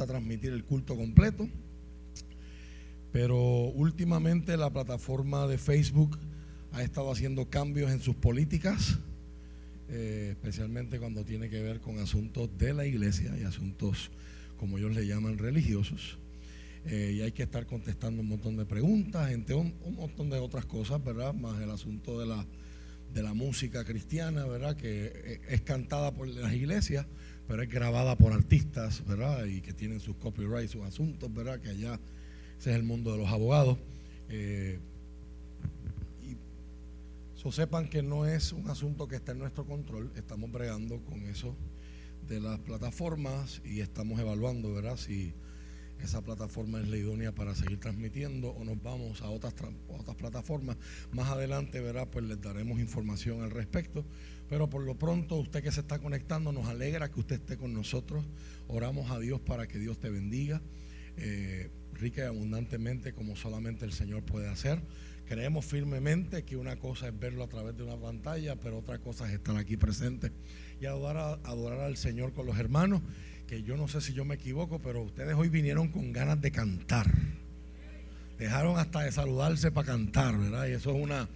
a transmitir el culto completo. Pero últimamente la plataforma de Facebook ha estado haciendo cambios en sus políticas, eh, especialmente cuando tiene que ver con asuntos de la iglesia y asuntos, como ellos le llaman, religiosos. Eh, y hay que estar contestando un montón de preguntas, entre un, montón de otras cosas, ¿verdad? Más el asunto de la, de la música cristiana, ¿verdad? Que eh, es cantada por las iglesias, pero es grabada por artistas, ¿verdad? Y que tienen sus copyrights, sus asuntos, ¿verdad? Que allá ese es el mundo de los abogados. Eh, y so sepan que no es un asunto que está en nuestro control, estamos bregando con eso de las plataformas y estamos evaluando, ¿verdad? Si esa plataforma es la idónea para seguir transmitiendo o nos vamos a otras, otras plataformas. Más adelante, ¿verdad? Pues les daremos información al respecto. Pero por lo pronto, usted que se está conectando, nos alegra que usted esté con nosotros. Oramos a Dios para que Dios te bendiga. Eh, rica y abundantemente como solamente el Señor puede hacer. Creemos firmemente que una cosa es verlo a través de una pantalla, pero otra cosa es estar aquí presente y adorar, adorar al Señor con los hermanos, que yo no sé si yo me equivoco, pero ustedes hoy vinieron con ganas de cantar. Dejaron hasta de saludarse para cantar, ¿verdad? Y eso es una,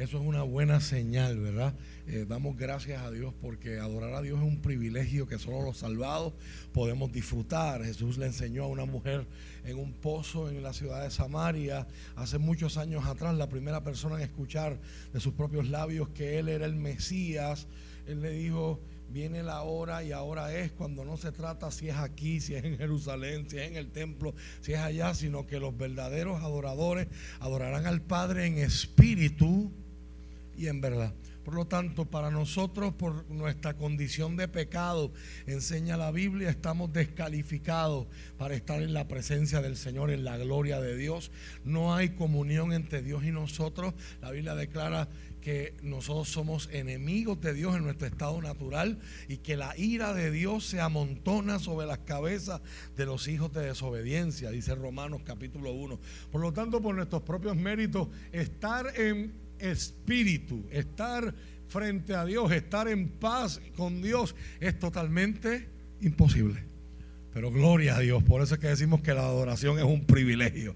eso es una buena señal, ¿verdad? Eh, damos gracias a Dios porque adorar a Dios es un privilegio que solo los salvados podemos disfrutar. Jesús le enseñó a una mujer en un pozo en la ciudad de Samaria hace muchos años atrás, la primera persona en escuchar de sus propios labios que Él era el Mesías. Él le dijo, viene la hora y ahora es cuando no se trata si es aquí, si es en Jerusalén, si es en el templo, si es allá, sino que los verdaderos adoradores adorarán al Padre en espíritu y en verdad. Por lo tanto, para nosotros, por nuestra condición de pecado, enseña la Biblia, estamos descalificados para estar en la presencia del Señor, en la gloria de Dios. No hay comunión entre Dios y nosotros. La Biblia declara que nosotros somos enemigos de Dios en nuestro estado natural y que la ira de Dios se amontona sobre las cabezas de los hijos de desobediencia, dice Romanos capítulo 1. Por lo tanto, por nuestros propios méritos, estar en espíritu, estar frente a Dios, estar en paz con Dios, es totalmente imposible. Pero gloria a Dios, por eso es que decimos que la adoración es un privilegio.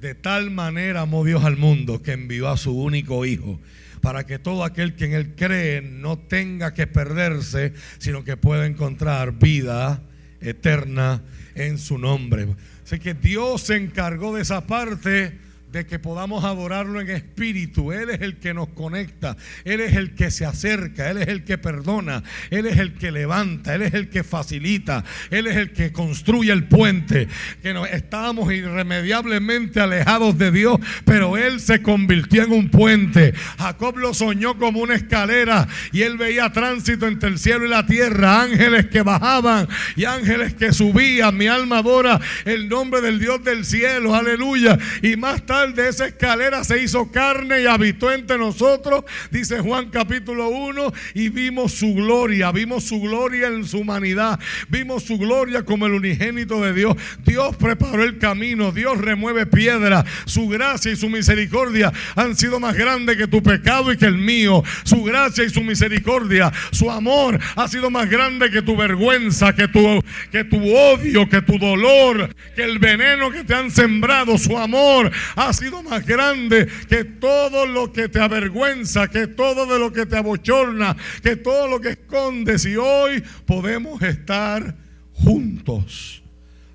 De tal manera amó Dios al mundo que envió a su único Hijo, para que todo aquel que en Él cree no tenga que perderse, sino que pueda encontrar vida eterna en su nombre. Así que Dios se encargó de esa parte de que podamos adorarlo en espíritu. Él es el que nos conecta, Él es el que se acerca, Él es el que perdona, Él es el que levanta, Él es el que facilita, Él es el que construye el puente. Que nos estábamos irremediablemente alejados de Dios, pero Él se convirtió en un puente. Jacob lo soñó como una escalera y él veía tránsito entre el cielo y la tierra, ángeles que bajaban y ángeles que subían. Mi alma adora el nombre del Dios del cielo, aleluya. Y más tarde de esa escalera se hizo carne y habitó entre nosotros, dice Juan capítulo 1, y vimos su gloria, vimos su gloria en su humanidad, vimos su gloria como el unigénito de Dios. Dios preparó el camino, Dios remueve piedra, su gracia y su misericordia han sido más grandes que tu pecado y que el mío. Su gracia y su misericordia, su amor ha sido más grande que tu vergüenza, que tu, que tu odio, que tu dolor, que el veneno que te han sembrado. Su amor ha ha sido más grande que todo lo que te avergüenza, que todo de lo que te abochorna, que todo lo que escondes. Y hoy podemos estar juntos,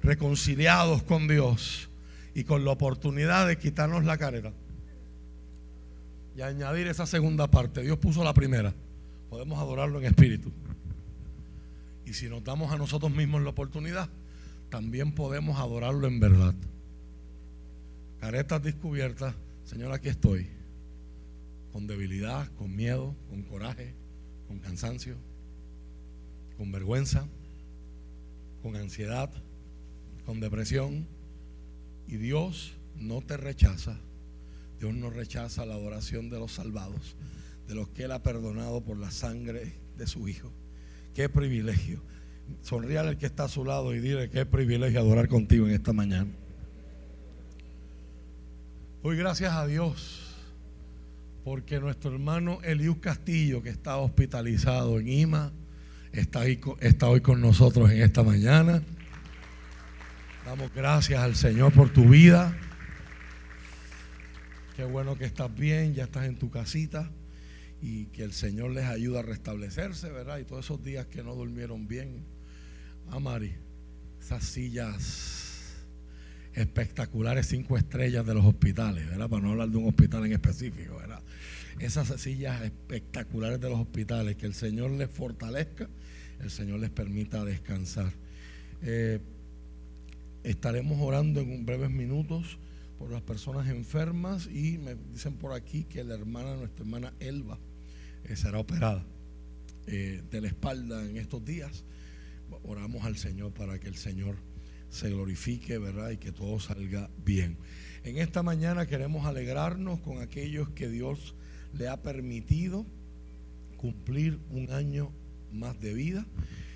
reconciliados con Dios y con la oportunidad de quitarnos la careta. Y añadir esa segunda parte. Dios puso la primera. Podemos adorarlo en espíritu. Y si nos damos a nosotros mismos la oportunidad, también podemos adorarlo en verdad caretas descubiertas, Señor, aquí estoy, con debilidad, con miedo, con coraje, con cansancio, con vergüenza, con ansiedad, con depresión. Y Dios no te rechaza. Dios no rechaza la adoración de los salvados, de los que Él ha perdonado por la sangre de su Hijo. Qué privilegio. Sonríale al que está a su lado y dile qué privilegio adorar contigo en esta mañana. Hoy gracias a Dios porque nuestro hermano Eliú Castillo, que está hospitalizado en IMA, está, está hoy con nosotros en esta mañana. Damos gracias al Señor por tu vida. Qué bueno que estás bien, ya estás en tu casita y que el Señor les ayude a restablecerse, ¿verdad? Y todos esos días que no durmieron bien. Ah, Mari, esas sillas espectaculares, cinco estrellas de los hospitales, ¿verdad? Para no hablar de un hospital en específico, ¿verdad? Esas sillas espectaculares de los hospitales, que el Señor les fortalezca, el Señor les permita descansar. Eh, Estaremos orando en breves minutos por las personas enfermas y me dicen por aquí que la hermana, nuestra hermana Elba, eh, será operada eh, de la espalda en estos días. Oramos al Señor para que el Señor se glorifique, ¿verdad? Y que todo salga bien. En esta mañana queremos alegrarnos con aquellos que Dios le ha permitido cumplir un año más de vida.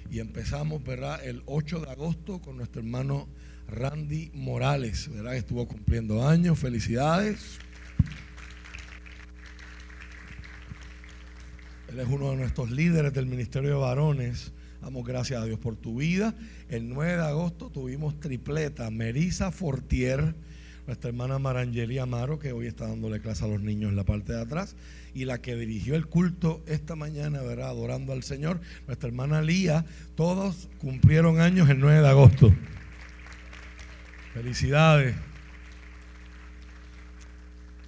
Y empezamos, ¿verdad? El 8 de agosto con nuestro hermano Randy Morales, ¿verdad? Estuvo cumpliendo años, felicidades. Él es uno de nuestros líderes del Ministerio de Varones. Damos gracias a Dios por tu vida. El 9 de agosto tuvimos tripleta, Merisa Fortier, nuestra hermana Marangeli Amaro, que hoy está dándole clase a los niños en la parte de atrás, y la que dirigió el culto esta mañana, ¿verdad? Adorando al Señor, nuestra hermana Lía, todos cumplieron años el 9 de agosto. Felicidades.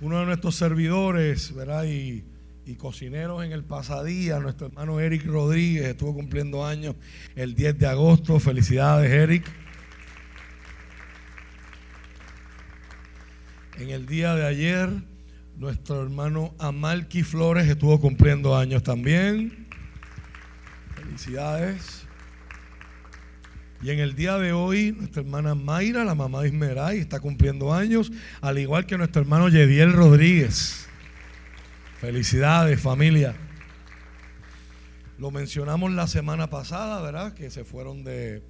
Uno de nuestros servidores, ¿verdad? Y, y, cocineros en el pasadía, nuestro hermano Eric Rodríguez, estuvo cumpliendo años el 10 de agosto. Felicidades, Eric. En el día de ayer, nuestro hermano Amalki Flores estuvo cumpliendo años también. Felicidades. Y en el día de hoy, nuestra hermana Mayra, la mamá de Ismeray, está cumpliendo años, al igual que nuestro hermano Yediel Rodríguez. Felicidades, familia. Lo mencionamos la semana pasada, ¿verdad? Que se fueron de,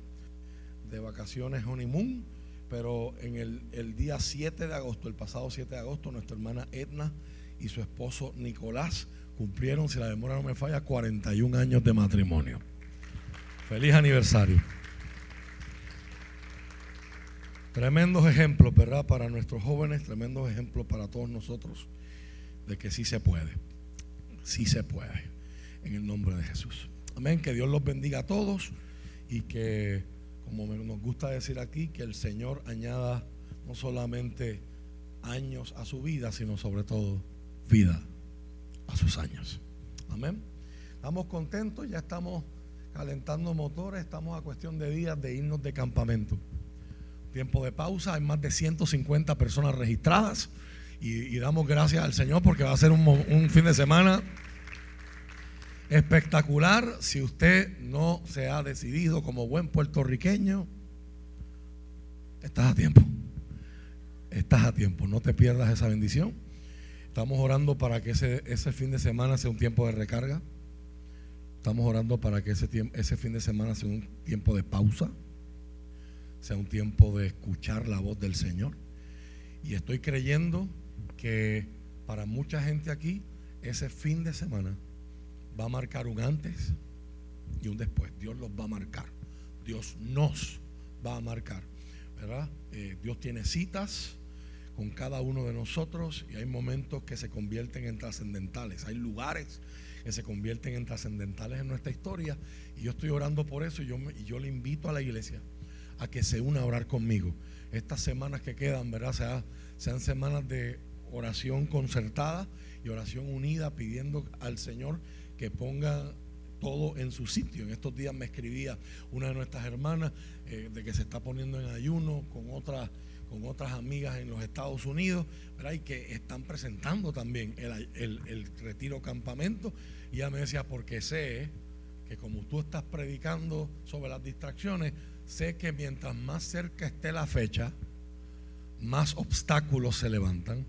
de vacaciones honeymoon. Pero en el, el, día 7 de agosto, el pasado 7 de agosto, nuestra hermana Edna y su esposo Nicolás cumplieron, si la memoria no me falla, 41 años de matrimonio. Feliz aniversario. Tremendos ejemplos, ¿verdad? Para nuestros jóvenes, tremendos ejemplos para todos nosotros de que sí se puede. Sí se puede. En el nombre de Jesús. Amén. Que Dios los bendiga a todos y que, como nos gusta decir aquí, que el Señor añada no solamente años a su vida, sino sobre todo vida a sus años. Amén. Estamos contentos, ya estamos calentando motores, estamos a cuestión de días de irnos de campamento. Tiempo de pausa, hay más de 150 personas registradas y, damos gracias al Señor porque va a ser un, un fin de semana espectacular. Si usted no se ha decidido como buen puertorriqueño, estás a tiempo. Estás a tiempo, no te pierdas esa bendición. Estamos orando para que ese, ese fin de semana sea un tiempo de recarga. Estamos orando para que ese, ese fin de semana sea un tiempo de pausa sea un tiempo de escuchar la voz del Señor. Y estoy creyendo que para mucha gente aquí, ese fin de semana va a marcar un antes y un después. Dios los va a marcar. Dios nos va a marcar. ¿Verdad? Eh, Dios tiene citas con cada uno de nosotros y hay momentos que se convierten en trascendentales. Hay lugares que se convierten en trascendentales en nuestra historia. Y yo estoy orando por eso y yo, yo le invito a la iglesia a que se una a orar conmigo. Estas semanas que quedan, ¿verdad? sean semanas de oración concertada y oración unida, pidiendo al Señor que ponga todo en su sitio. En estos días me escribía una de nuestras hermanas eh, de que se está poniendo en ayuno con otras con otras amigas en los Estados Unidos, ¿verdad? y que están presentando también el, el retiro campamento. Y ella me decía, porque sé que como tú estás predicando sobre las distracciones, sé que mientras más cerca esté la fecha, más obstáculos se levantan,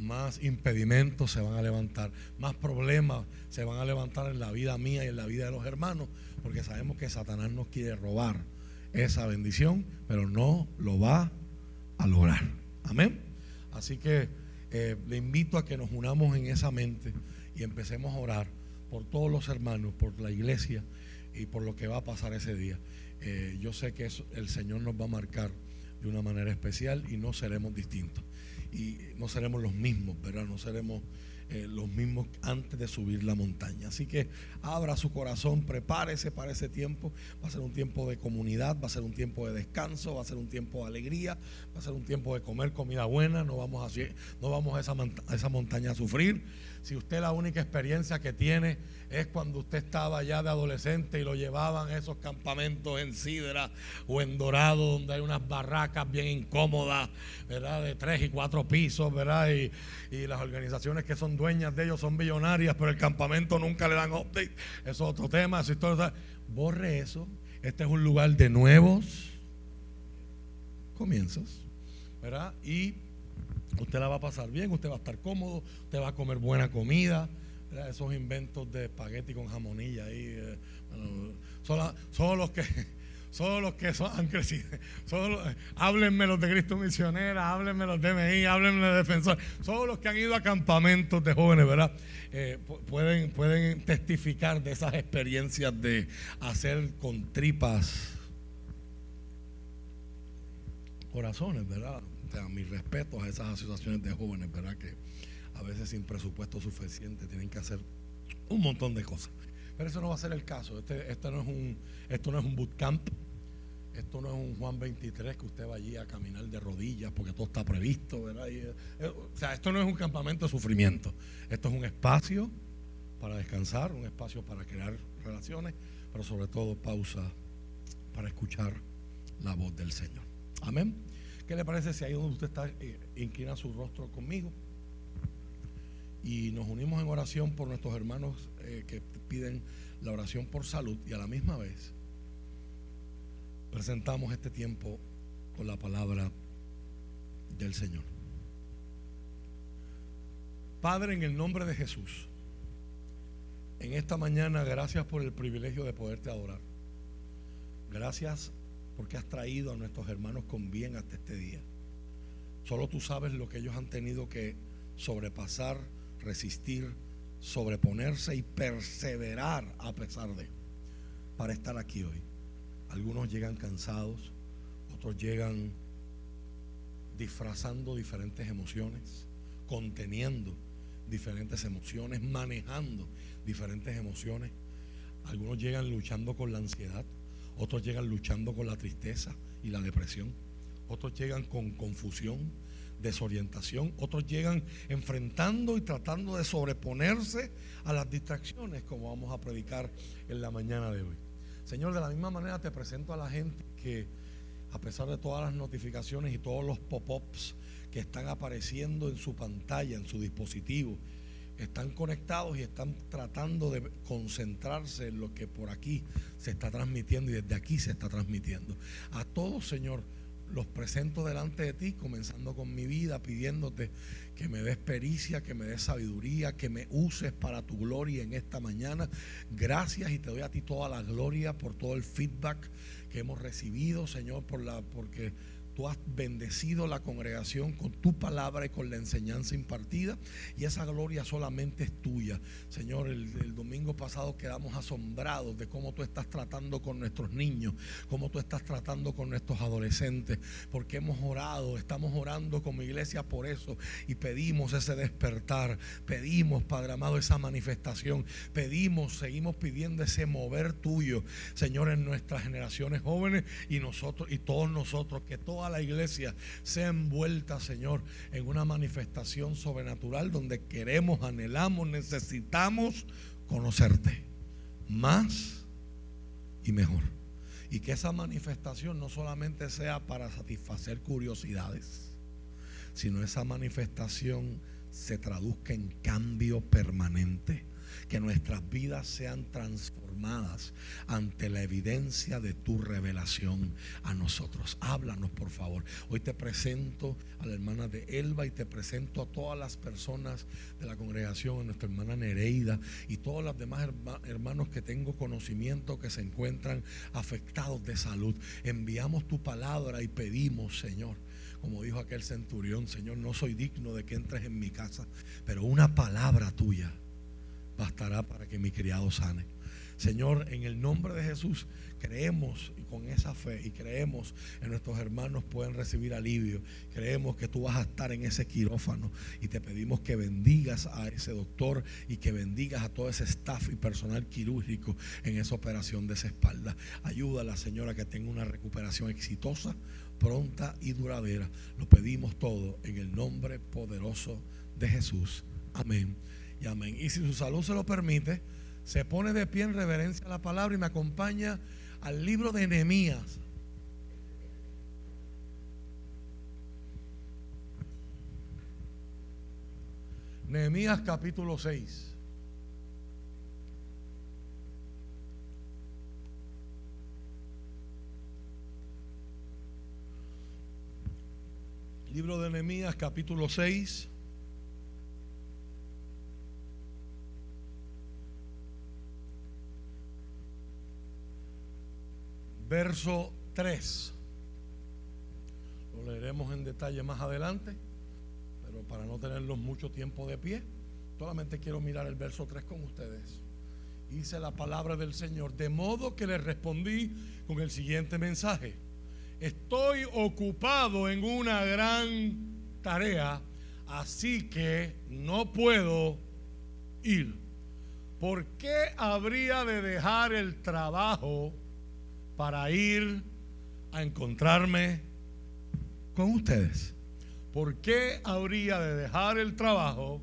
más impedimentos se van a levantar, más problemas se van a levantar en la vida mía y en la vida de los hermanos, porque sabemos que Satanás nos quiere robar esa bendición, pero no lo va a lograr. Amén. Así que eh, le invito a que nos unamos en esa mente y empecemos a orar por todos los hermanos, por la iglesia y por lo que va a pasar ese día. Eh, yo sé que el Señor nos va a marcar de una manera especial y no seremos distintos. Y no seremos los mismos, ¿verdad? No seremos eh, los mismos antes de subir la montaña. Así que abra su corazón, prepárese para ese tiempo. Va a ser un tiempo de comunidad, va a ser un tiempo de descanso, va a ser un tiempo de alegría, va a ser un tiempo de comer comida buena. No vamos a, no vamos a, esa, a esa montaña a sufrir. Si usted la única experiencia que tiene es cuando usted estaba ya de adolescente y lo llevaban a esos campamentos en Sidra o en Dorado, donde hay unas barracas bien incómodas, ¿verdad? De tres y cuatro pisos, ¿verdad? Y, y las organizaciones que son dueñas de ellos son billonarias, pero el campamento nunca le dan update. Eso es otro tema. Si borre eso. Este es un lugar de nuevos comienzos, ¿verdad? Y Usted la va a pasar bien, usted va a estar cómodo, usted va a comer buena comida. Esos inventos de espagueti con jamonilla ahí, eh, son, los que son los que han crecido. háblenme los de Cristo Misionera, háblenme los de MI, háblenme de Defensor. Son los que han ido a campamentos de jóvenes, ¿verdad? Eh, pueden, pueden testificar de esas experiencias de hacer con tripas corazones, ¿verdad? O mis respetos a esas asociaciones de jóvenes, ¿verdad? Que a veces sin presupuesto suficiente tienen que hacer un montón de cosas. Pero eso no va a ser el caso. Este, este no es un, esto no es un bootcamp. Esto no es un Juan 23 que usted va allí a caminar de rodillas porque todo está previsto, ¿verdad? Eh, o sea, esto no es un campamento de sufrimiento. Esto es un espacio para descansar, un espacio para crear relaciones, pero sobre todo pausa para escuchar la voz del Señor. Amén. ¿Qué le parece si ahí donde usted está eh, inclina su rostro conmigo? Y nos unimos en oración por nuestros hermanos eh, que piden la oración por salud y a la misma vez presentamos este tiempo con la palabra del Señor. Padre, en el nombre de Jesús, en esta mañana gracias por el privilegio de poderte adorar. Gracias porque has traído a nuestros hermanos con bien hasta este día. Solo tú sabes lo que ellos han tenido que sobrepasar, resistir, sobreponerse y perseverar a pesar de para estar aquí hoy. Algunos llegan cansados, otros llegan disfrazando diferentes emociones, conteniendo diferentes emociones, manejando diferentes emociones. Algunos llegan luchando con la ansiedad, otros llegan luchando con la tristeza y la depresión. Otros llegan con confusión, desorientación. Otros llegan enfrentando y tratando de sobreponerse a las distracciones, como vamos a predicar en la mañana de hoy. Señor, de la misma manera te presento a la gente que, a pesar de todas las notificaciones y todos los pop-ups que están apareciendo en su pantalla, en su dispositivo, están conectados y están tratando de concentrarse en lo que por aquí se está transmitiendo y desde aquí se está transmitiendo. A todos, Señor, los presento delante de ti, comenzando con mi vida, pidiéndote que me des pericia, que me des sabiduría, que me uses para tu gloria en esta mañana. Gracias y te doy a ti toda la gloria por todo el feedback que hemos recibido, Señor, por la porque Tú has bendecido la congregación con tu palabra y con la enseñanza impartida y esa gloria solamente es tuya. Señor, el, domingo pasado quedamos asombrados de cómo tú estás tratando con nuestros niños, cómo tú estás tratando con nuestros adolescentes, porque hemos orado, estamos orando como iglesia por eso y pedimos ese despertar, pedimos, Padre amado, esa manifestación, pedimos, seguimos pidiendo ese mover tuyo, Señor, en nuestras generaciones jóvenes y nosotros y todos nosotros, que todos la iglesia sea envuelta, Señor, en una manifestación sobrenatural donde queremos, anhelamos, necesitamos conocerte más y mejor. Y que esa manifestación no solamente sea para satisfacer curiosidades, sino esa manifestación se traduzca en cambio permanente que nuestras vidas sean transformadas ante la evidencia de tu revelación a nosotros. Háblanos, por favor. Hoy te presento a la hermana de Elba y te presento a todas las personas de la congregación, a nuestra hermana Nereida y todos los demás hermanos que tengo conocimiento que se encuentran afectados de salud. Enviamos tu palabra y pedimos, Señor como dijo aquel centurión, Señor, no soy digno de que entres en mi casa, pero una palabra tuya bastará para que mi criado sane. Señor, en el nombre de Jesús, creemos y con esa fe y creemos en nuestros hermanos pueden recibir alivio. Creemos que tú vas a estar en ese quirófano y te pedimos que bendigas a ese doctor y que bendigas a todo ese staff y personal quirúrgico en esa operación de esa espalda. Ayuda a la señora que tenga una recuperación exitosa, pronta y duradera. Lo pedimos todo en el nombre poderoso de Jesús. Amén y amén. Y si su salud se lo permite, se pone de pie en reverencia a la palabra y me acompaña al libro de Nehemías. Nehemías capítulo 6. Libro de Nehemías capítulo 6. Verso 3. Lo leeremos en detalle más adelante, pero para no tenerlos mucho tiempo de pie, solamente quiero mirar el verso 3 con ustedes. Hice la palabra del Señor, de modo que le respondí con el siguiente mensaje. Estoy ocupado en una gran tarea, así que no puedo ir. ¿Por qué habría de dejar el trabajo? Para ir a encontrarme con ustedes. ¿Por qué habría de dejar el trabajo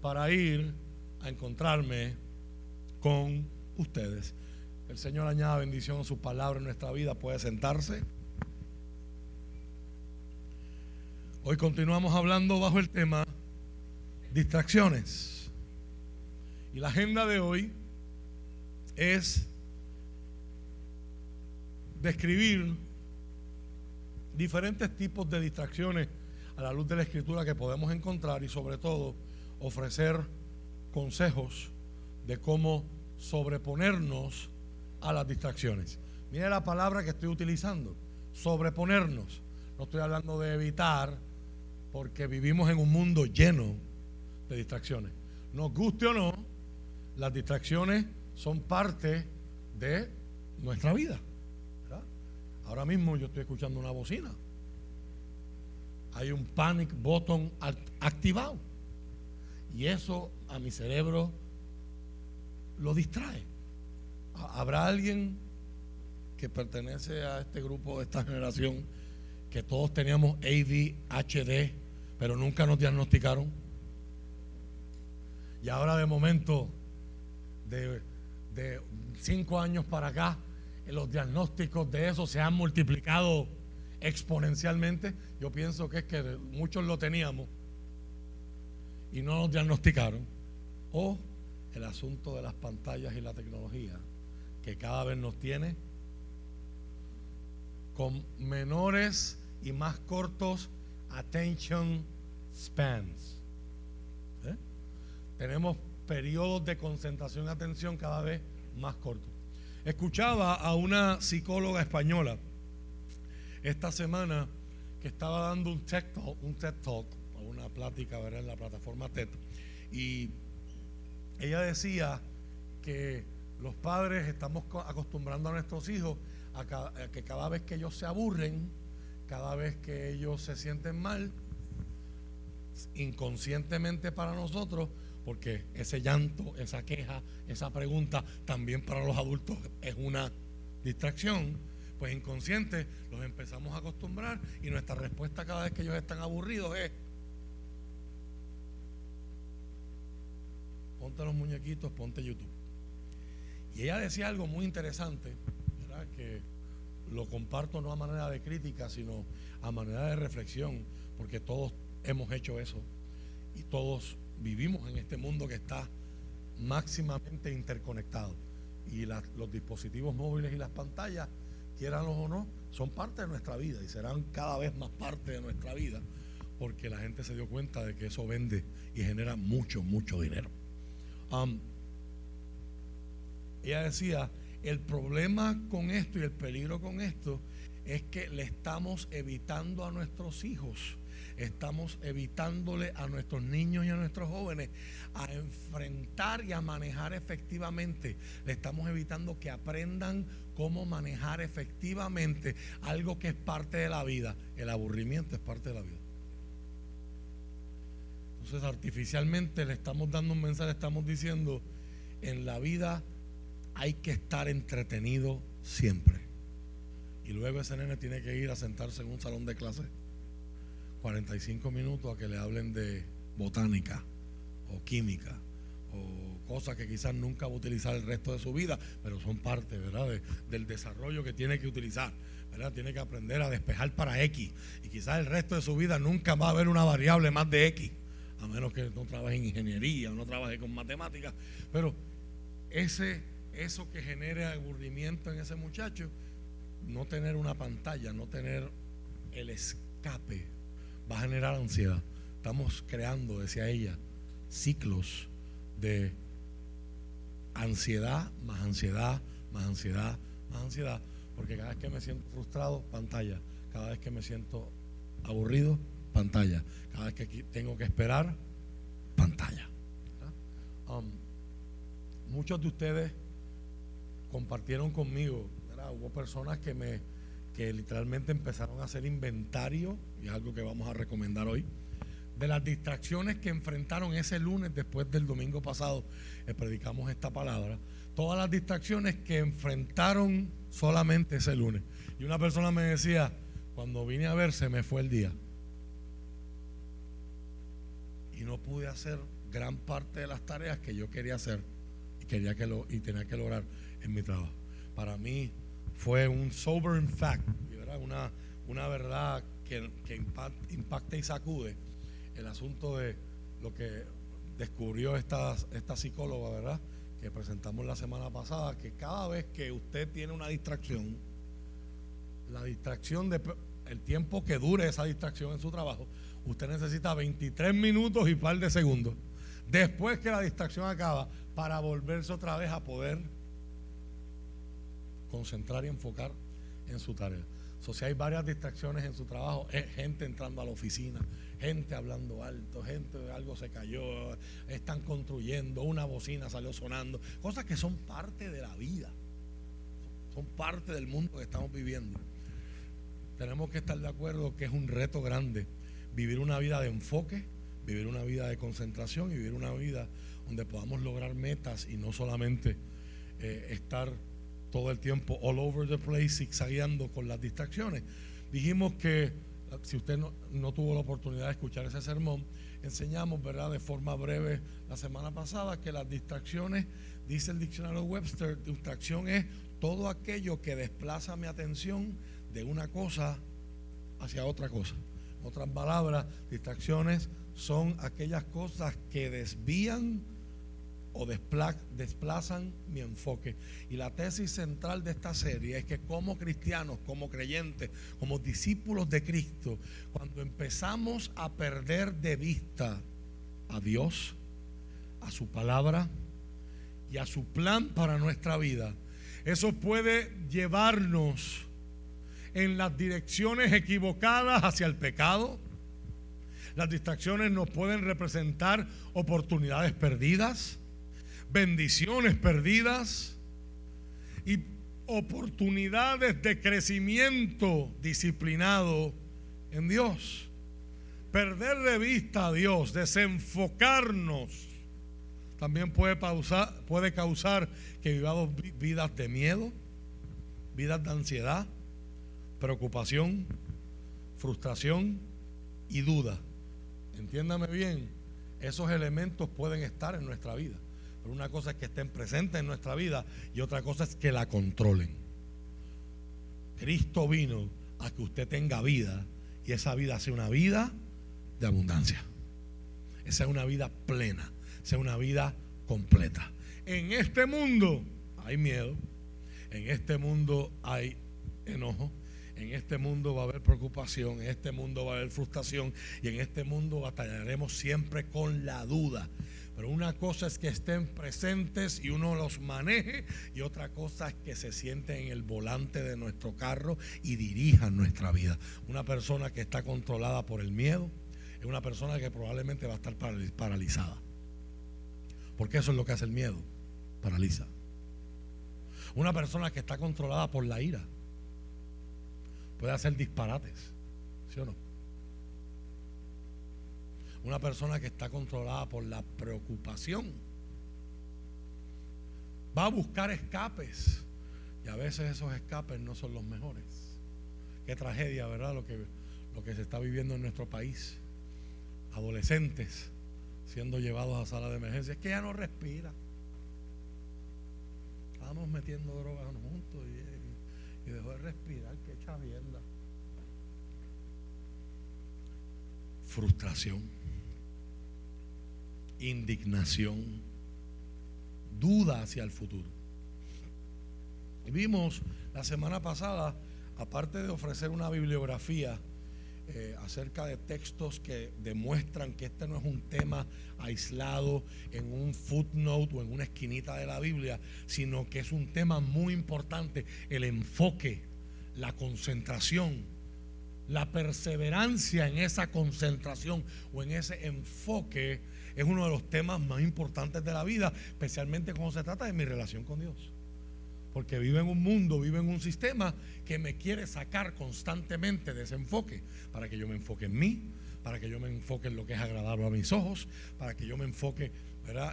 para ir a encontrarme con ustedes? El Señor añada bendición a su palabra en nuestra vida. Puede sentarse. Hoy continuamos hablando bajo el tema distracciones. Y la agenda de hoy es describir diferentes tipos de distracciones a la luz de la escritura que podemos encontrar y sobre todo ofrecer consejos de cómo sobreponernos a las distracciones. Mira la palabra que estoy utilizando, sobreponernos. No estoy hablando de evitar, porque vivimos en un mundo lleno de distracciones. Nos guste o no, las distracciones son parte de nuestra vida. Ahora mismo yo estoy escuchando una bocina. Hay un panic button activado. Y eso a mi cerebro lo distrae. ¿Habrá alguien que pertenece a este grupo, de esta generación, que todos teníamos ADHD, pero nunca nos diagnosticaron? Y ahora de momento, de, de cinco años para acá, los diagnósticos de eso se han multiplicado exponencialmente. Yo pienso que es que muchos lo teníamos y no nos diagnosticaron. O el asunto de las pantallas y la tecnología, que cada vez nos tiene con menores y más cortos attention spans. ¿Eh? Tenemos periodos de concentración y atención cada vez más cortos. Escuchaba a una psicóloga española esta semana que estaba dando un TED Talk, un TED Talk, una plática en la plataforma TED, y ella decía que los padres estamos acostumbrando a nuestros hijos a, que cada vez que ellos se aburren, cada vez que ellos se sienten mal, inconscientemente para nosotros, porque ese llanto, esa queja, esa pregunta también para los adultos es una distracción, pues inconsciente los empezamos a acostumbrar y nuestra respuesta cada vez que ellos están aburridos es, ponte los muñequitos, ponte YouTube. Y ella decía algo muy interesante, que lo comparto no a manera de crítica, sino a manera de reflexión, porque todos hemos hecho eso y todos vivimos en este mundo que está máximamente interconectado. Y los dispositivos móviles y las pantallas, quieranlos o no, son parte de nuestra vida y serán cada vez más parte de nuestra vida porque la gente se dio cuenta de que eso vende y genera mucho, mucho dinero. ella decía, el problema con esto y el peligro con esto es que le estamos evitando a nuestros hijos estamos evitándole a nuestros niños y a nuestros jóvenes a enfrentar y a manejar efectivamente. Le estamos evitando que aprendan cómo manejar efectivamente algo que es parte de la vida. El aburrimiento es parte de la vida. Entonces artificialmente le estamos dando un mensaje, estamos diciendo, en la vida hay que estar entretenido siempre. Y luego ese nene tiene que ir a sentarse en un salón de clase 45 minutos a que le hablen de botánica o química o cosas que quizás nunca va a utilizar el resto de su vida, pero son parte, ¿verdad?, del desarrollo que tiene que utilizar, ¿verdad? Tiene que aprender a despejar para X y quizás el resto de su vida nunca va a haber una variable más de X, a menos que no trabaje en ingeniería o no trabaje con matemáticas, pero ese eso que genere aburrimiento en ese muchacho, no tener una pantalla, no tener el escape va a generar ansiedad. Estamos creando, decía ella, ciclos de ansiedad, más ansiedad, más ansiedad, más ansiedad. Porque cada vez que me siento frustrado, pantalla. Cada vez que me siento aburrido, pantalla. Cada vez que tengo que esperar, pantalla. Um, muchos de ustedes compartieron conmigo, hubo personas que me que literalmente empezaron a hacer inventario, y es algo que vamos a recomendar hoy, de las distracciones que enfrentaron ese lunes después del domingo pasado, que predicamos esta palabra, todas las distracciones que enfrentaron solamente ese lunes. Y una persona me decía, cuando vine a ver se me fue el día. Y no pude hacer gran parte de las tareas que yo quería hacer y quería que lo y tenía que lograr en mi trabajo. Para mí fue un sobering fact, Una, una verdad que, impacta y sacude el asunto de lo que descubrió esta, esta psicóloga, ¿verdad? Que presentamos la semana pasada, que cada vez que usted tiene una distracción, la distracción de el tiempo que dure esa distracción en su trabajo, usted necesita 23 minutos y par de segundos después que la distracción acaba para volverse otra vez a poder concentrar y enfocar en su tarea. So, si hay varias distracciones en su trabajo, gente entrando a la oficina, gente hablando alto, gente, algo se cayó, están construyendo, una bocina salió sonando, cosas que son parte de la vida, son parte del mundo que estamos viviendo. Tenemos que estar de acuerdo que es un reto grande vivir una vida de enfoque, vivir una vida de concentración y vivir una vida donde podamos lograr metas y no solamente eh, estar todo el tiempo all over the place, zigzagueando con las distracciones. Dijimos que, si usted no, tuvo la oportunidad de escuchar ese sermón, enseñamos, ¿verdad?, de forma breve la semana pasada que las distracciones, dice el diccionario Webster, distracción es todo aquello que desplaza mi atención de una cosa hacia otra cosa. En otras palabras, distracciones son aquellas cosas que desvían o desplazan mi enfoque. Y la tesis central de esta serie es que como cristianos, como creyentes, como discípulos de Cristo, cuando empezamos a perder de vista a Dios, a su palabra y a su plan para nuestra vida, eso puede llevarnos en las direcciones equivocadas hacia el pecado. Las distracciones nos pueden representar oportunidades perdidas bendiciones perdidas y oportunidades de crecimiento disciplinado en Dios. Perder de vista a Dios, desenfocarnos, también puede, puede causar que vivamos vidas de miedo, vidas de ansiedad, preocupación, frustración y duda. Entiéndame bien, esos elementos pueden estar en nuestra vida. Pero una cosa es que estén presentes en nuestra vida y otra cosa es que la controlen. Cristo vino a que usted tenga vida y esa vida sea una vida de abundancia. Esa es una vida plena, sea una vida completa. En este mundo hay miedo, en este mundo hay enojo, en este mundo va a haber preocupación, en este mundo va a haber frustración y en este mundo batallaremos siempre con la duda. Pero una cosa es que estén presentes y uno los maneje y otra cosa es que se sienten en el volante de nuestro carro y dirijan nuestra vida. Una persona que está controlada por el miedo es una persona que probablemente va a estar paralizada. Porque eso es lo que hace el miedo, paraliza. Una persona que está controlada por la ira puede hacer disparates, ¿sí o no? Una persona que está controlada por la preocupación va a buscar escapes y a veces esos escapes no son los mejores. Qué tragedia, ¿verdad? Lo que, lo que se está viviendo en nuestro país. Adolescentes siendo llevados a sala de emergencia. Es que ya no respira. Estábamos metiendo drogas juntos y, dejó de respirar. Qué chavienda. Frustración indignación, duda hacia el futuro. vimos la semana pasada, aparte de ofrecer una bibliografía eh, acerca de textos que demuestran que este no es un tema aislado en un footnote o en una esquinita de la Biblia, sino que es un tema muy importante, el enfoque, la concentración, la perseverancia en esa concentración o en ese enfoque es uno de los temas más importantes de la vida, especialmente cuando se trata de mi relación con Dios. Porque vivo en un mundo, vivo en un sistema que me quiere sacar constantemente de ese enfoque, para que yo me enfoque en mí, para que yo me enfoque en lo que es agradable a mis ojos, para que yo me enfoque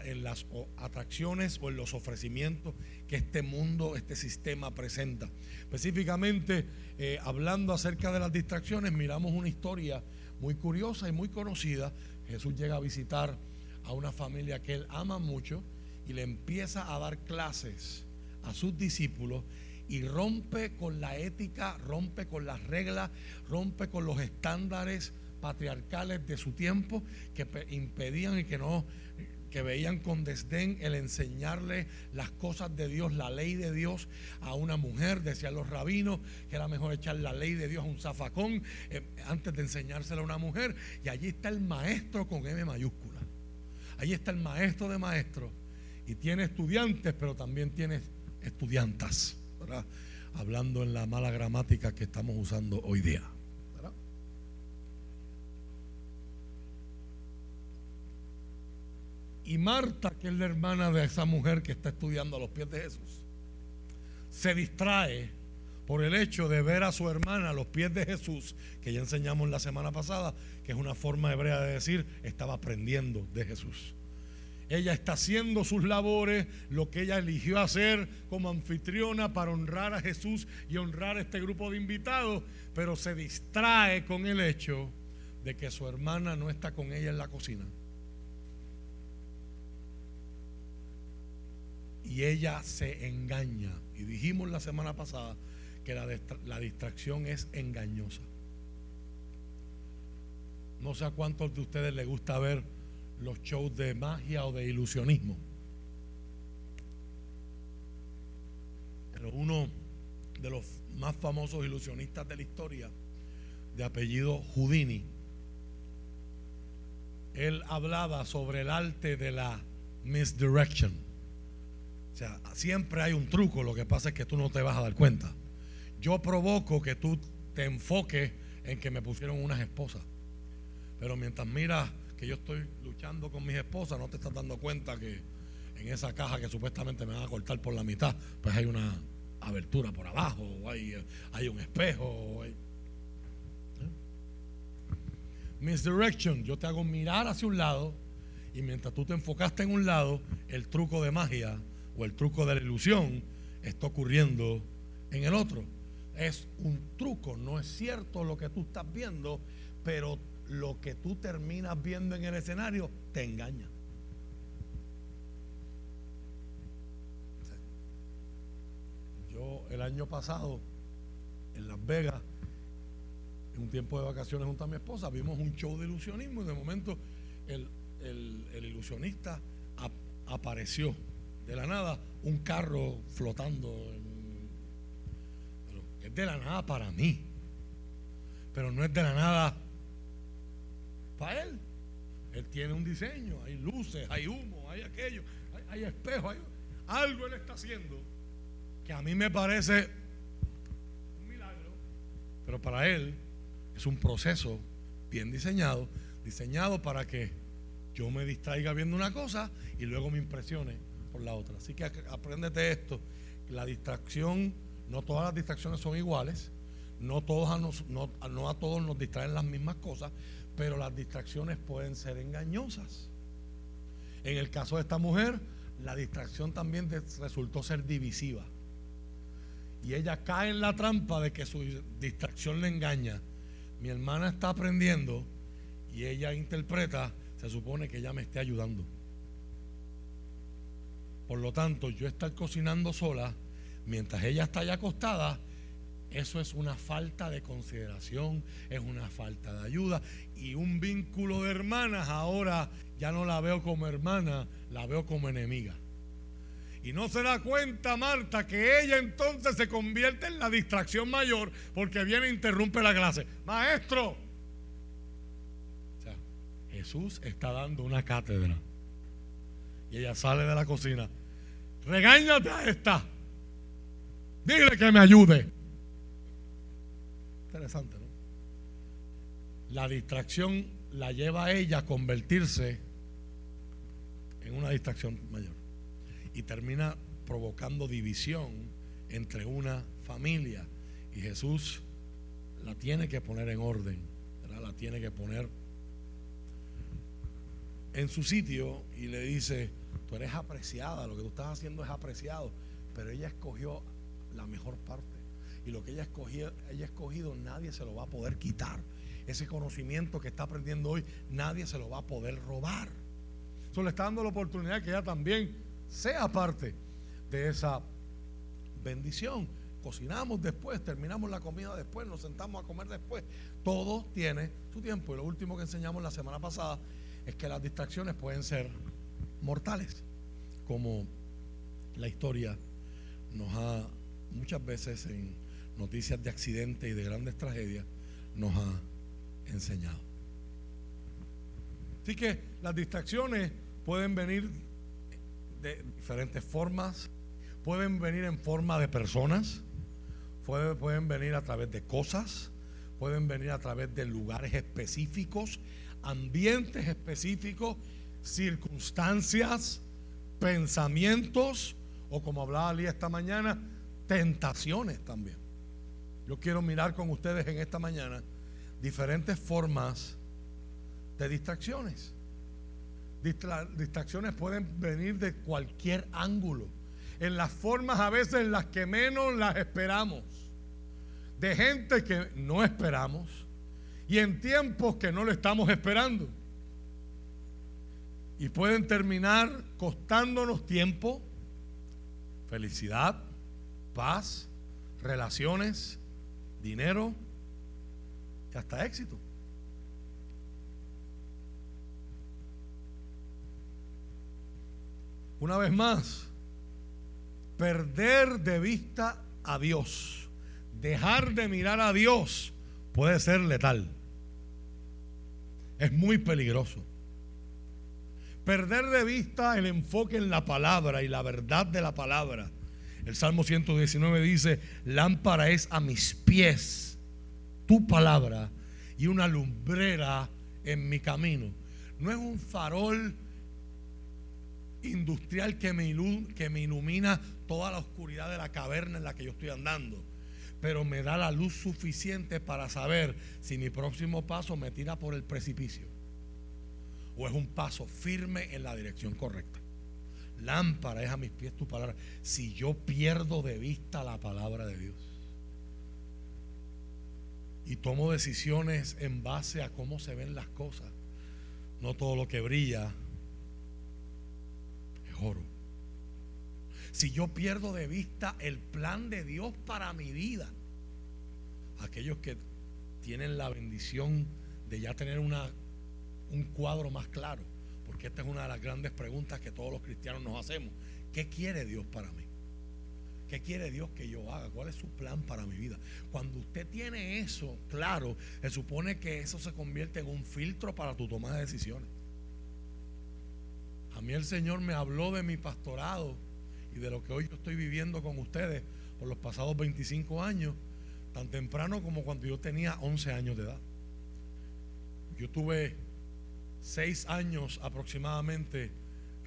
en las atracciones o en los ofrecimientos que este mundo, este sistema presenta. Específicamente, eh, hablando acerca de las distracciones, miramos una historia muy curiosa y muy conocida. Jesús llega a visitar a una familia que él ama mucho y le empieza a dar clases a sus discípulos y rompe con la ética, rompe con las reglas, rompe con los estándares patriarcales de su tiempo que impedían y que no que veían con desdén el enseñarle las cosas de Dios, la ley de Dios a una mujer. Decían los rabinos que era mejor echar la ley de Dios a un zafacón eh, antes de enseñársela a una mujer. Y allí está el maestro con M mayúscula. Ahí está el maestro de maestros. Y tiene estudiantes, pero también tiene estudiantas. Hablando en la mala gramática que estamos usando hoy día. Y Marta, que es la hermana de esa mujer que está estudiando a los pies de Jesús, se distrae por el hecho de ver a su hermana a los pies de Jesús, que ya enseñamos la semana pasada, que es una forma hebrea de decir, estaba aprendiendo de Jesús. Ella está haciendo sus labores, lo que ella eligió hacer como anfitriona para honrar a Jesús y honrar a este grupo de invitados, pero se distrae con el hecho de que su hermana no está con ella en la cocina. Y ella se engaña. Y dijimos la semana pasada que la, distracción es engañosa. No sé a cuántos de ustedes les gusta ver los shows de magia o de ilusionismo. Pero uno de los más famosos ilusionistas de la historia, de apellido Houdini, él hablaba sobre el arte de la misdirection. O sea, siempre hay un truco, lo que pasa es que tú no te vas a dar cuenta. Yo provoco que tú te enfoques en que me pusieron unas esposas. Pero mientras miras que yo estoy luchando con mis esposas, no te estás dando cuenta que en esa caja que supuestamente me van a cortar por la mitad, pues hay una abertura por abajo, o hay, hay un espejo. O hay, ¿eh? Misdirection, yo te hago mirar hacia un lado y mientras tú te enfocaste en un lado, el truco de magia o el truco de la ilusión está ocurriendo en el otro. Es un truco, no es cierto lo que tú estás viendo, pero lo que tú terminas viendo en el escenario te engaña. Yo el año pasado en Las Vegas, en un tiempo de vacaciones junto a mi esposa, vimos un show de ilusionismo y de momento el, ilusionista apareció de la nada un carro flotando. es de la nada para mí, pero no es de la nada para él. Él tiene un diseño, hay luces, hay humo, hay aquello, hay, espejos, hay, algo Él está haciendo que a mí me parece un milagro, pero para Él es un proceso bien diseñado, diseñado para que yo me distraiga viendo una cosa y luego me impresione por la otra. Así que apréndete esto, la distracción, no todas las distracciones son iguales, no, todos no, no a todos nos distraen las mismas cosas, pero las distracciones pueden ser engañosas. En el caso de esta mujer, la distracción también resultó ser divisiva. Y ella cae en la trampa de que su distracción le engaña. Mi hermana está aprendiendo y ella interpreta, se supone que ella me esté ayudando. Por lo tanto, yo estar cocinando sola, mientras ella está allá acostada, eso es una falta de consideración, es una falta de ayuda. Y un vínculo de hermanas ahora ya no la veo como hermana, la veo como enemiga. Y no se da cuenta Marta que ella entonces se convierte en la distracción mayor porque viene e interrumpe la clase. Maestro. O sea, Jesús está dando una cátedra. Y ella sale de la cocina. Regáñate a esta. Dile que me ayude. Interesante, ¿no? La distracción la lleva a ella a convertirse en una distracción mayor. Y termina provocando división entre una familia. Y Jesús la tiene que poner en orden, la tiene que poner en su sitio y le dice, tú eres apreciada, lo que tú estás haciendo es apreciado, pero ella escogió la mejor parte y lo que ella, escogió, ella escogido nadie se lo va a poder quitar. Ese conocimiento que está aprendiendo hoy, nadie se lo va a poder robar. Eso le está dando la oportunidad que ella también sea parte de esa bendición. Cocinamos después, terminamos la comida después, nos sentamos a comer después. Todo tiene su tiempo. Y lo último que enseñamos la semana pasada es que las distracciones pueden ser mortales, como la historia nos ha muchas veces en noticias de accidentes y de grandes tragedias nos ha enseñado. Así que las distracciones pueden venir de diferentes formas, pueden venir en forma de personas, pueden, venir a través de cosas, pueden venir a través de lugares específicos, ambientes específicos, circunstancias, pensamientos, o como hablaba Ali esta mañana, tentaciones también. Yo quiero mirar con ustedes en esta mañana diferentes formas de distracciones. distracciones pueden venir de cualquier ángulo, en las formas a veces en las que menos las esperamos, de gente que no esperamos y en tiempos que no lo estamos esperando. Y pueden terminar costándonos tiempo, felicidad, paz, relaciones, dinero y hasta éxito. Una vez más, perder de vista a Dios, dejar de mirar a Dios puede ser letal. Es muy peligroso. Perder de vista el enfoque en la palabra y la verdad de la palabra el Salmo 119 dice, lámpara es a mis pies tu palabra y una lumbrera en mi camino. No es un farol industrial que me, que me ilumina toda la oscuridad de la caverna en la que yo estoy andando, pero me da la luz suficiente para saber si mi próximo paso me tira por el precipicio o es un paso firme en la dirección correcta. Lámpara es a mis pies tu palabra. Si yo pierdo de vista la palabra de Dios y tomo decisiones en base a cómo se ven las cosas, no todo lo que brilla es oro. Si yo pierdo de vista el plan de Dios para mi vida, aquellos que tienen la bendición de ya tener una, un cuadro más claro, porque esta es una de las grandes preguntas que todos los cristianos nos hacemos. ¿Qué quiere Dios para mí? ¿Qué quiere Dios que yo haga? ¿Cuál es su plan para mi vida? Cuando usted tiene eso claro, se supone que eso se convierte en un filtro para tu toma de decisiones. A mí el Señor me habló de mi pastorado y de lo que hoy yo estoy viviendo con ustedes por los pasados 25 años, tan temprano como cuando yo tenía 11 años de edad. Yo tuve 6 años aproximadamente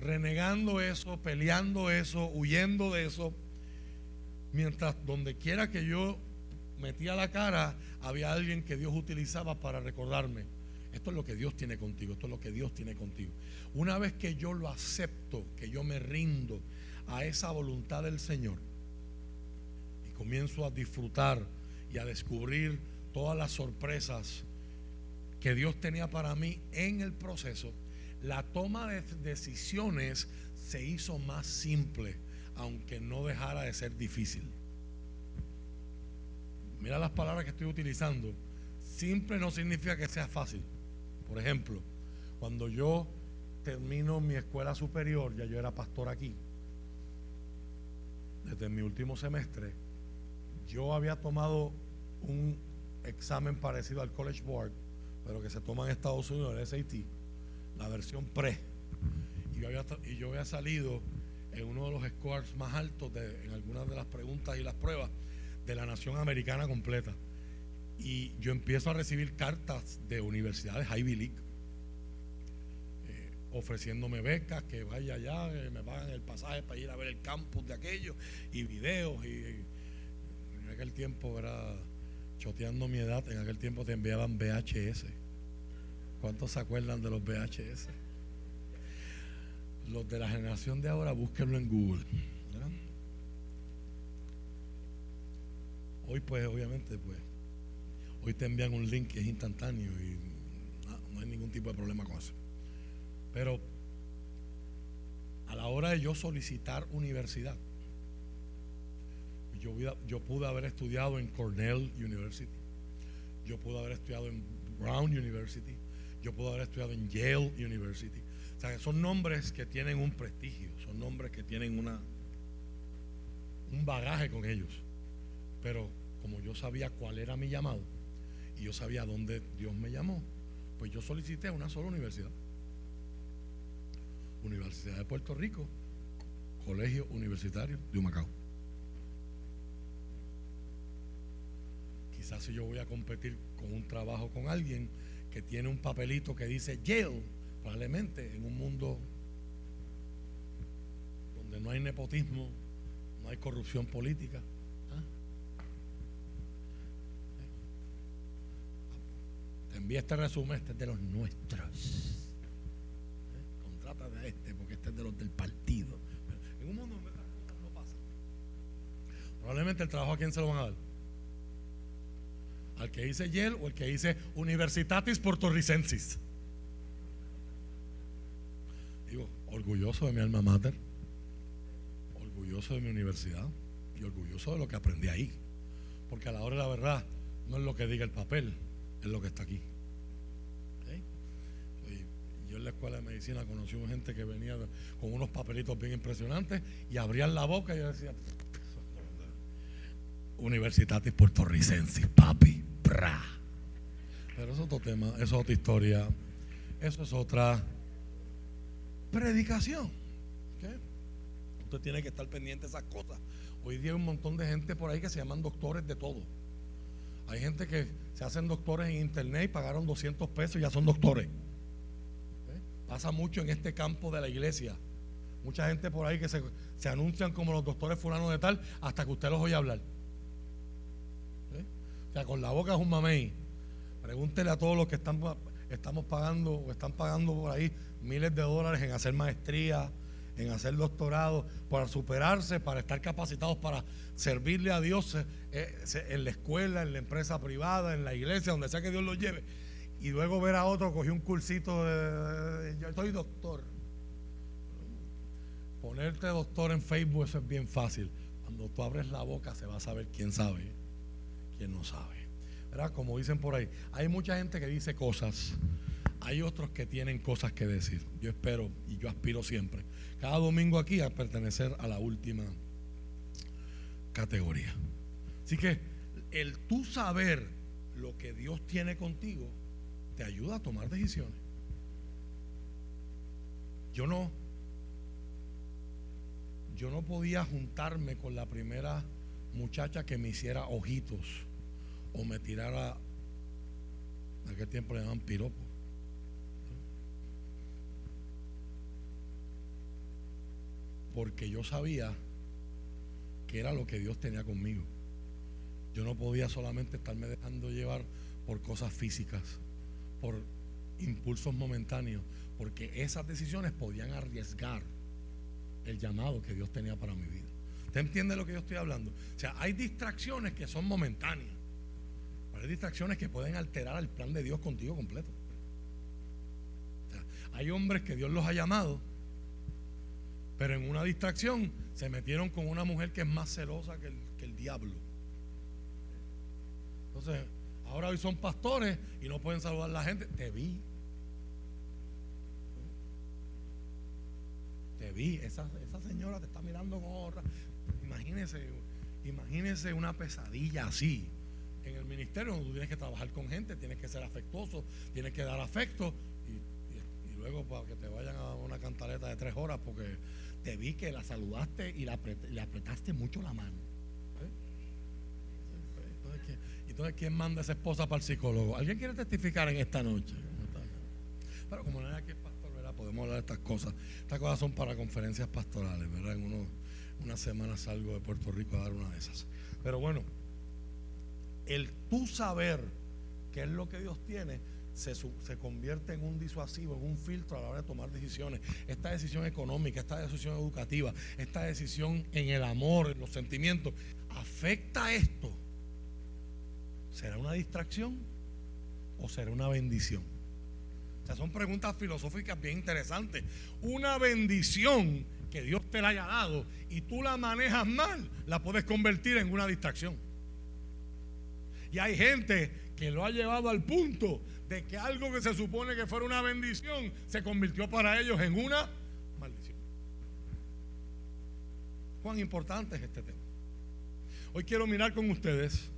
renegando eso, peleando eso, huyendo de eso, mientras donde quiera que yo metía la cara, había alguien que Dios utilizaba para recordarme. Esto es lo que Dios tiene contigo, esto es lo que Dios tiene contigo. Una vez que yo lo acepto, que yo me rindo a esa voluntad del Señor y comienzo a disfrutar y a descubrir todas las sorpresas que Dios tenía para mí en el proceso, la toma de decisiones se hizo más simple, aunque no dejara de ser difícil. Mira las palabras que estoy utilizando. Simple no significa que sea fácil. Por ejemplo, cuando yo termino mi escuela superior, ya yo era pastor aquí, desde mi último semestre, yo había tomado un examen parecido al College Board, pero que se toma en Estados Unidos, el SAT, la versión pre. Y yo había, y yo había salido en uno de los scores más altos de, en algunas de las preguntas y las pruebas de la nación americana completa. Y yo empiezo a recibir cartas de universidades Ivy League eh, ofreciéndome becas, que vaya allá, me pagan el pasaje para ir a ver el campus de aquello, y videos. Y, en aquel tiempo era choteando mi edad, en aquel tiempo te enviaban VHS. ¿Cuántos se acuerdan de los VHS? Los de la generación de ahora, búsquenlo en Google. Hoy pues obviamente pues hoy te envían un link que es instantáneo y no, hay ningún tipo de problema con eso. Pero a la hora de yo solicitar universidad, yo, pude haber estudiado en Cornell University, yo pude haber estudiado en Brown University, yo pude haber estudiado en Yale University. O sea, son nombres que tienen un prestigio, son nombres que tienen una, un bagaje con ellos. Pero como yo sabía cuál era mi llamado y yo sabía dónde Dios me llamó, pues yo solicité una sola universidad. Universidad de Puerto Rico, Colegio Universitario de Humacao. Quizás si yo voy a competir con un trabajo con alguien que tiene un papelito que dice Yale, probablemente en un mundo donde no hay nepotismo, no hay corrupción política, envía este resumen, este es de los nuestros. ¿Eh? Contrata de este, porque este es de los del partido. en un mundo donde estas cosas no pasan. Probablemente el trabajo a quién se lo van a dar. Al que dice Yale o el que dice Universitatis Portoricensis. Digo, orgulloso de mi alma mater, orgulloso de mi universidad y orgulloso de lo que aprendí ahí. Porque a la hora de la verdad no es lo que diga el papel, es lo que está aquí. Yo en la escuela de medicina conocí a gente que venía con unos papelitos bien impresionantes y abrían la boca y yo decía, Universitatis Puertorricensis, papi, pra. Pero eso es otro tema, eso es otra historia, eso es otra predicación. Usted tiene que estar pendiente de esas cosas. Hoy día hay un montón de gente por ahí que se llaman doctores de todo. Hay gente que se hacen doctores en internet y pagaron 200 pesos y ya son doctores. Pasa mucho en este campo de la iglesia. Mucha gente por ahí que se, anuncian como los doctores fulanos de tal hasta que usted los oye hablar. Sea, con la boca es un mamey. Pregúntele a todos los que estamos pagando o están pagando por ahí miles de dólares en hacer maestría, en hacer doctorado, para superarse, para estar capacitados para servirle a Dios eh, eh, en la escuela, en la empresa privada, en la iglesia, donde sea que Dios los lleve. Y luego ver a otro, cogió un cursito de, yo soy doctor. Ponerte doctor en Facebook, eso es bien fácil. Cuando tú abres la boca se va a saber quién sabe, quién no sabe. ¿Verdad? Como dicen por ahí, hay mucha gente que dice cosas hay otros que tienen cosas que decir. Yo espero y yo aspiro siempre, cada domingo aquí, a pertenecer a la última categoría. Así que el tú saber lo que Dios tiene contigo te ayuda a tomar decisiones. Yo no, yo no podía juntarme con la primera muchacha que me hiciera ojitos o me tirara, en aquel tiempo le llamaban piropo. Porque yo sabía que era lo que Dios tenía conmigo. Yo no podía solamente estarme dejando llevar por cosas físicas, por impulsos momentáneos, porque esas decisiones podían arriesgar el llamado que Dios tenía para mi vida. ¿Usted entiende lo que yo estoy hablando? O sea, hay distracciones que son momentáneas, distracciones que pueden alterar el plan de Dios contigo completo. Hay hombres que Dios los ha llamado, pero en una distracción se metieron con una mujer que es más celosa que el, que el diablo. Entonces, ahora hoy son pastores y no pueden saludar a la gente. Te vi. Te vi. Esa, esa señora te está mirando con honra. Imagínese, imagínese una pesadilla así. En el ministerio donde tú tienes que trabajar con gente, tienes que ser afectuoso, tienes que dar afecto y, luego para que te vayan a una cantaleta de tres horas porque te vi que la saludaste y la apret- le apretaste mucho la mano. ¿Eh? Entonces, ¿quién, entonces, ¿quién manda a esa esposa para el psicólogo? ¿Alguien quiere testificar en esta noche? Pero como nadie aquí es pastor, ¿verdad? Podemos hablar de estas cosas. Estas cosas son para conferencias pastorales, ¿verdad? En uno, unas semanas salgo de Puerto Rico a dar una de esas. Pero bueno, el tú saber qué es lo que Dios tiene se, se convierte en un disuasivo, en un filtro a la hora de tomar decisiones. Esta decisión económica, esta decisión educativa, esta decisión en el amor, en los sentimientos, ¿afecta esto? ¿Será una distracción o será una bendición? O sea, son preguntas filosóficas bien interesantes. Una bendición que Dios te la haya dado y tú la manejas mal, la puedes convertir en una distracción. Y hay gente que lo ha llevado al punto de que algo que se supone que fuera una bendición se convirtió para ellos en una maldición. Cuán importante es este tema. Hoy quiero mirar con ustedes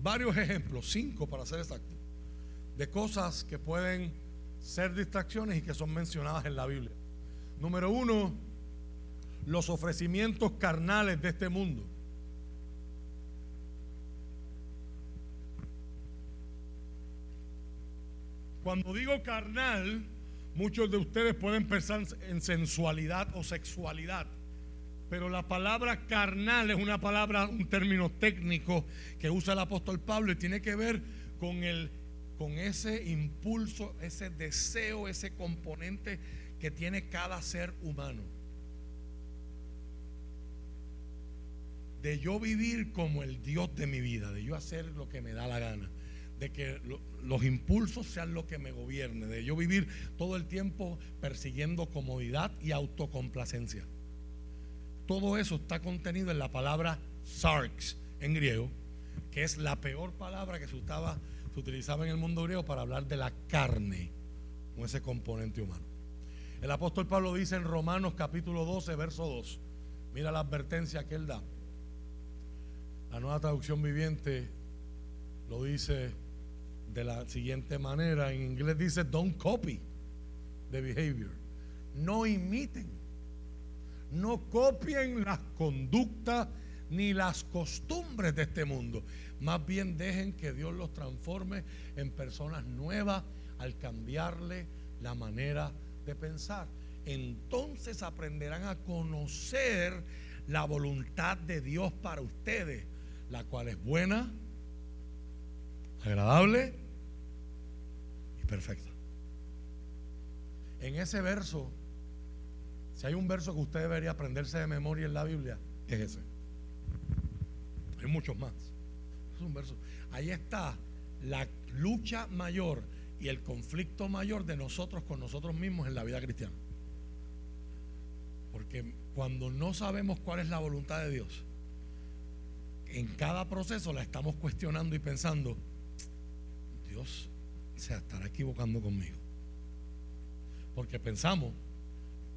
varios ejemplos, cinco para ser exacto, de cosas que pueden ser distracciones y que son mencionadas en la Biblia. Número uno, los ofrecimientos carnales de este mundo. Cuando digo carnal, muchos de ustedes pueden pensar en sensualidad o sexualidad. Pero la palabra carnal es una palabra, un término técnico que usa el apóstol Pablo y tiene que ver con el con ese impulso, ese deseo, ese componente que tiene cada ser humano. De yo vivir como el Dios de mi vida, de yo hacer lo que me da la gana, de que los impulsos sean lo que me gobierne, de yo vivir todo el tiempo persiguiendo comodidad y autocomplacencia. Todo eso está contenido en la palabra sarx en griego, que es la peor palabra que se, usaba- se utilizaba en el mundo griego para hablar de la carne, con ese componente humano. El apóstol Pablo dice en Romanos capítulo 12, verso 2, mira la advertencia que él da. La nueva traducción viviente lo dice de la siguiente manera, en inglés dice, don't copy the behavior, no imiten no copien las conductas ni las costumbres de este mundo. Más bien dejen que Dios los transforme en personas nuevas al cambiarle la manera de pensar. Entonces aprenderán a conocer la voluntad de Dios para ustedes, la cual es buena, agradable perfecta. En ese verso si hay un verso que usted debería aprenderse de memoria en la Biblia, es ese. Hay muchos más. Es un verso. Ahí está la lucha mayor y el conflicto mayor de nosotros con nosotros mismos en la vida cristiana. Porque cuando no sabemos cuál es la voluntad de Dios, en cada proceso la estamos cuestionando y pensando, Dios se estará equivocando conmigo. Porque pensamos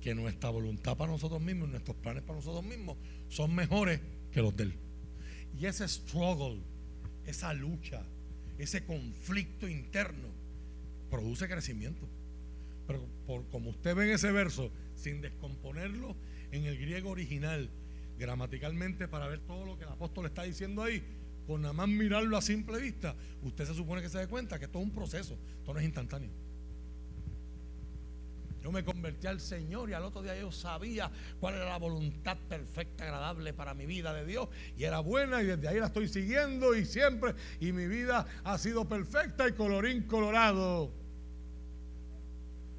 que nuestra voluntad para nosotros mismos, nuestros planes para nosotros mismos son mejores que los de Él. Y ese struggle, esa lucha, ese conflicto interno, produce crecimiento. Pero por como usted ve en ese verso, sin descomponerlo en el griego original, gramaticalmente, para ver todo lo que el apóstol está diciendo ahí, con nada más mirarlo a simple vista, usted se supone que se dé cuenta que esto es un proceso, esto no es instantáneo. Yo me convertí al Señor y al otro día yo sabía cuál era la voluntad perfecta, agradable para mi vida de Dios. Y era buena y desde ahí la estoy siguiendo y siempre. Y mi vida ha sido perfecta y colorín colorado.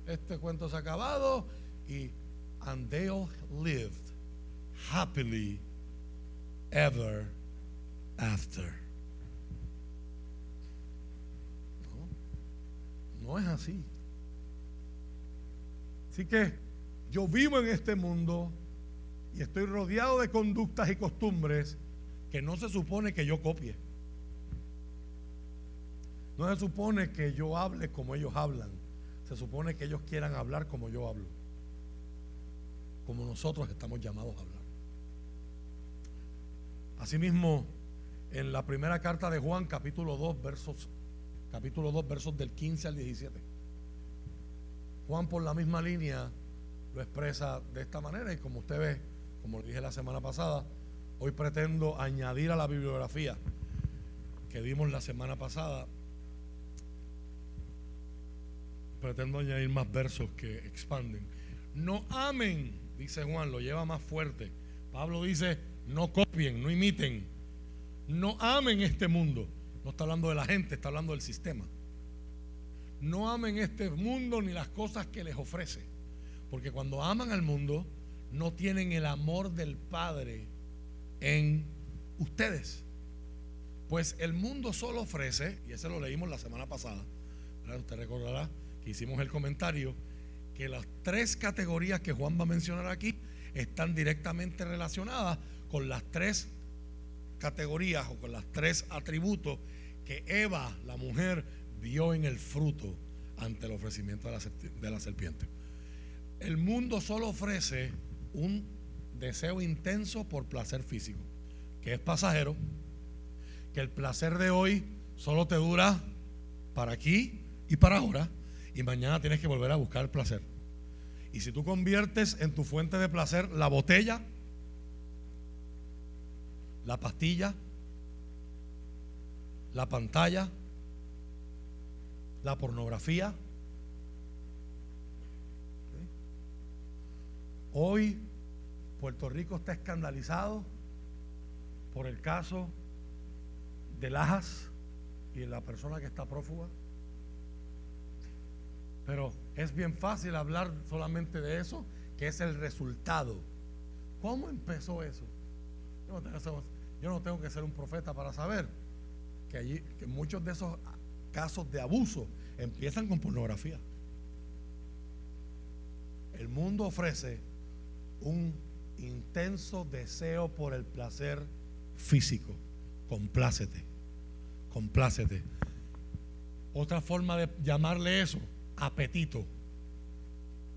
Este cuento se ha acabado y and they lived happily ever after. No, no es así. Así que yo vivo en este mundo y estoy rodeado de conductas y costumbres que no se supone que yo copie. No se supone que yo hable como ellos hablan. Se supone que ellos quieran hablar como yo hablo. Como nosotros estamos llamados a hablar. Asimismo, en la primera carta de Juan, capítulo 2, versos, capítulo 2, versos del 15 al 17. Juan por la misma línea lo expresa de esta manera y como usted ve, como le dije la semana pasada, hoy pretendo añadir a la bibliografía que dimos la semana pasada, pretendo añadir más versos que expanden. No amen, dice Juan, lo lleva más fuerte. Pablo dice, no copien, no imiten, no amen este mundo. No está hablando de la gente, está hablando del sistema no amen este mundo ni las cosas que les ofrece. Porque cuando aman al mundo, no tienen el amor del Padre en ustedes. Pues el mundo solo ofrece, y ese lo leímos la semana pasada, usted recordará que hicimos el comentario, que las tres categorías que Juan va a mencionar aquí están directamente relacionadas con las tres categorías o con las tres atributos que Eva, la mujer, vio en el fruto ante el ofrecimiento de la, serpiente. El mundo solo ofrece un deseo intenso por placer físico, que es pasajero, que el placer de hoy solo te dura para aquí y para ahora, y mañana tienes que volver a buscar el placer. Y si tú conviertes en tu fuente de placer la botella, la pastilla, la pantalla, la pornografía. Hoy Puerto Rico está escandalizado por el caso de Lajas y la persona que está prófuga. Pero es bien fácil hablar solamente de eso, que es el resultado. ¿Cómo empezó eso? Yo no tengo, que ser un profeta para saber que, allí, que muchos de esos casos de abuso empiezan con pornografía. El mundo ofrece un intenso deseo por el placer físico. Complácete, complácete. Otra forma de llamarle eso, apetito.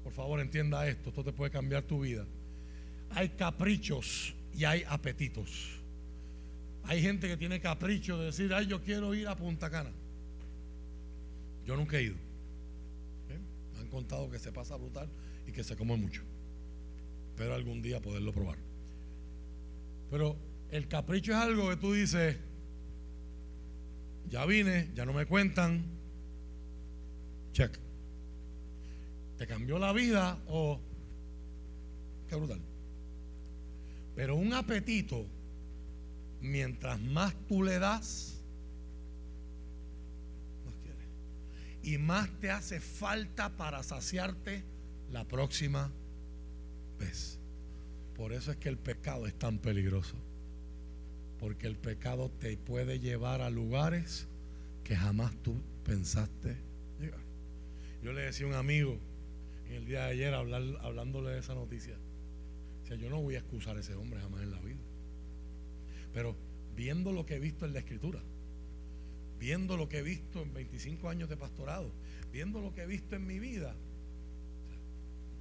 Por favor, entienda esto, esto te puede cambiar tu vida. Hay caprichos y hay apetitos. Hay gente que tiene capricho de decir, ay, yo quiero ir a Punta Cana. Yo nunca he ido. Me han contado que se pasa brutal y que se come mucho. Espero algún día poderlo probar. Pero el capricho es algo que tú dices, ya vine, ya no me cuentan, check. ¿Te cambió la vida o qué brutal? Pero un apetito, mientras más tú le das, y más te hace falta para saciarte la próxima vez. Por eso es que el pecado es tan peligroso. Porque el pecado te puede llevar a lugares que jamás tú pensaste llegar. Yo le decía a un amigo en el día de ayer hablándole de esa noticia. O sea, yo no voy a excusar a ese hombre jamás en la vida. Pero viendo lo que he visto en la escritura, viendo lo que he visto en 25 años de pastorado, viendo lo que he visto en mi vida,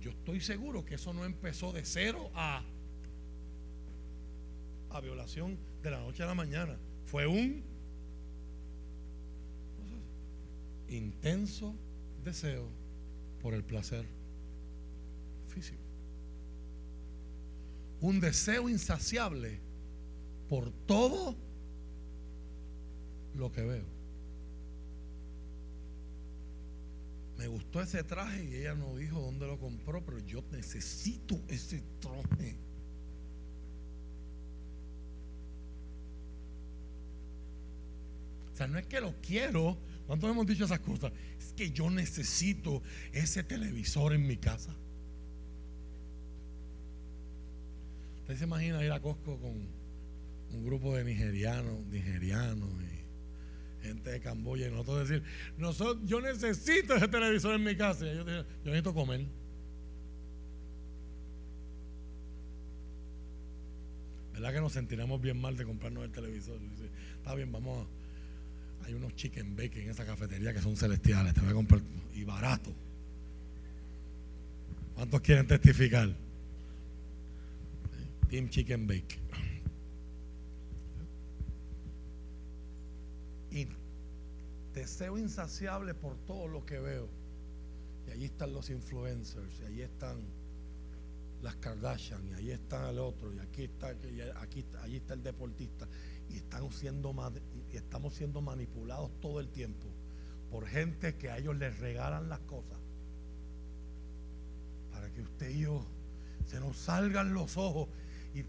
yo estoy seguro que eso no empezó de cero a, a violación de la noche a la mañana. Fue un intenso deseo por el placer físico. un deseo insaciable por todo lo que veo. Me gustó ese traje y ella no dijo dónde lo compró, pero yo necesito ese traje. O sea, no es que lo quiero. ¿Cuántos hemos dicho esas cosas? Es que yo necesito ese televisor en mi casa. Usted se imagina ir a Costco con un grupo de nigerianos, nigerianos y gente de Camboya y nosotros decir, yo necesito ese televisor en mi casa. yo, yo necesito comer. ¿Verdad que nos sentiremos bien mal de comprarnos el televisor? Dice, está bien, vamos a... Hay unos chicken bake en esa cafetería que son celestiales, te voy a comprar y barato. ¿Cuántos quieren testificar? Team Chicken Bake. Y deseo insaciable por todo lo que veo. Y allí están los influencers, y allí están las Kardashian, y allí está el otro, y aquí está, aquí allí está el deportista. Y estamos siendo, y estamos siendo manipulados todo el tiempo por gente que a ellos les regalan las cosas. Para que usted y yo se nos salgan los ojos y,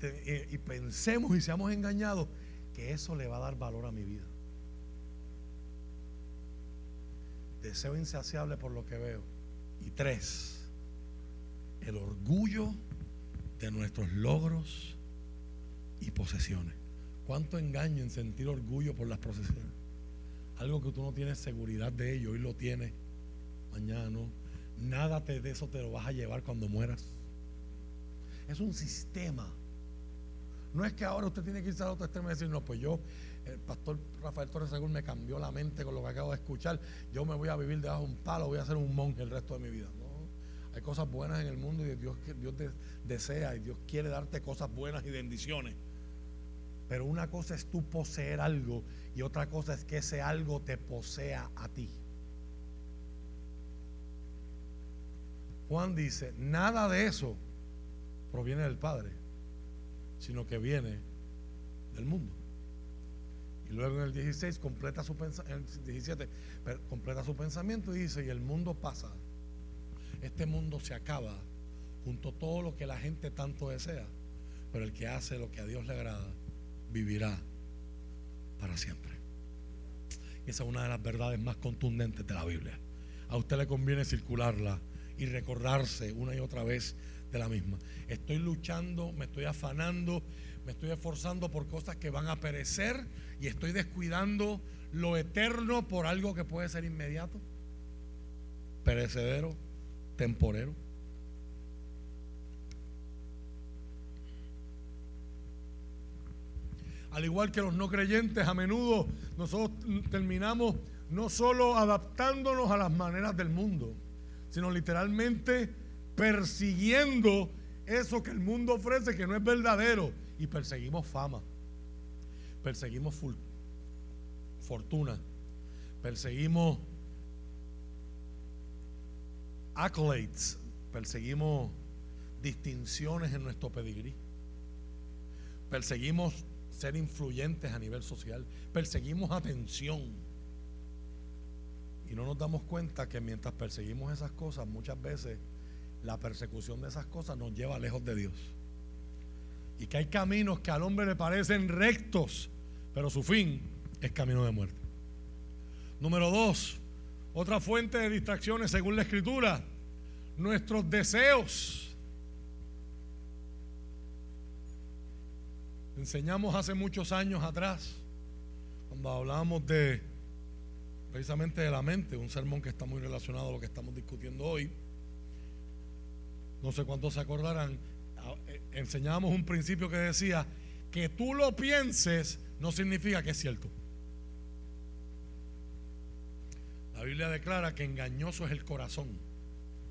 pensemos y seamos engañados, que eso le va a dar valor a mi vida. Deseo insaciable por lo que veo. Y tres, el orgullo de nuestros logros y posesiones. ¿Cuánto engaño en sentir orgullo por las posesiones? Algo que tú no tienes seguridad de ello, hoy lo tienes, mañana no. Nada de eso te lo vas a llevar cuando mueras. Es un sistema no es que ahora usted tiene que irse al otro extremo y decir, no, pues yo, el pastor Rafael Torres Según me cambió la mente con lo que acabo de escuchar. Yo me voy a vivir debajo de un palo, voy a ser un monje el resto de mi vida. No, hay cosas buenas en el mundo y Dios, Dios desea y Dios quiere darte cosas buenas y bendiciones. Pero una cosa es tú poseer algo y otra cosa es que ese algo te posea a ti. Juan dice, nada de eso proviene del Padre sino que viene del mundo. Y luego en el 16 completa su el 17 completa su pensamiento y dice, y el mundo pasa. Este mundo se acaba junto a todo lo que la gente tanto desea, pero el que hace lo que a Dios le agrada vivirá para siempre. Y esa es una de las verdades más contundentes de la Biblia. A usted le conviene circularla y recordarse una y otra vez de la misma. Estoy luchando, me estoy afanando, me estoy esforzando por cosas que van a perecer y estoy descuidando lo eterno por algo que puede ser inmediato, perecedero, temporero. Al igual que los no creyentes, a menudo nosotros terminamos no solo adaptándonos a las maneras del mundo, sino literalmente persiguiendo eso que el mundo ofrece que no es verdadero y perseguimos fama, perseguimos fortuna, perseguimos accolades, perseguimos distinciones en nuestro pedigrí, perseguimos ser influyentes a nivel social, perseguimos atención. Y no nos damos cuenta que mientras perseguimos esas cosas, muchas veces la persecución de esas cosas nos lleva lejos de Dios. Y que hay caminos que al hombre le parecen rectos, pero su fin es camino de muerte. Número dos, otra fuente de distracciones según la escritura, nuestros deseos. Enseñamos hace muchos años atrás, cuando hablábamos de precisamente de la mente, un sermón que está muy relacionado a lo que estamos discutiendo hoy no sé cuántos se acordarán, enseñábamos un principio que decía que tú lo pienses no significa que es cierto. La Biblia declara que engañoso es el corazón,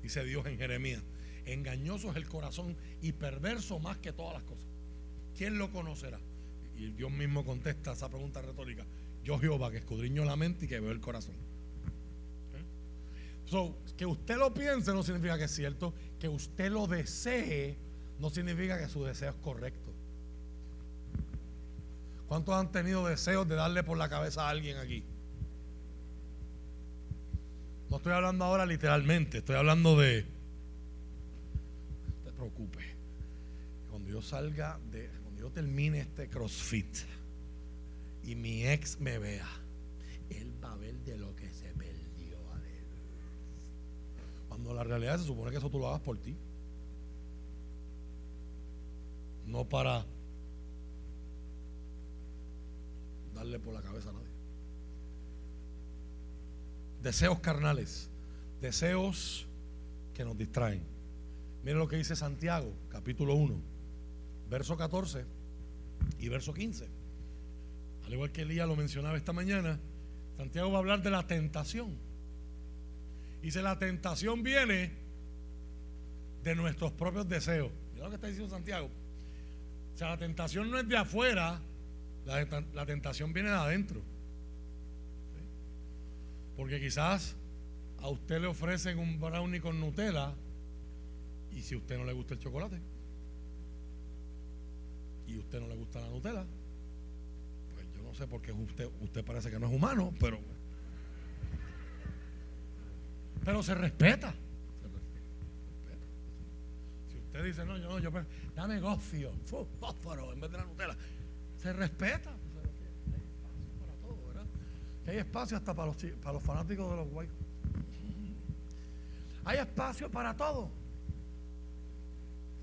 dice Dios en Jeremías. Engañoso es el corazón y perverso más que todas las cosas. ¿Quién lo conocerá? Y Dios mismo contesta esa pregunta retórica. Yo Jehová que escudriño la mente y que veo el corazón que usted lo piense no significa que es cierto. Que usted lo desee no significa que su deseo es correcto. ¿Cuántos han tenido deseos de darle por la cabeza a alguien aquí? No estoy hablando ahora literalmente, estoy hablando de... No te preocupes. Cuando yo salga de... Cuando yo termine este CrossFit y mi ex me vea, él va a ver de lo que se perdió. Cuando la realidad se supone que eso tú lo hagas por ti. No para darle por la cabeza a nadie. Deseos carnales, deseos que nos distraen. Miren lo que dice Santiago, capítulo 1, verso 14 y verso 15. Al igual que Elías lo mencionaba esta mañana, Santiago va a hablar de la tentación. Si la tentación viene de nuestros propios deseos. Mira lo que está diciendo Santiago. O sea, la tentación no es de afuera, la, tentación viene de adentro. Porque quizás a usted le ofrecen un brownie con Nutella y si a usted no le gusta el chocolate y a usted no le gusta la Nutella, pues yo no sé por qué usted, usted parece que no es humano, pero pero se respeta. Usted dice, no, yo no, yo dame gofio, fósforo en vez de la Nutella se respeta. Hay espacio para todo, ¿verdad? hay espacio hasta para los, para los fanáticos de los guayos. Hay espacio para todo.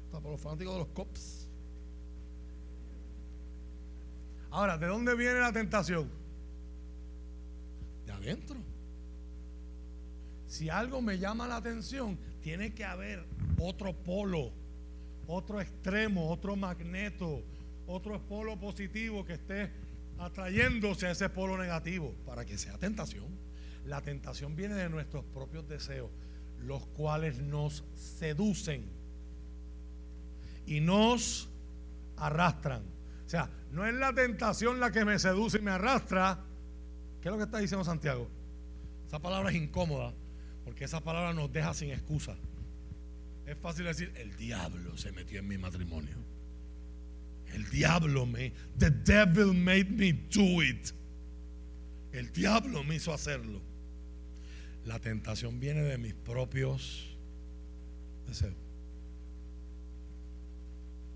Hasta para los fanáticos de los cops. Ahora, ¿de dónde viene la tentación? De adentro. Si algo me llama la atención, tiene que haber otro polo, otro extremo, otro magneto, otro polo positivo que esté atrayéndose a ese polo negativo para que sea tentación. La tentación viene de nuestros propios deseos, los cuales nos seducen y nos arrastran. O sea, no es la tentación la que me seduce y me arrastra. ¿Qué es lo que está diciendo Santiago? Esa palabra es incómoda porque esa palabra nos deja sin excusa. Es fácil decir, el diablo se metió en mi matrimonio. El diablo me, the devil made me do it. El diablo me hizo hacerlo. La tentación viene de mis propios deseos.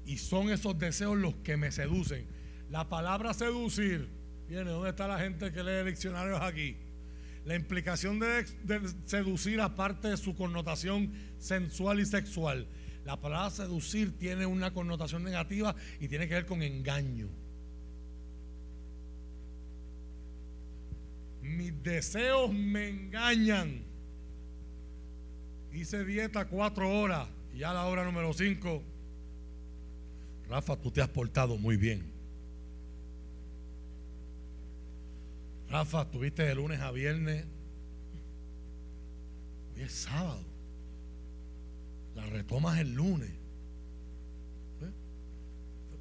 Y son esos deseos los que me seducen. La palabra seducir, viene, ¿dónde está la gente que lee diccionarios aquí? La implicación de, seducir, aparte de su connotación sensual y sexual, la palabra seducir tiene una connotación negativa y tiene que ver con engaño. Mis deseos me engañan. Hice dieta cuatro horas y a la hora número cinco. Rafa, tú te has portado muy bien. Rafa, estuviste de lunes a viernes. Hoy es sábado. La retomas el lunes.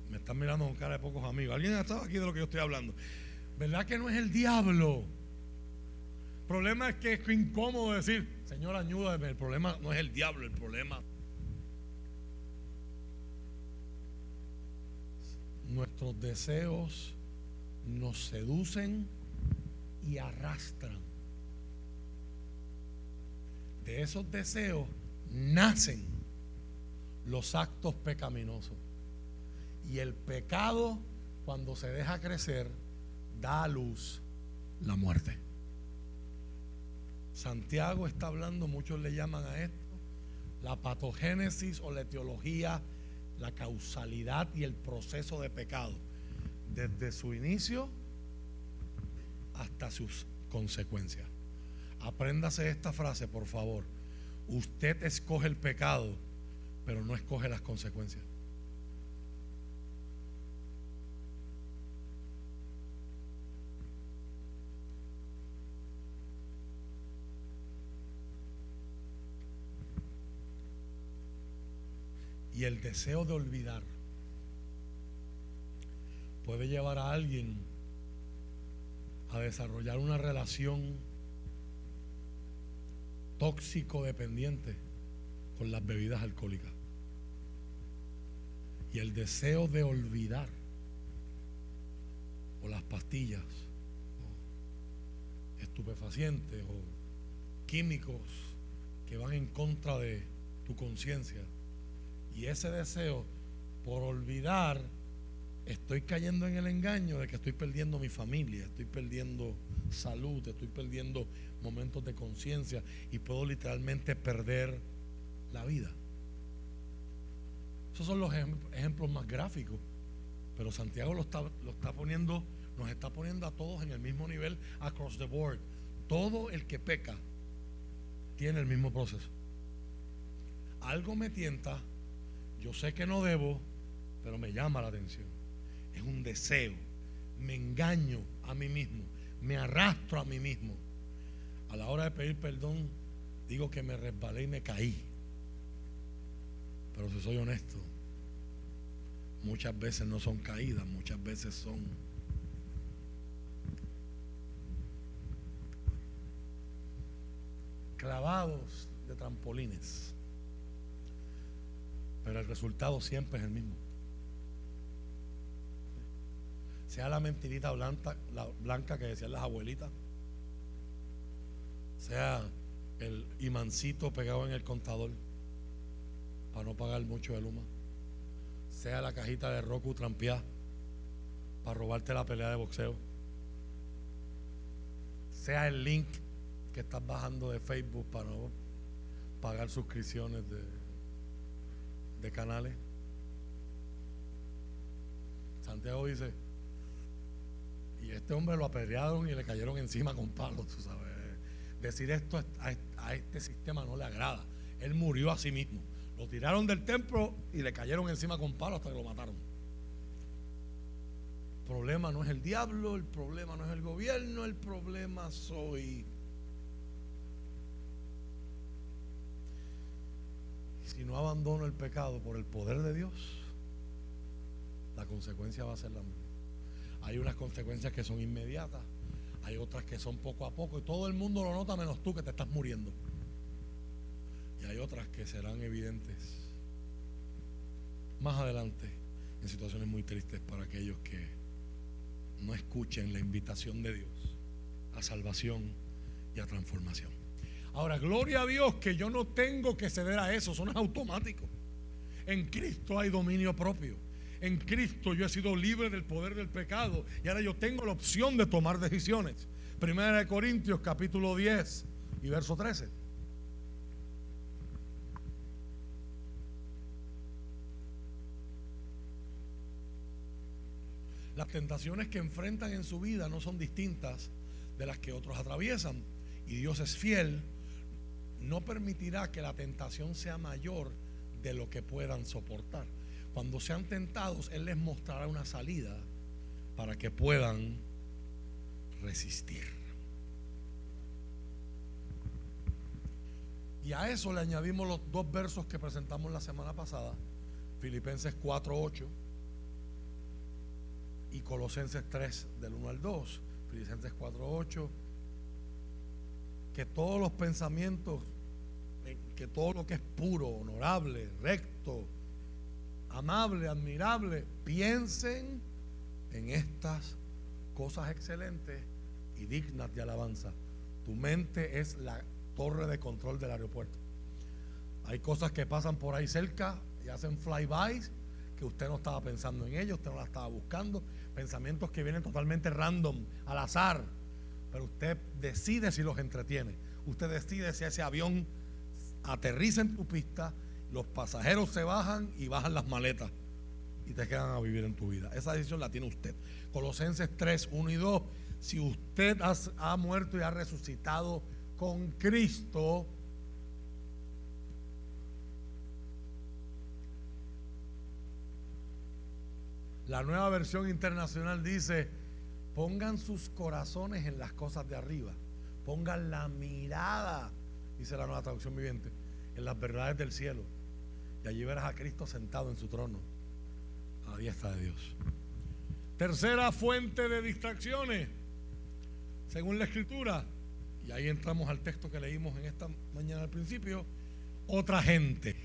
Me están mirando con cara de pocos amigos. ¿Alguien ha estado aquí de lo que yo estoy hablando? ¿Verdad que no es el diablo? El problema es que es incómodo decir, Señor, ayúdame. El problema no es el diablo, el problema. Nuestros deseos nos seducen y arrastran. De esos deseos nacen los actos pecaminosos. Y el pecado, cuando se deja crecer, da a luz la muerte. Santiago está hablando, muchos le llaman a esto, la patogénesis o la etiología, la causalidad y el proceso de pecado, desde su inicio hasta sus consecuencias. Apréndase esta frase, por favor. Usted escoge el pecado, pero no escoge las consecuencias. Y el deseo de olvidar puede llevar a alguien a desarrollar una relación tóxico dependiente con las bebidas alcohólicas. Y el deseo de olvidar, o las pastillas, o estupefacientes, o químicos que van en contra de tu conciencia. Y ese deseo por olvidar, estoy cayendo en el engaño de que estoy perdiendo mi familia, estoy perdiendo salud, estoy perdiendo momentos de conciencia y puedo literalmente perder la vida. Esos son los ejemplos más gráficos. Pero Santiago lo está, poniendo, nos está poniendo a todos en el mismo nivel, across the board. Todo el que peca tiene el mismo proceso. Algo me tienta, yo sé que no debo, pero me llama la atención. Es un deseo. Me engaño a mí mismo, me arrastro a mí mismo. A la hora de pedir perdón, digo que me resbalé y me caí. Pero si soy honesto, muchas veces no son caídas, muchas veces son clavados de trampolines. Pero el resultado siempre es el mismo. Sea la mentirita blanca, la blanca que decían las abuelitas, sea el imancito pegado en el contador para no pagar mucho de luma, sea la cajita de Roku trampeada para robarte la pelea de boxeo, sea el link que estás bajando de Facebook para no pagar suscripciones de, de canales. Santiago dice, y este hombre lo apedrearon y le cayeron encima con palos, tú sabes. Decir esto a este sistema no le agrada. Él murió a sí mismo. Lo tiraron del templo y le cayeron encima con palos hasta que lo mataron. El problema no es el diablo, el problema no es el gobierno, el problema soy. Si no abandono el pecado por el poder de Dios, la consecuencia va a ser la misma. Hay unas consecuencias que son inmediatas, hay otras que son poco a poco y todo el mundo lo nota menos tú que te estás muriendo. Y hay otras que serán evidentes más adelante en situaciones muy tristes para aquellos que no escuchen la invitación de Dios a salvación y a transformación. Ahora, gloria a Dios que yo no tengo que ceder a eso, son automáticos. En Cristo hay dominio propio en Cristo yo he sido libre del poder del pecado y ahora yo tengo la opción de tomar decisiones. Primera de Corintios capítulo 10 y verso 13. Las tentaciones que enfrentan en su vida no son distintas de las que otros atraviesan. Y Dios es fiel, no permitirá que la tentación sea mayor de lo que puedan soportar. Cuando sean tentados, Él les mostrará una salida para que puedan resistir. Y a eso le añadimos los dos versos que presentamos la semana pasada, Filipenses 4.8 y Colosenses 3 del 1 al 2. Filipenses 4.8, que todos los pensamientos, eh, que todo lo que es puro, honorable, recto, amable, admirable, piensen en estas cosas excelentes y dignas de alabanza. Tu mente es la torre de control del aeropuerto. Hay cosas que pasan por ahí cerca y hacen flybys que usted no estaba pensando en ellos, usted no la estaba buscando, pensamientos que vienen totalmente random, al azar, pero usted decide si los entretiene. Usted decide si ese avión aterriza en tu pista los pasajeros se bajan y bajan las maletas y te quedan a vivir en tu vida. Esa decisión la tiene usted. Colosenses 3, 1 y 2. Si usted ha muerto y ha resucitado con Cristo, la nueva versión internacional dice, pongan sus corazones en las cosas de arriba, pongan la mirada, dice la nueva traducción viviente, en las verdades del cielo y allí verás a Cristo sentado en su trono, a la diestra de Dios. Tercera fuente de distracciones, según la escritura, y ahí entramos al texto que leímos en esta mañana al principio, otra gente.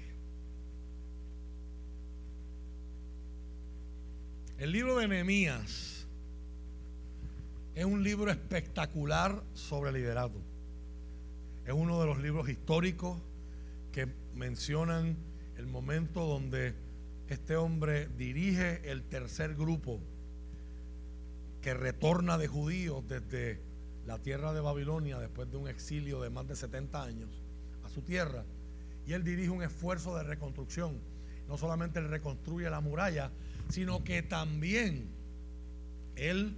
El libro de Nehemías es un libro espectacular sobre liderazgo. Es uno de los libros históricos que mencionan el momento donde este hombre dirige el tercer grupo que retorna de judíos desde la tierra de Babilonia después de un exilio de más de 70 años a su tierra. Y él dirige un esfuerzo de reconstrucción. No solamente él reconstruye la muralla, sino que también él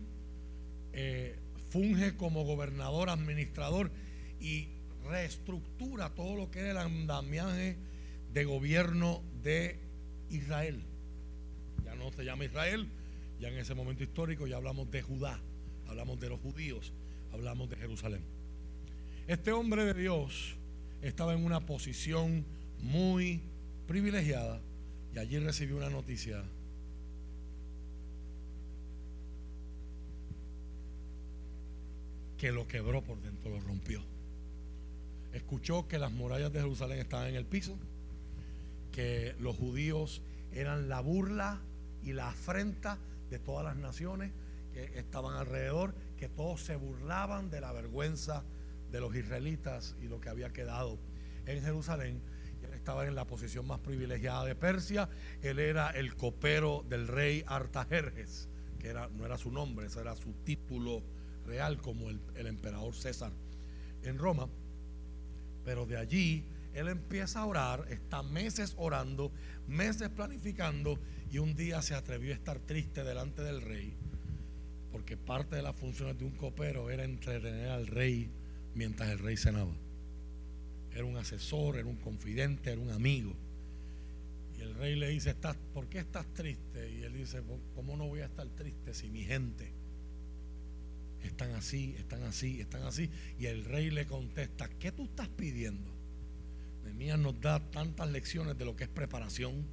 eh, funge como gobernador, administrador y reestructura todo lo que era el andamiaje de gobierno de Israel. Ya no se llama Israel, ya en ese momento histórico ya hablamos de Judá, hablamos de los judíos, hablamos de Jerusalén. Este hombre de Dios estaba en una posición muy privilegiada y allí recibió una noticia que lo quebró por dentro, lo rompió. Escuchó que las murallas de Jerusalén estaban en el piso, que los judíos eran la burla y la afrenta de todas las naciones que estaban alrededor, que todos se burlaban de la vergüenza de los israelitas y lo que había quedado en Jerusalén. Él estaba en la posición más privilegiada de Persia. Él era el copero del rey Artajerjes, que era, no era su nombre, ese era su título real como el, el emperador César en Roma. Pero de allí él empieza a orar, está meses orando, meses planificando y un día se atrevió a estar triste delante del rey, porque parte de las funciones de un copero era entretener al rey mientras el rey cenaba. Era un asesor, era un confidente, era un amigo. Y el rey le dice, ¿Estás, ¿por qué estás triste? Y él dice, ¿cómo no voy a estar triste si mi gente están así, están así, están así? Y el rey le contesta, ¿qué tú estás pidiendo? Nehemías nos da tantas lecciones de lo que es preparación,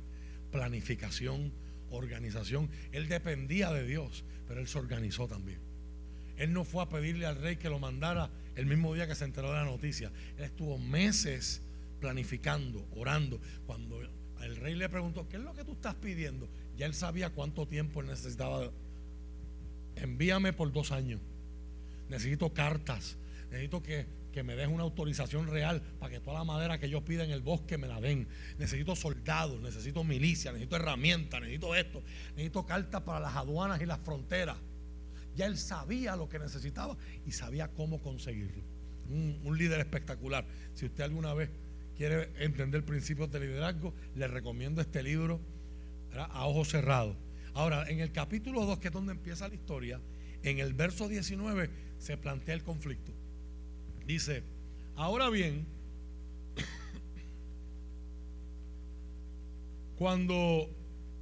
planificación, organización. Él dependía de Dios, pero él se organizó también. Él no fue a pedirle al rey que lo mandara el mismo día que se enteró de la noticia. Él estuvo meses planificando, orando. Cuando el rey le preguntó, ¿qué es lo que tú estás pidiendo? Ya él sabía cuánto tiempo él necesitaba. Envíame por dos años. Necesito cartas. Necesito que que me deje una autorización real para que toda la madera que yo pida en el bosque me la den. Necesito soldados, necesito milicia, necesito herramientas, necesito esto, necesito cartas para las aduanas y las fronteras. Ya él sabía lo que necesitaba y sabía cómo conseguirlo. Un, líder espectacular. Si usted alguna vez quiere entender principios de liderazgo, le recomiendo este libro a ojos cerrados. Ahora, en el capítulo 2, que es donde empieza la historia, en el verso 19 se plantea el conflicto. Dice, ahora bien, cuando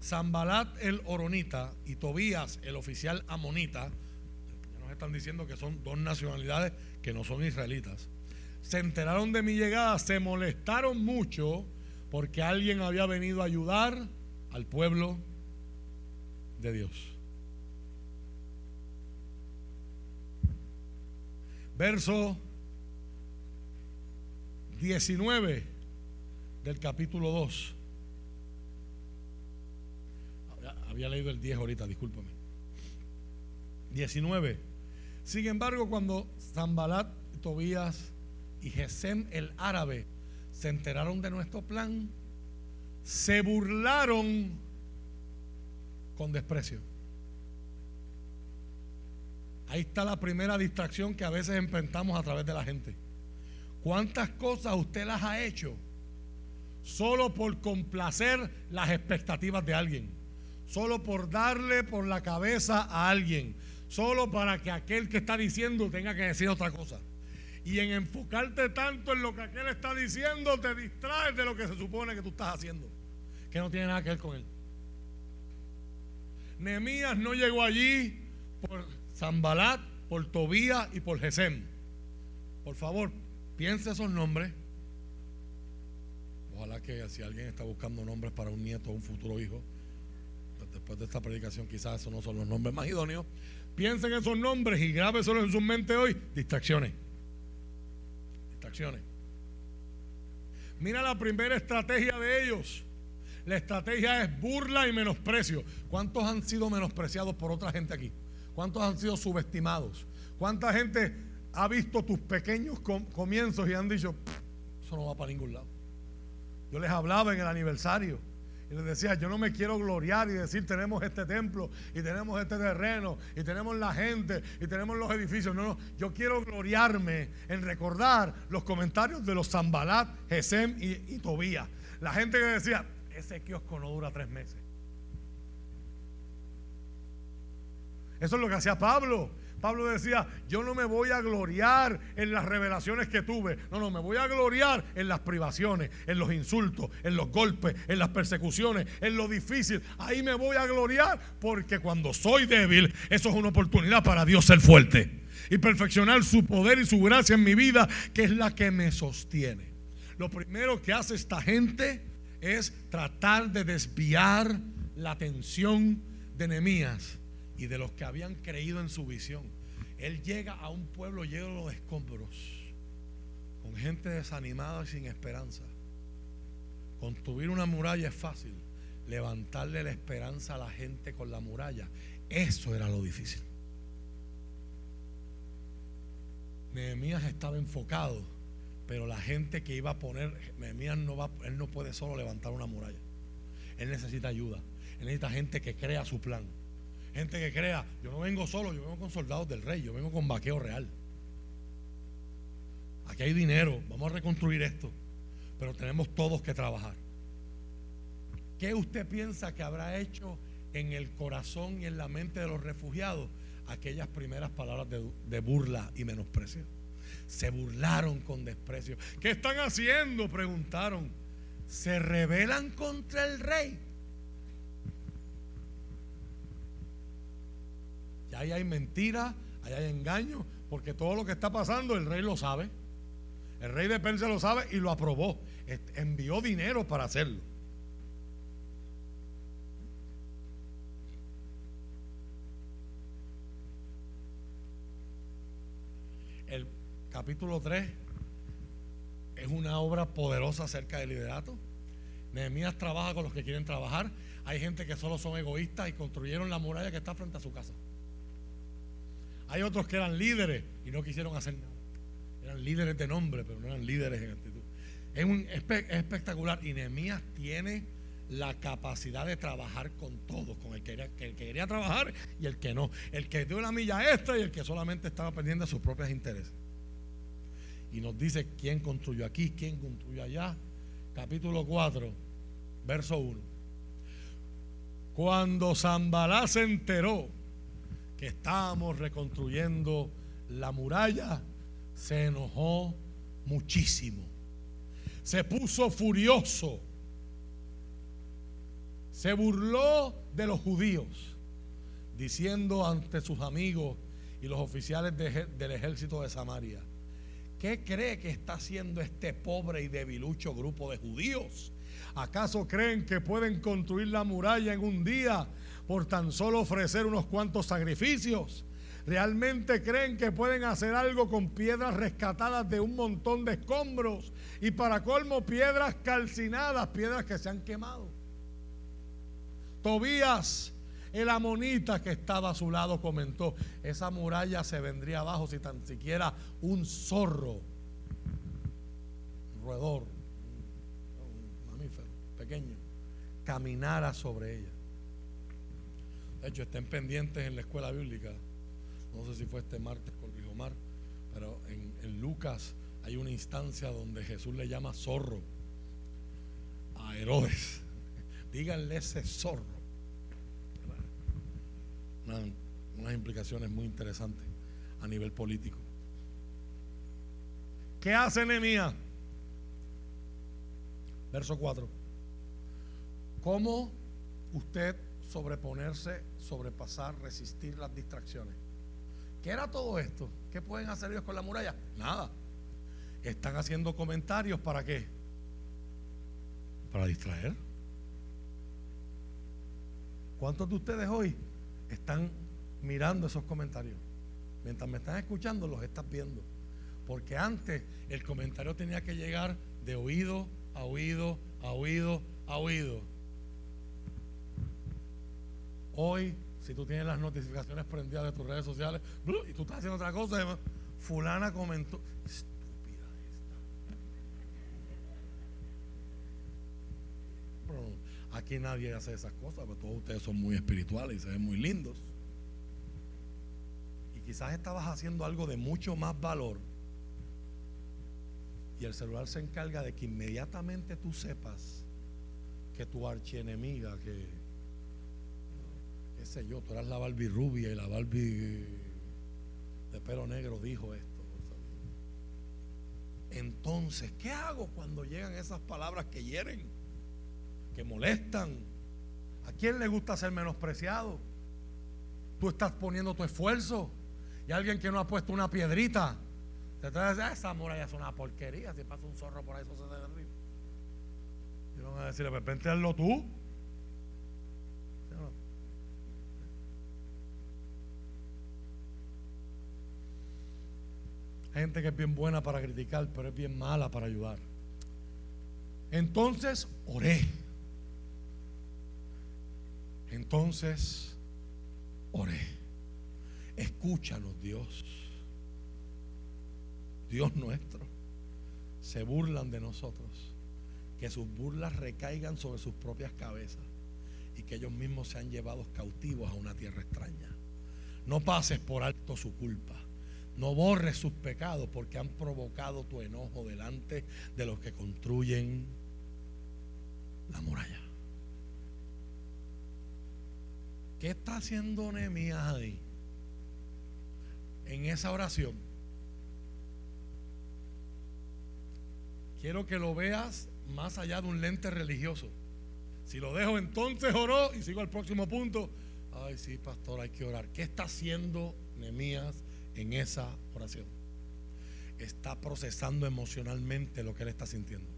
Zambalat el Oronita y Tobías el oficial amonita, ya nos están diciendo que son dos nacionalidades que no son israelitas, se enteraron de mi llegada, se molestaron mucho porque alguien había venido a ayudar al pueblo de Dios. Verso 19 del capítulo 2. Había, leído el 10 ahorita, discúlpame. 19. Sin embargo, cuando Zambalat, Tobías y Gesem el árabe se enteraron de nuestro plan, se burlaron con desprecio. Ahí está la primera distracción que a veces enfrentamos a través de la gente. ¿Cuántas cosas usted las ha hecho solo por complacer las expectativas de alguien? Solo por darle por la cabeza a alguien. Solo para que aquel que está diciendo tenga que decir otra cosa. Y en enfocarte tanto en lo que aquel está diciendo, te distraes de lo que se supone que tú estás haciendo. Que no tiene nada que ver con él. Nehemías no llegó allí por Zambalat, por Tobías y por Gesem. Por favor, Piense esos nombres. Ojalá que si alguien está buscando nombres para un nieto o un futuro hijo, después de esta predicación quizás esos no son los nombres más idóneos. Piensen esos nombres y grábeselo en su mente hoy. Distracciones. Distracciones. Mira la primera estrategia de ellos. La estrategia es burla y menosprecio. ¿Cuántos han sido menospreciados por otra gente aquí? ¿Cuántos han sido subestimados? ¿Cuánta gente ha visto tus pequeños comienzos y han dicho, eso no va para ningún lado? Yo les hablaba en el aniversario y les decía, yo no me quiero gloriar y decir tenemos este templo y tenemos este terreno y tenemos la gente y tenemos los edificios. No, no, yo quiero gloriarme en recordar los comentarios de los Zambalat, Gesem y, y Tobías. La gente que decía, ese kiosco no dura tres meses. Eso es lo que hacía Pablo. Pablo decía, yo no me voy a gloriar en las revelaciones que tuve. No, no, me voy a gloriar en las privaciones, en los insultos, en los golpes, en las persecuciones, en lo difícil. Ahí me voy a gloriar porque cuando soy débil, eso es una oportunidad para Dios ser fuerte y perfeccionar su poder y su gracia en mi vida, que es la que me sostiene. Lo primero que hace esta gente es tratar de desviar la atención de Nehemías y de los que habían creído en su visión. Él llega a un pueblo lleno de escombros, con gente desanimada y sin esperanza. Construir una muralla es fácil, levantarle la esperanza a la gente con la muralla, eso era lo difícil. Nehemías estaba enfocado, pero la gente que iba a poner, Nehemías no va, él no puede solo levantar una muralla. Él necesita ayuda. Él necesita gente que crea su plan gente que crea, yo no vengo solo, yo vengo con soldados del rey, yo vengo con vaqueo real. Aquí hay dinero, vamos a reconstruir esto, pero tenemos todos que trabajar. ¿Qué usted piensa que habrá hecho en el corazón y en la mente de los refugiados aquellas primeras palabras de, de burla y menosprecio? Se burlaron con desprecio. ¿Qué están haciendo? Preguntaron. Se rebelan contra el rey. Ahí hay mentira, ahí hay engaño, porque todo lo que está pasando el rey lo sabe. El rey de Persia lo sabe y lo aprobó. Envió dinero para hacerlo. El capítulo 3 es una obra poderosa acerca del liderato. Nehemías trabaja con los que quieren trabajar. Hay gente que solo son egoístas y construyeron la muralla que está frente a su casa. Hay otros que eran líderes y no quisieron hacer nada. Eran líderes de nombre, pero no eran líderes en actitud. Es, un, espectacular. Y Nehemías tiene la capacidad de trabajar con todos, con el que, el que quería trabajar y el que no. El que dio la milla extra y el que solamente estaba pendiente de sus propios intereses. Y nos dice quién construyó aquí, quién construyó allá. Capítulo 4, verso 1. Cuando Zambalá se enteró que estábamos reconstruyendo la muralla, se enojó muchísimo. Se puso furioso. Se burló de los judíos, diciendo ante sus amigos y los oficiales del ejército de Samaria, ¿qué cree que está haciendo este pobre y debilucho grupo de judíos? ¿Acaso creen que pueden construir la muralla en un día por tan solo ofrecer unos cuantos sacrificios. ¿Realmente creen que pueden hacer algo con piedras rescatadas de un montón de escombros? Y para colmo, piedras calcinadas, piedras que se han quemado. Tobías, el amonita que estaba a su lado, comentó, esa muralla se vendría abajo si tan siquiera un zorro, un roedor, un mamífero pequeño, caminara sobre ella. De hecho, estén pendientes en la escuela bíblica. No sé si fue este martes con Rijomar, pero en, Lucas hay una instancia donde Jesús le llama zorro a Herodes. Díganle ese zorro. Unas implicaciones muy interesantes a nivel político. ¿Qué hace Nehemías? Verso 4. ¿Cómo usted sobreponerse, sobrepasar, resistir las distracciones. ¿Qué era todo esto? ¿Qué pueden hacer ellos con la muralla? Nada. Están haciendo comentarios para qué? Para distraer. ¿Cuántos de ustedes hoy están mirando esos comentarios? Mientras me están escuchando, los estás viendo. Porque antes el comentario tenía que llegar de oído a oído, a oído, a oído. Hoy, si tú tienes las notificaciones prendidas de tus redes sociales y tú estás haciendo otra cosa, fulana comentó, estúpida esta. Aquí nadie hace esas cosas, pero todos ustedes son muy espirituales y se ven muy lindos. Y quizás estabas haciendo algo de mucho más valor y el celular se encarga de que inmediatamente tú sepas que tu archienemiga, que qué sé yo, tú eras la Barbie rubia y la Barbie de pelo negro dijo esto. Entonces, ¿qué hago cuando llegan esas palabras que hieren, que molestan? ¿A quién le gusta ser menospreciado? Tú estás poniendo tu esfuerzo y alguien que no ha puesto una piedrita te trae esa muralla es una porquería. Si pasa un zorro por ahí, eso se derriba. Y van a decirle, pues vente hazlo tú. gente que es bien buena para criticar, pero es bien mala para ayudar. Entonces oré. Entonces oré. Escúchanos, Dios. Dios nuestro, se burlan de nosotros, que sus burlas recaigan sobre sus propias cabezas y que ellos mismos se han llevado cautivos a una tierra extraña. No pases por alto su culpa. No borres sus pecados porque han provocado tu enojo delante de los que construyen la muralla. ¿Qué está haciendo Nehemías ahí? En esa oración Quiero que lo veas más allá de un lente religioso. Si lo dejo entonces oró y sigo al próximo punto. Ay, sí, pastor, hay que orar. ¿Qué está haciendo Nehemías en esa oración? Está procesando emocionalmente lo que él está sintiendo.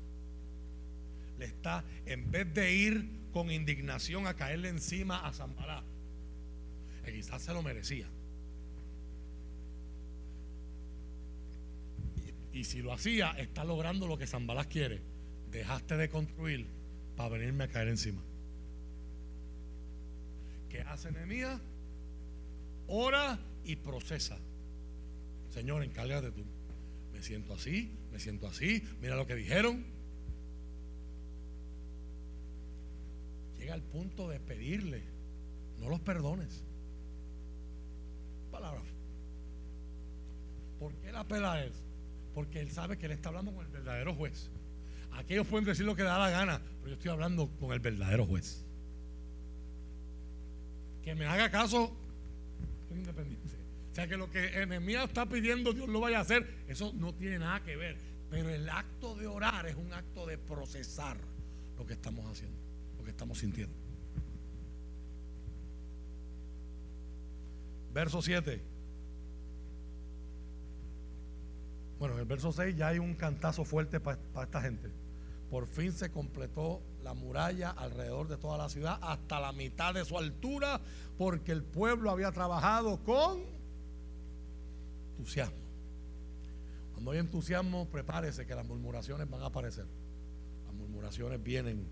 Le está, en vez de ir con indignación a caerle encima a Zambalá, que quizás se lo merecía. Y si lo hacía, está logrando lo que Zambalás quiere. Dejaste de construir para venirme a caer encima. ¿Qué hace Nehemías? Ora y procesa. Señor, encárgate tú. Me siento así, me siento así. Mira lo que dijeron. Llega al punto de pedirle, no los perdones. Palabra. ¿Por qué la pela es? porque él sabe que él está hablando con el verdadero juez. Aquellos pueden decir lo que da la gana, pero yo estoy hablando con el verdadero juez. Que me haga caso, soy independiente. O sea que lo que Enemías está pidiendo, Dios lo vaya a hacer, eso no tiene nada que ver. Pero el acto de orar es un acto de procesar lo que estamos haciendo, lo que estamos sintiendo. Verso 7. Bueno, en el verso 6 ya hay un cantazo fuerte para esta gente. Por fin se completó la muralla alrededor de toda la ciudad hasta la mitad de su altura porque el pueblo había trabajado con entusiasmo. Cuando hay entusiasmo, prepárese que las murmuraciones van a aparecer. Las murmuraciones vienen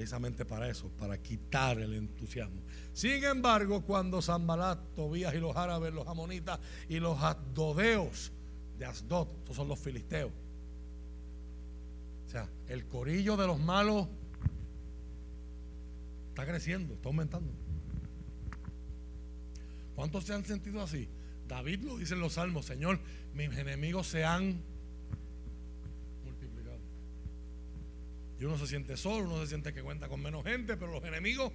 precisamente para eso, para quitar el entusiasmo. Sin embargo, cuando Zambalat, Tobías y los árabes, los amonitas y los adodeos de Asdod, estos son los filisteos. O sea, el corillo de los malos está creciendo, está aumentando. ¿Cuántos se han sentido así? David lo dice en los salmos, Señor, mis enemigos se han multiplicado. Y uno se siente solo, uno se siente que cuenta con menos gente, pero los enemigos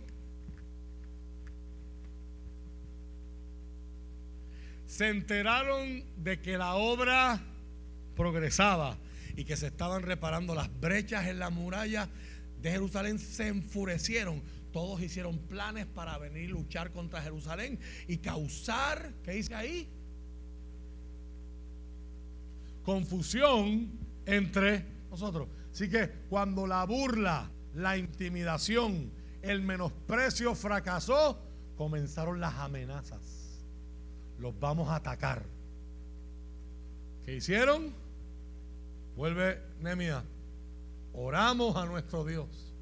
se enteraron de que la obra progresaba y que se estaban reparando las brechas en la muralla de Jerusalén, se enfurecieron. Todos hicieron planes para venir a luchar contra Jerusalén y causar, ¿qué dice ahí? Confusión entre nosotros. Así que cuando la burla, la intimidación, el menosprecio fracasó, comenzaron las amenazas los vamos a atacar. ¿Qué hicieron? Vuelve Nemia. Oramos a nuestro Dios.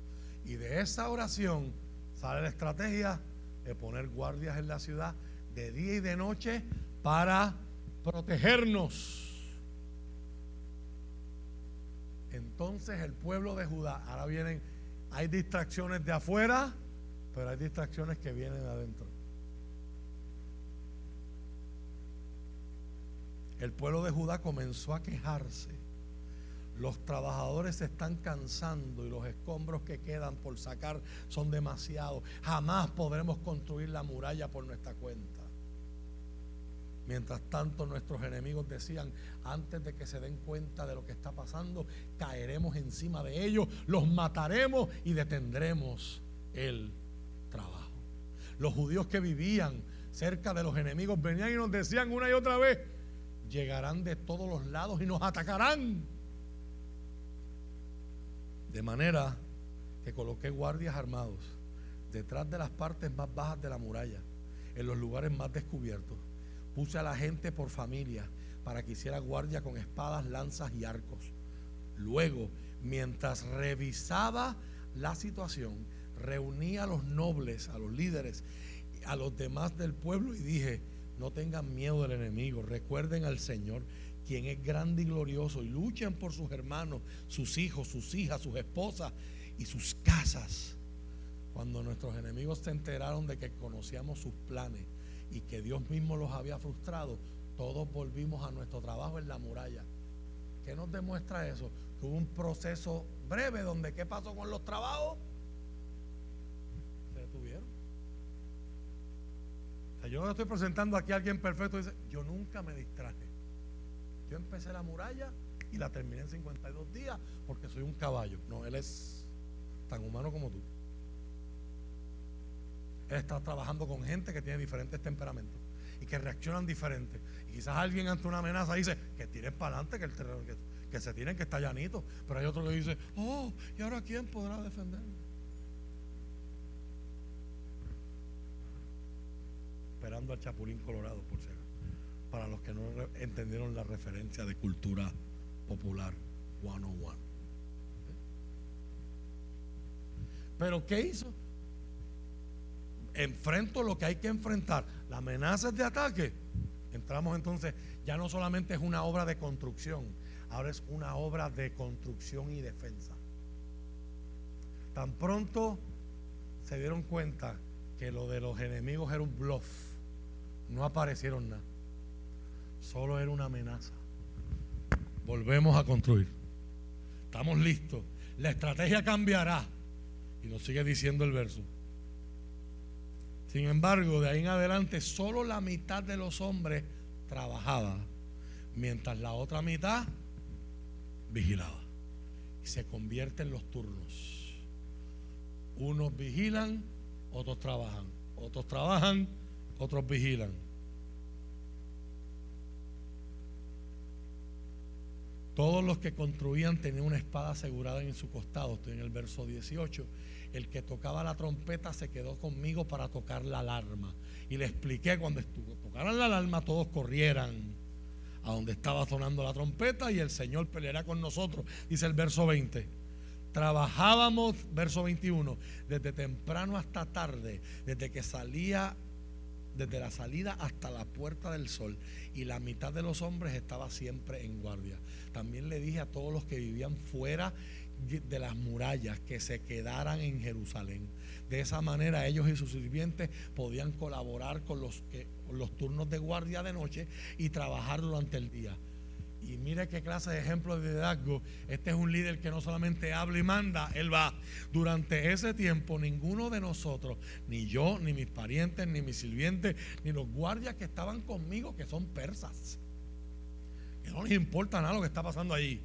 Y de esa oración sale la estrategia de poner guardias en la ciudad de día y de noche para protegernos. Entonces el pueblo de Judá, ahora vienen, hay distracciones de afuera, pero hay distracciones que vienen de adentro. El pueblo de Judá comenzó a quejarse. Los trabajadores se están cansando y los escombros que quedan por sacar son demasiados. Jamás podremos construir la muralla por nuestra cuenta. Mientras tanto, nuestros enemigos decían, antes de que se den cuenta de lo que está pasando, caeremos encima de ellos, los mataremos y detendremos el trabajo. Los judíos que vivían cerca de los enemigos venían y nos decían una y otra vez, llegarán de todos los lados y nos atacarán. De manera que coloqué guardias armados detrás de las partes más bajas de la muralla, en los lugares más descubiertos Puse a la gente por familia para que hiciera guardia con espadas, lanzas y arcos. Luego, mientras revisaba la situación, reuní a los nobles, a los líderes, a los demás del pueblo y dije, no tengan miedo del enemigo, recuerden al Señor, quien es grande y glorioso, y luchen por sus hermanos, sus hijos, sus hijas, sus esposas y sus casas. Cuando nuestros enemigos se enteraron de que conocíamos sus planes, y que Dios mismo los había frustrado, todos volvimos a nuestro trabajo en la muralla. ¿Qué nos demuestra eso? Que hubo un proceso breve donde ¿qué pasó con los trabajos? Se detuvieron. yo no estoy presentando aquí a alguien perfecto dice, yo nunca me distraje. Yo empecé la muralla y la terminé en 52 días porque soy un caballo. No, él es tan humano como tú. Él está trabajando con gente que tiene diferentes temperamentos y que reaccionan diferentes. Y quizás alguien ante una amenaza dice que tiren para adelante, que, el que, se tiren, que está llanito. Pero hay otro que dice, oh, ¿y ahora quién podrá defenderme? Esperando al Chapulín Colorado, por si Para los que no entendieron la referencia de cultura popular 101. Pero ¿qué hizo? Enfrento lo que hay que enfrentar, las amenazas de ataque, entramos entonces, ya no solamente es una obra de construcción, ahora es una obra de construcción y defensa. Tan pronto se dieron cuenta que lo de los enemigos era un bluff, no aparecieron nada, solo era una amenaza. Volvemos a construir. Estamos listos. La estrategia cambiará. Y nos sigue diciendo el verso. Sin embargo, de ahí en adelante solo la mitad de los hombres trabajaba, mientras la otra mitad vigilaba. Y se convierte en los turnos. Unos vigilan, otros trabajan. Otros trabajan, otros vigilan. Todos los que construían tenían una espada asegurada en su costado. Estoy en el verso 18 el que tocaba la trompeta se quedó conmigo para tocar la alarma. Y le expliqué cuando estuvo, tocaran la alarma, todos corrieran a donde estaba sonando la trompeta y el Señor peleará con nosotros, dice el verso 20. Trabajábamos, verso 21, desde temprano hasta tarde, desde que salía, desde la salida hasta la puerta del sol, y la mitad de los hombres estaba siempre en guardia. También le dije a todos los que vivían fuera de las murallas que se quedaran en Jerusalén. De esa manera ellos y sus sirvientes podían colaborar con los, los turnos de guardia de noche y trabajar durante el día. Y mire qué clase de ejemplo de liderazgo. Este es un líder que no solamente habla y manda, él va. Durante ese tiempo, ninguno de nosotros, ni yo, ni mis parientes, ni mis sirvientes, ni los guardias que estaban conmigo, que son persas, que no les importa nada lo que está pasando allí,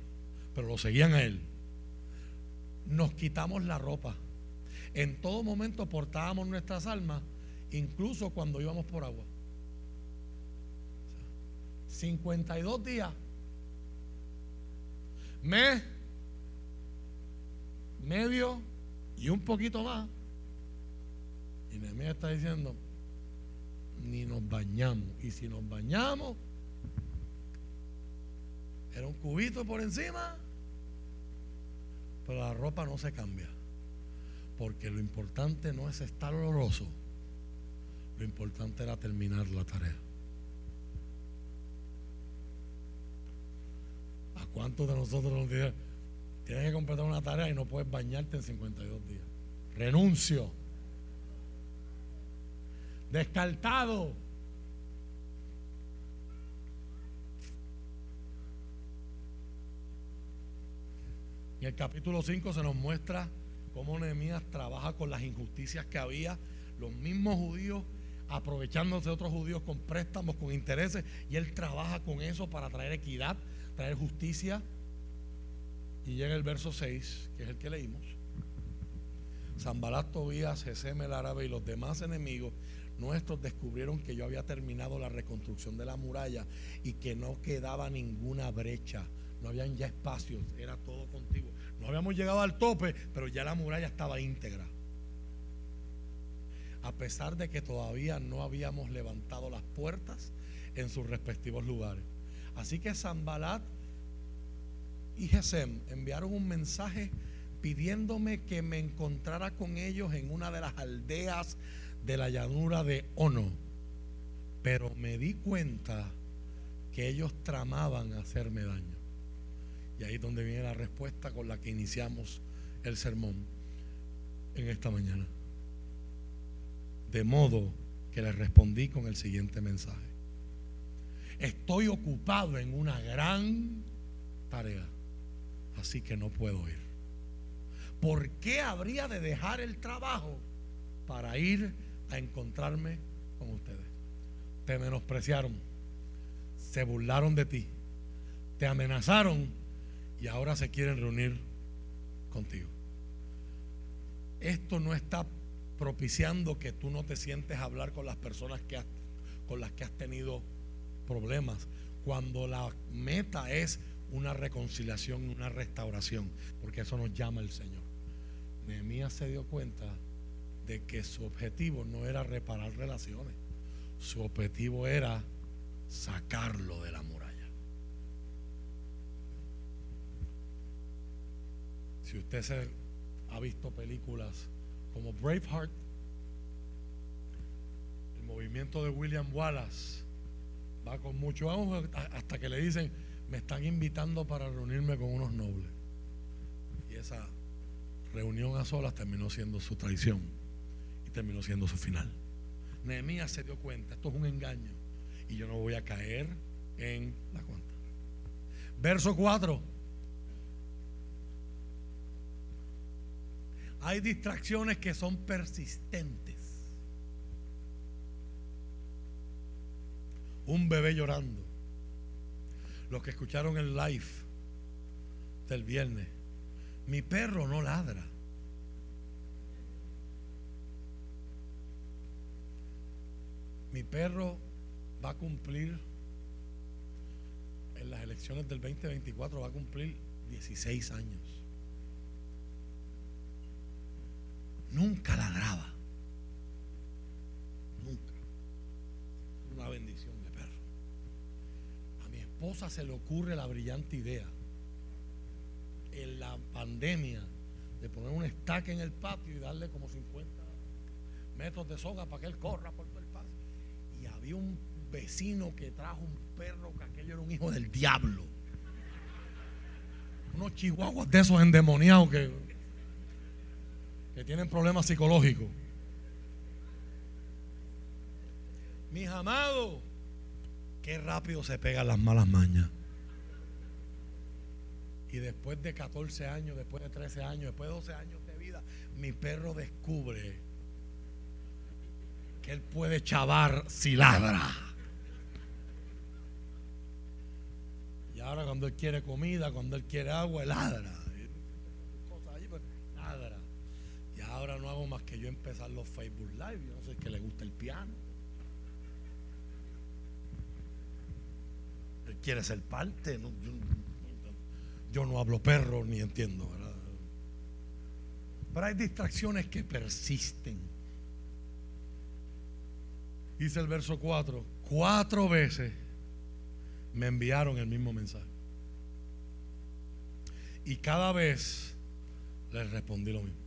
pero lo seguían a él nos quitamos la ropa. En todo momento portábamos nuestras almas, incluso cuando íbamos por agua. 52 días. Mes, medio y un poquito más. Y Nehemiah está diciendo, ni nos bañamos. Y si nos bañamos, era un cubito por encima pero la ropa no se cambia. Porque lo importante no es estar oloroso, Lo importante era terminar la tarea. ¿A cuántos de nosotros nos dijeron, tienes que completar una tarea y no puedes bañarte en 52 días? Renuncio. Descartado. En el capítulo 5 se nos muestra cómo Nehemías trabaja con las injusticias que había, los mismos judíos aprovechándose de otros judíos con préstamos, con intereses, y él trabaja con eso para traer equidad, traer justicia. Y llega el verso 6, que es el que leímos. Zambalat, Tobías, Gesem el árabe y los demás enemigos nuestros descubrieron que yo había terminado la reconstrucción de la muralla y que no quedaba ninguna brecha no habían ya espacios, era todo contigo. No habíamos llegado al tope, pero ya la muralla estaba íntegra. A pesar de que todavía no habíamos levantado las puertas en sus respectivos lugares. Así que Zambalat y Gesem enviaron un mensaje pidiéndome que me encontrara con ellos en una de las aldeas de la llanura de Ono. Pero me di cuenta que ellos tramaban hacerme daño. Y ahí es donde viene la respuesta con la que iniciamos el sermón en esta mañana. De modo que le respondí con el siguiente mensaje. Estoy ocupado en una gran tarea, así que no puedo ir. ¿Por qué habría de dejar el trabajo para ir a encontrarme con ustedes? Te menospreciaron, se burlaron de ti, te amenazaron y ahora se quieren reunir contigo. Esto no está propiciando que tú no te sientes a hablar con las personas que con las que has tenido problemas, cuando la meta es una reconciliación, una restauración, porque eso nos llama el Señor. Nehemías se dio cuenta de que su objetivo no era reparar relaciones, su objetivo era sacarlo del amor. Si usted ha visto películas como Braveheart, el movimiento de William Wallace va con mucho auge hasta que le dicen, me están invitando para reunirme con unos nobles. Y esa reunión a solas terminó siendo su traición y terminó siendo su final. Nehemías se dio cuenta, esto es un engaño y yo no voy a caer en la cuenta. Verso 4. Hay distracciones que son persistentes. Un bebé llorando. Los que escucharon el live del viernes. Mi perro no ladra. Mi perro va a cumplir en las elecciones del 2024 va a cumplir 16 años. Nunca ladraba. Nunca. Una bendición de perro. A mi esposa se le ocurre la brillante idea en la pandemia de poner un estaque en el patio y darle como 50 metros de soga para que él corra por todo el patio. Y había un vecino que trajo un perro que aquello era un hijo del diablo. Unos chihuahuas de esos endemoniados que que tienen problemas psicológicos. Mis amados, qué rápido se pegan las malas mañas. Y después de 14 años, después de 13 años, después de 12 años de vida, mi perro descubre que él puede chavar si ladra. Y ahora cuando él quiere comida, cuando él quiere agua, él ladra. Ahora no hago más que yo empezar los Facebook Live. Yo no sé que le gusta el piano. Él quiere ser parte. yo, no hablo perro ni entiendo, ¿verdad? Pero hay distracciones que persisten. Dice el verso 4, cuatro veces me enviaron el mismo mensaje. Y cada vez les respondí lo mismo.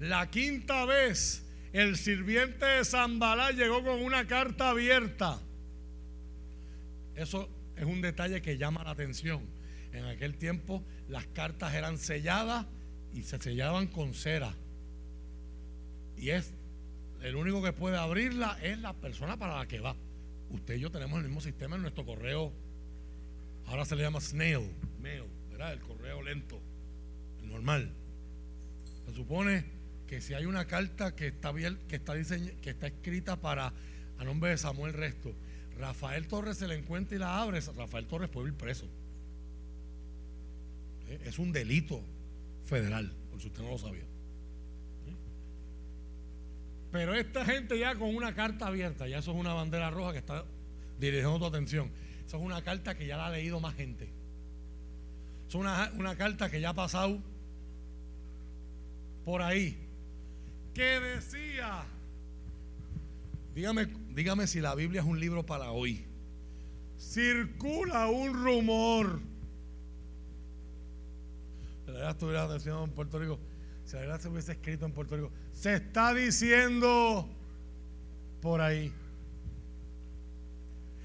La quinta vez el sirviente de Zambalá llegó con una carta abierta. Eso es un detalle que llama la atención. En aquel tiempo las cartas eran selladas y se sellaban con cera. Y es el único que puede abrirla es la persona para la que va. Usted y yo tenemos el mismo sistema en nuestro correo. Ahora se le llama snail mail, ¿verdad? El correo lento, el normal. Se supone que si hay una carta que está bien, que está que está escrita para a nombre de Samuel Resto, Rafael Torres se la encuentra y la abre, Rafael Torres puede ir preso. ¿Eh? Es un delito federal, por si usted no lo sabía. Pero esta gente ya con una carta abierta, ya eso es una bandera roja que está dirigiendo tu atención. Eso es una carta que ya la ha leído más gente. Eso es una, una carta que ya ha pasado por ahí. Que decía, dígame, dígame si la Biblia es un libro para hoy. Circula un rumor si la estuviera atención en Puerto Rico, si la verdad se hubiese escrito en Puerto Rico, se está diciendo por ahí.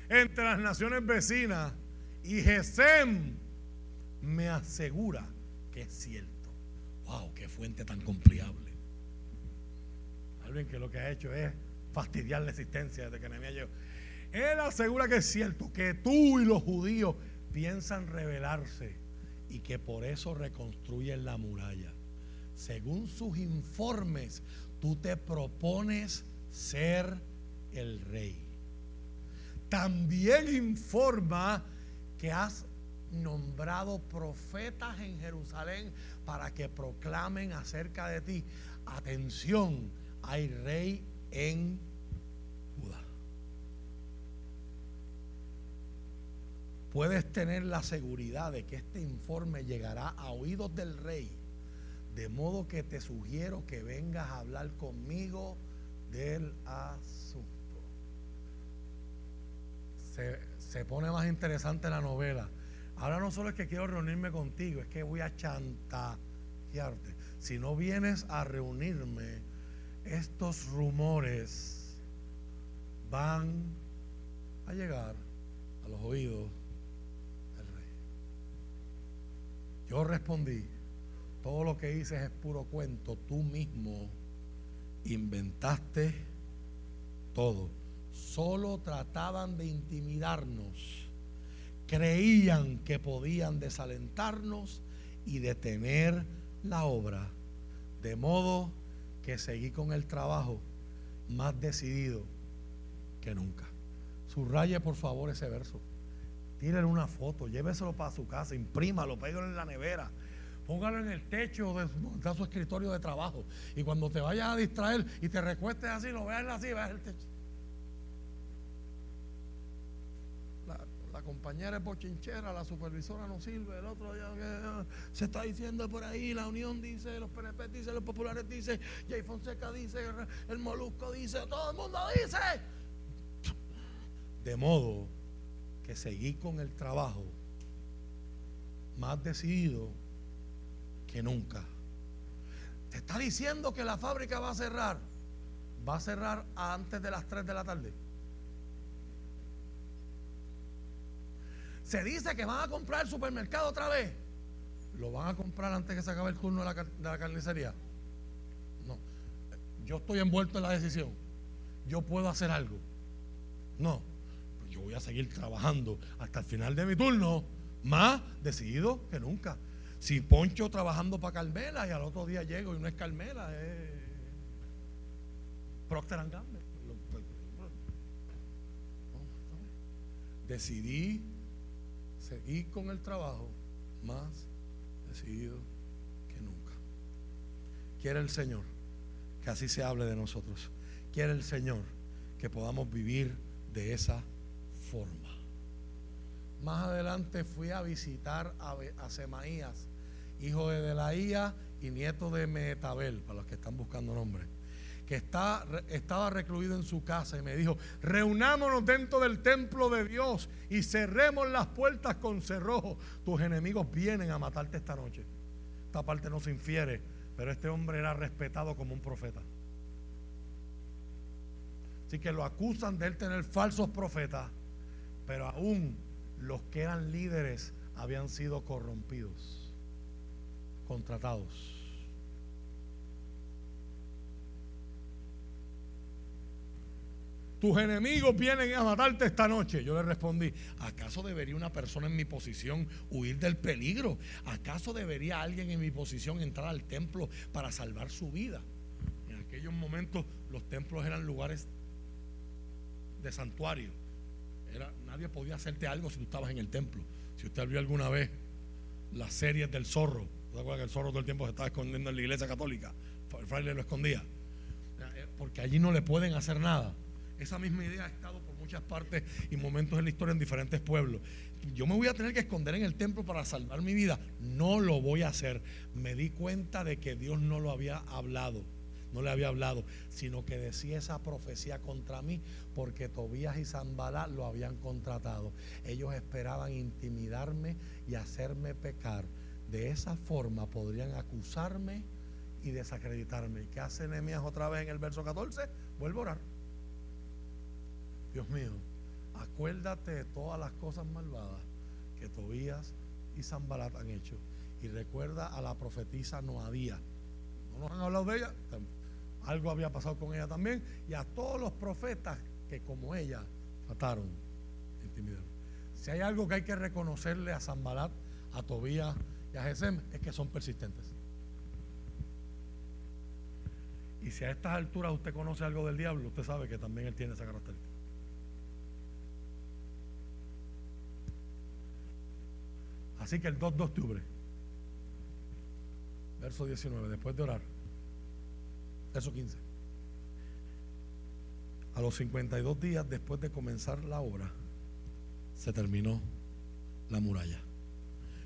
Entre las naciones vecinas y Gesem me asegura que es cierto. ¡Wow! ¡Qué fuente tan confiable! Alguien que lo que ha hecho es fastidiar la existencia desde que Nehemías llegó. Él asegura que es cierto que tú y los judíos piensan rebelarse y que por eso reconstruyen la muralla. Según sus informes, tú te propones ser el rey. También informa que has nombrado profetas en Jerusalén para que proclamen acerca de ti. Atención, hay rey en puedes tener la seguridad de que este informe llegará a oídos del rey. De modo que te sugiero que vengas a hablar conmigo del asunto. Se, pone más interesante la novela. Ahora no solo es que quiero reunirme contigo, es que voy a chantajearte. Si no vienes a reunirme, estos rumores van a llegar a los oídos Yo respondí, todo lo que dices es puro cuento, tú mismo inventaste todo. Solo trataban de intimidarnos, creían que podían desalentarnos y detener la obra, de modo que seguí con el trabajo más decidido que nunca. Subraye por favor ese verso. Tírenle una foto, lléveselo para su casa, imprímalo, pégalo en la nevera, póngalo en el techo de, su escritorio de trabajo. Y cuando te vayas a distraer y te recuestes así, lo veas así, veas el techo. La, compañera es bochinchera, la supervisora no sirve, el otro ya se está diciendo por ahí, la Unión dice, los PNP dicen, los populares dicen, Jay Fonseca dice, el Molusco dice, todo el mundo dice. De modo que seguí con el trabajo más decidido que nunca. Te está diciendo que la fábrica va a cerrar. Va a cerrar antes de las 3 de la tarde. Se dice que van a comprar el supermercado otra vez. ¿Lo van a comprar antes que se acabe el turno de la, carnicería? No. Yo estoy envuelto en la decisión. Yo puedo hacer algo. No yo voy a seguir trabajando hasta el final de mi turno, más decidido que nunca. Si Poncho trabajando para Carmela y al otro día llego y no es Carmela, es Procter Gamble. Decidí seguir con el trabajo más decidido que nunca. Quiere el Señor que así se hable de nosotros. Quiere el Señor que podamos vivir de esa forma. Más adelante fui a visitar a, Semaías, hijo de Delaía y nieto de Metabel, para los que están buscando nombre, que está, estaba recluido en su casa y me dijo, reunámonos dentro del templo de Dios y cerremos las puertas con cerrojo. Tus enemigos vienen a matarte esta noche. Esta parte no se infiere, pero este hombre era respetado como un profeta. Así que lo acusan de él tener falsos profetas, pero aún los que eran líderes habían sido corrompidos, contratados. Tus enemigos vienen a matarte esta noche. Yo le respondí, ¿acaso debería una persona en mi posición huir del peligro? ¿Acaso debería alguien en mi posición entrar al templo para salvar su vida? En aquellos momentos los templos eran lugares de santuario. Era, nadie podía hacerte algo si tú estabas en el templo. Si usted vio alguna vez las series del zorro, ¿te acuerdas que el zorro todo el tiempo se estaba escondiendo en la iglesia católica? El fraile lo escondía. Eh, porque allí no le pueden hacer nada. Esa misma idea ha estado por muchas partes y momentos en la historia en diferentes pueblos. Yo me voy a tener que esconder en el templo para salvar mi vida. No lo voy a hacer. Me di cuenta de que Dios no lo había hablado. No le había hablado, sino que decía esa profecía contra mí porque Tobías y Zambalá lo habían contratado. Ellos esperaban intimidarme y hacerme pecar. De esa forma podrían acusarme y desacreditarme. ¿Y qué hace Nehemías otra vez en el verso 14? Vuelvo a orar. Dios mío, acuérdate de todas las cosas malvadas que Tobías y Zambalat han hecho. Y recuerda a la profetisa Noadía. No nos han hablado de ella. Algo había pasado con ella también. Y a todos los profetas que como ella mataron, intimidaron. Si hay algo que hay que reconocerle a Zambalat, a Tobías y a Gesem, es que son persistentes. Y si a estas alturas usted conoce algo del diablo, usted sabe que también él tiene esa característica. Así que el 2 de octubre, verso 19, después de orar, verso 15, a los 52 días después de comenzar la obra, se terminó la muralla.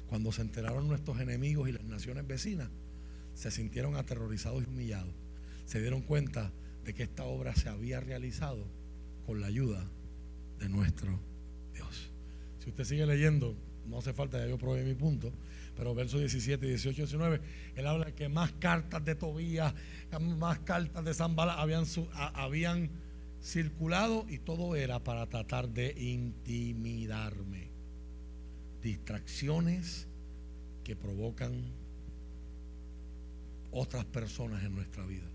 Cuando se enteraron nuestros enemigos y las naciones vecinas, se sintieron aterrorizados y humillados. Se dieron cuenta de que esta obra se había realizado con la ayuda de nuestro Dios. Si usted sigue leyendo, no hace falta, ya yo probé mi punto, pero versos 17, 18, 19, él habla que más cartas de Tobías, más cartas de Zambala habían, habían circulado y todo era para tratar de intimidarme. Distracciones que provocan otras personas en nuestra vida.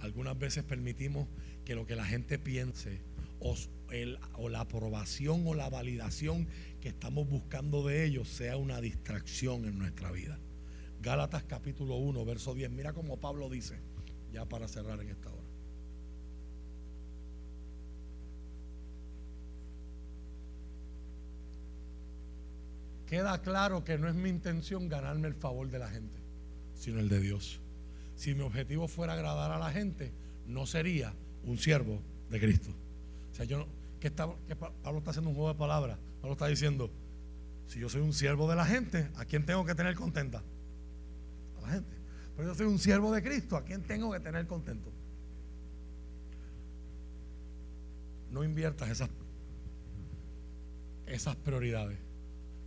Algunas veces permitimos que lo que la gente piense o, o la aprobación o la validación que estamos buscando de ellos sea una distracción en nuestra vida. Gálatas capítulo 1, verso 10. Mira como Pablo dice, ya para cerrar en esta hora. Queda claro que no es mi intención ganarme el favor de la gente, sino el de Dios. Si mi objetivo fuera agradar a la gente, no sería un siervo de Cristo. O sea, yo no, que, Pablo está haciendo un juego de palabras. Pablo está diciendo, si yo soy un siervo de la gente, ¿a quién tengo que tener contenta? A la gente. Pero yo soy un siervo de Cristo, ¿a quién tengo que tener contento? No inviertas esas, esas prioridades.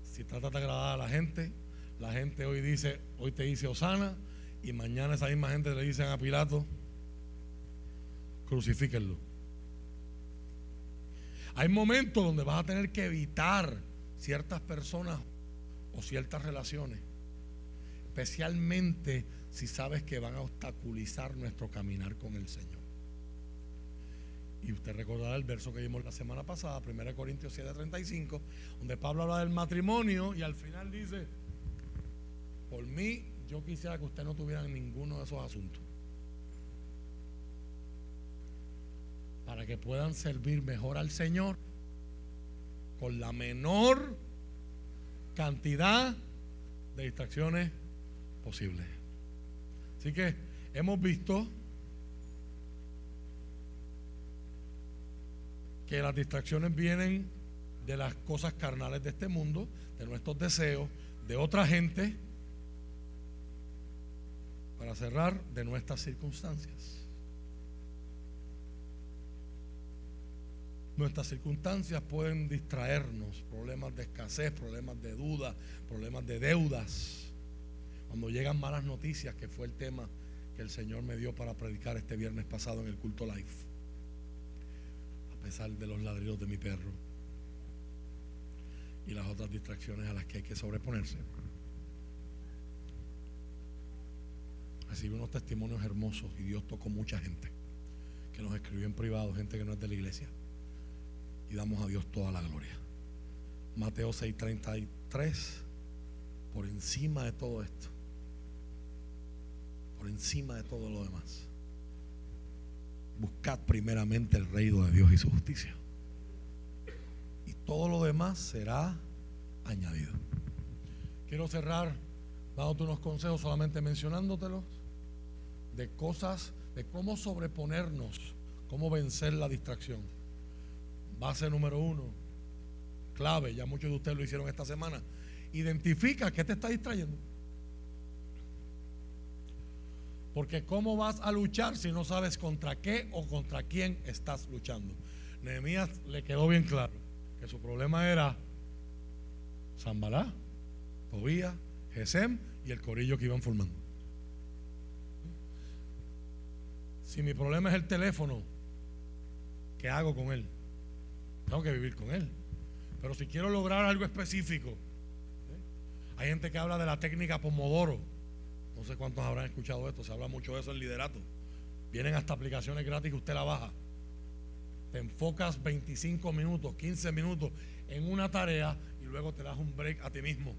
Si tratas de agradar a la gente, la gente hoy dice, hoy te dice Osana, y mañana esa misma gente le dicen a Pilato, crucifíquenlo. Hay momentos donde vas a tener que evitar ciertas personas o ciertas relaciones, especialmente si sabes que van a obstaculizar nuestro caminar con el Señor. Y usted recordará el verso que vimos la semana pasada, 1 Corintios 7:35, donde Pablo habla del matrimonio y al final dice, por mí yo quisiera que usted no tuviera ninguno de esos asuntos. Para que puedan servir mejor al Señor con la menor cantidad de distracciones posibles. Así que hemos visto que las distracciones vienen de las cosas carnales de este mundo, de nuestros deseos, de otra gente, para cerrar, de nuestras circunstancias. Nuestras circunstancias pueden distraernos, problemas de escasez, problemas de duda, problemas de deudas. Cuando llegan malas noticias, que fue el tema que el Señor me dio para predicar este viernes pasado en el culto live. pesar de los ladridos de mi perro y las otras distracciones a las que hay que sobreponerse. Recibí unos testimonios hermosos y Dios tocó mucha gente que nos escribió en privado, gente que no es de la iglesia. Y damos a Dios toda la gloria. Mateo 6:33, por encima de todo esto, por encima de todo lo demás, buscad primeramente el reino de Dios y su justicia. Y todo lo demás será añadido. Quiero cerrar dándote unos consejos, solamente mencionándotelos, de cosas, de cómo sobreponernos, cómo vencer la distracción. Base número uno, clave, ya muchos de ustedes lo hicieron esta semana. Identifica qué te está distrayendo. Porque ¿cómo vas a luchar si no sabes contra qué o contra quién estás luchando? Nehemías le quedó bien claro que su problema era Zambalá, Tobía, Gesem y el corillo que iban formando. Si mi problema es el teléfono, ¿qué hago con él? Tengo que vivir con él. Pero si quiero lograr algo específico, ¿eh? hay gente que habla de la técnica Pomodoro. No sé cuántos habrán escuchado esto, se habla mucho de eso en liderato. Vienen hasta aplicaciones gratis que usted la baja. Te enfocas 25 minutos, 15 minutos en una tarea y luego te das un break a ti mismo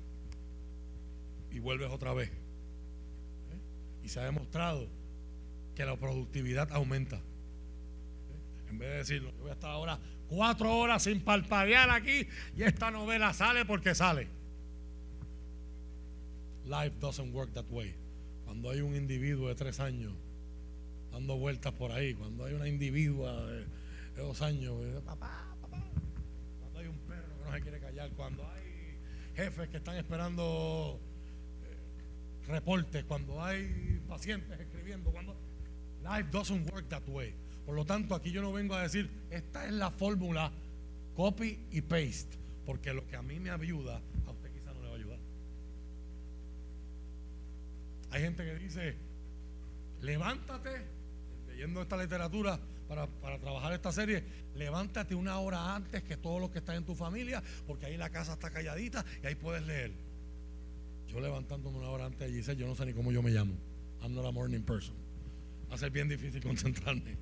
y vuelves otra vez. ¿Eh? Y se ha demostrado que la productividad aumenta. ¿Eh? En vez de decirlo, yo voy a estar ahora cuatro horas sin palpadear aquí y esta novela sale porque sale. Life doesn't work that way. Cuando hay un individuo de tres años dando vueltas por ahí, cuando hay una individua de, dos años, papá, papá, cuando hay un perro que no se quiere callar, cuando hay jefes que están esperando eh, reportes, cuando hay pacientes escribiendo, cuando life doesn't work that way. Por lo tanto, aquí yo no vengo a decir, esta es la fórmula copy y paste, porque lo que a mí me ayuda, a usted quizá no le va a ayudar. Hay gente que dice, levántate, leyendo esta literatura para, para, trabajar esta serie, levántate una hora antes que todos los que están en tu familia, porque ahí la casa está calladita y ahí puedes leer. Yo levantándome una hora antes dice, yo no sé ni cómo yo me llamo. I'm not a morning person. Va a ser bien difícil concentrarme.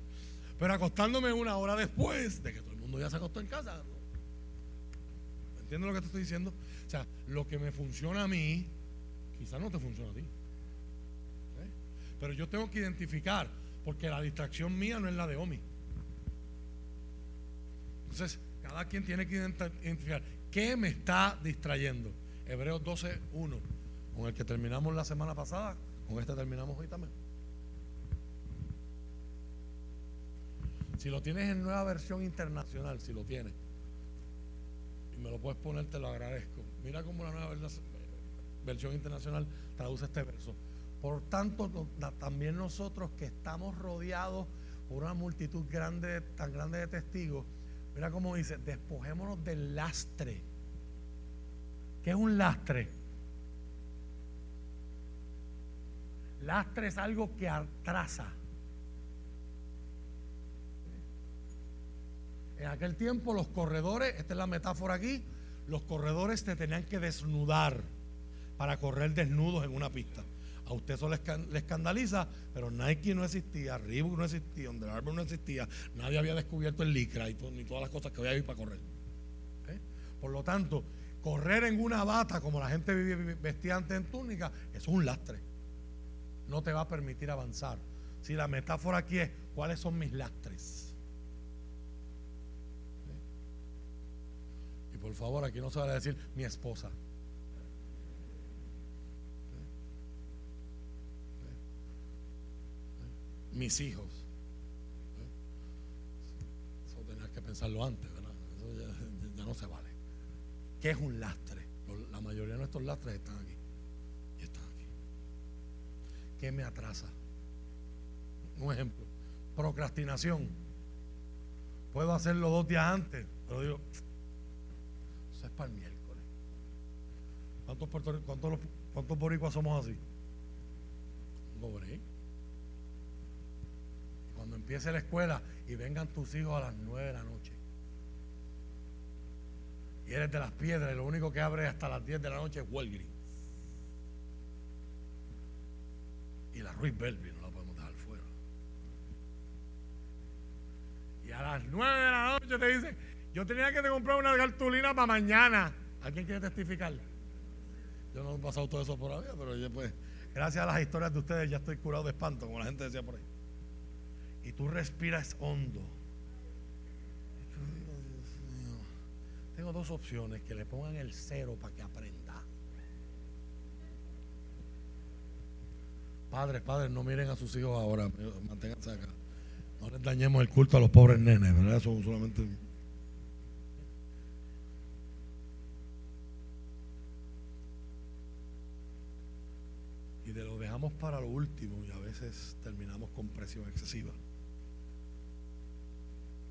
Pero acostándome una hora después de que todo el mundo ya se acostó en casa. ¿Entiendes lo que te estoy diciendo? O sea, lo que me funciona a mí, quizás no te funciona a ti. ¿Eh? Pero yo tengo que identificar, porque la distracción mía no es la de Omi. Entonces, cada quien tiene que identificar qué me está distrayendo. Hebreos 12, 1, con el que terminamos la semana pasada, con este terminamos hoy también. Si lo tienes en nueva versión internacional, si lo tienes, y me lo puedes poner, te lo agradezco. Mira cómo la nueva versión internacional traduce este verso. Por tanto, también nosotros que estamos rodeados por una multitud grande, tan grande de testigos, mira cómo dice, despojémonos del lastre. ¿Qué es un lastre? Lastre es algo que atrasa. En aquel tiempo los corredores, esta es la metáfora aquí, los corredores te tenían que desnudar para correr desnudos en una pista. A usted eso le, escandaliza, pero Nike no existía, Reebok no existía, Under Armour no existía, nadie había descubierto el licra y ni todas las cosas que había ahí para correr. ¿Eh? Por lo tanto, correr en una bata como la gente vestía antes en túnica, es un lastre. No te va a permitir avanzar. Si la metáfora aquí es, ¿cuáles son mis lastres? Por favor, aquí no se va a decir mi esposa. Mis hijos. Eso tenías que pensarlo antes, ¿verdad? Eso ya, no se vale. ¿Qué es un lastre? La mayoría de nuestros lastres están aquí. Y están aquí. ¿Qué me atrasa? Un ejemplo. Procrastinación. Puedo hacerlo dos días antes, pero digo, es para el miércoles. ¿Cuántos, cuántos, cuántos boricuas somos así? Un Cuando empiece la escuela y vengan tus hijos a las 9 de la noche. Y eres de las piedras y lo único que abre hasta las 10 de la noche es Walgreens. Y la Ruiz Belvi no la podemos dejar fuera. Y a las 9 de la noche te dicen, yo tenía que comprar una cartulina para mañana. ¿Alguien quiere testificar? Yo no he pasado todo eso por ahí, pero yo pues, gracias a las historias de ustedes ya estoy curado de espanto, como la gente decía por ahí. Y tú respiras hondo. Tengo dos opciones, que le pongan el cero para que aprenda. Padres, padres, no miren a sus hijos ahora, manténganse acá. No les dañemos el culto a los pobres nenes, ¿verdad? Eso solamente... De lo dejamos para lo último y a veces terminamos con presión excesiva.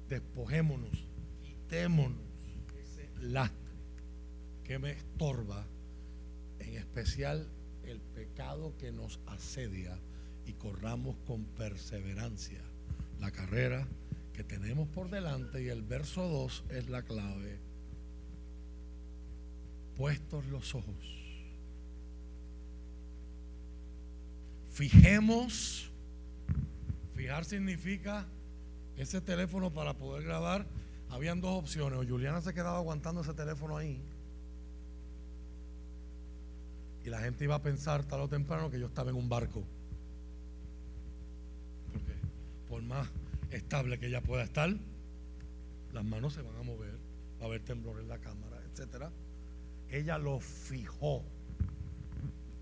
Despojémonos, quitémonos ese lastre que me estorba, en especial el pecado que nos asedia y corramos con perseverancia la carrera que tenemos por delante y el verso 2 es la clave. Puestos los ojos. Fijemos. Fijar significa ese teléfono para poder grabar. Habían dos opciones. O Juliana se quedaba aguantando ese teléfono ahí. Y la gente iba a pensar tarde o temprano que yo estaba en un barco. Porque por más estable que ella pueda estar, las manos se van a mover, va a haber temblor en la cámara, etcétera. Ella lo fijó,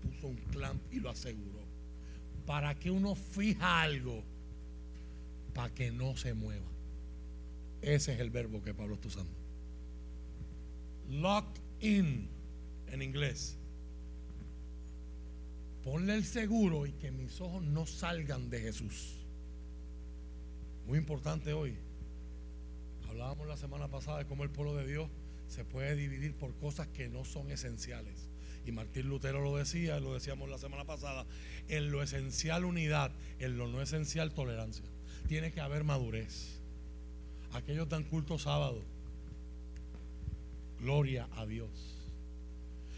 puso un clamp y lo aseguró. ¿Para que uno fija algo? Para que no se mueva. Ese es el verbo que Pablo está usando. Locked in en inglés. Ponle el seguro y que mis ojos no salgan de Jesús. Muy importante hoy. Hablábamos la semana pasada de cómo el pueblo de Dios se puede dividir por cosas que no son esenciales. Y Martín Lutero lo decía, lo decíamos la semana pasada, en lo esencial unidad, en lo no esencial tolerancia. Tiene que haber madurez. Aquellos dan culto sábado. Gloria a Dios.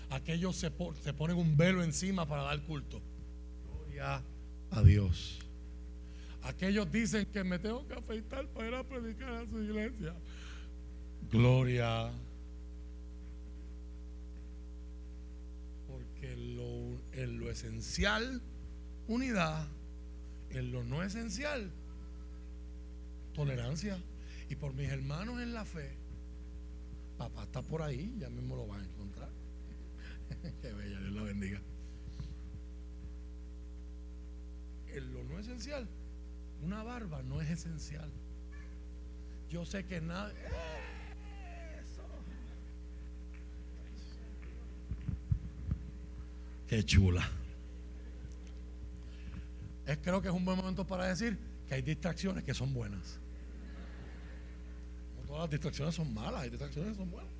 Aquellos se, ponen un velo encima para dar culto. Gloria a Dios. Aquellos dicen que me tengo que afeitar para ir a predicar a su iglesia. Gloria. Porque esencial, unidad. En lo no esencial, tolerancia. Y por mis hermanos en la fe, papá está por ahí, ya mismo lo va a encontrar. Qué bella, Dios la bendiga. En lo no esencial, una barba no es esencial. Yo sé que nada. Eso. Qué chula. Es, creo que es un buen momento para decir que hay distracciones que son buenas. No todas las distracciones son malas, hay distracciones que son buenas.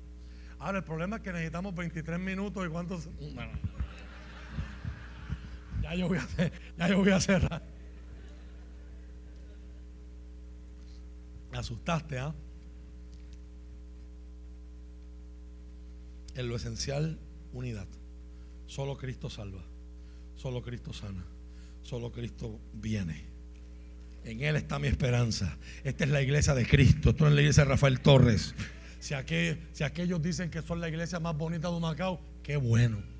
Ahora, el problema es que necesitamos 23 minutos y cuántos. Bueno, ya yo voy a, ya yo voy a cerrar. Me asustaste, ¿ah? En lo esencial, unidad. Solo Cristo salva. Solo Cristo sana. Solo Cristo viene. En Él está mi esperanza. Esta es la iglesia de Cristo. Esto es la iglesia de Rafael Torres. Si, si aquellos dicen que son la iglesia más bonita de Macao, qué bueno.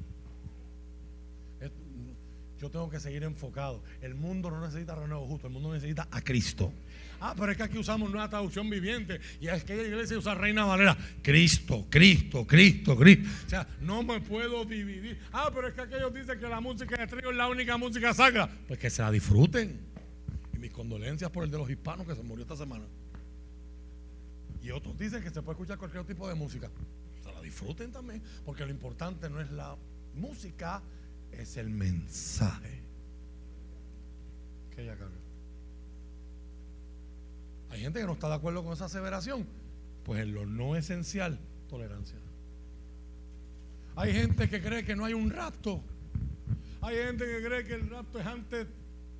Yo tengo que seguir enfocado. El mundo no necesita renuevo justo, el mundo necesita a Cristo. Ah, pero es que aquí usamos nueva traducción viviente y es que la iglesia usa Reina Valera. Cristo, Cristo, Cristo, Cristo. O sea, no me puedo dividir. Ah, pero es que aquellos dicen que la música de trío es la única música sacra. Pues que se la disfruten. Y mis condolencias por el de los hispanos que se murió esta semana. Y otros dicen que se puede escuchar cualquier tipo de música. Se la disfruten también, porque lo importante no es la música, es el mensaje que. Hay gente que no está de acuerdo con esa aseveración. Pues en lo no esencial, tolerancia. Hay gente que cree que no hay un rapto. Hay gente que cree que el rapto es antes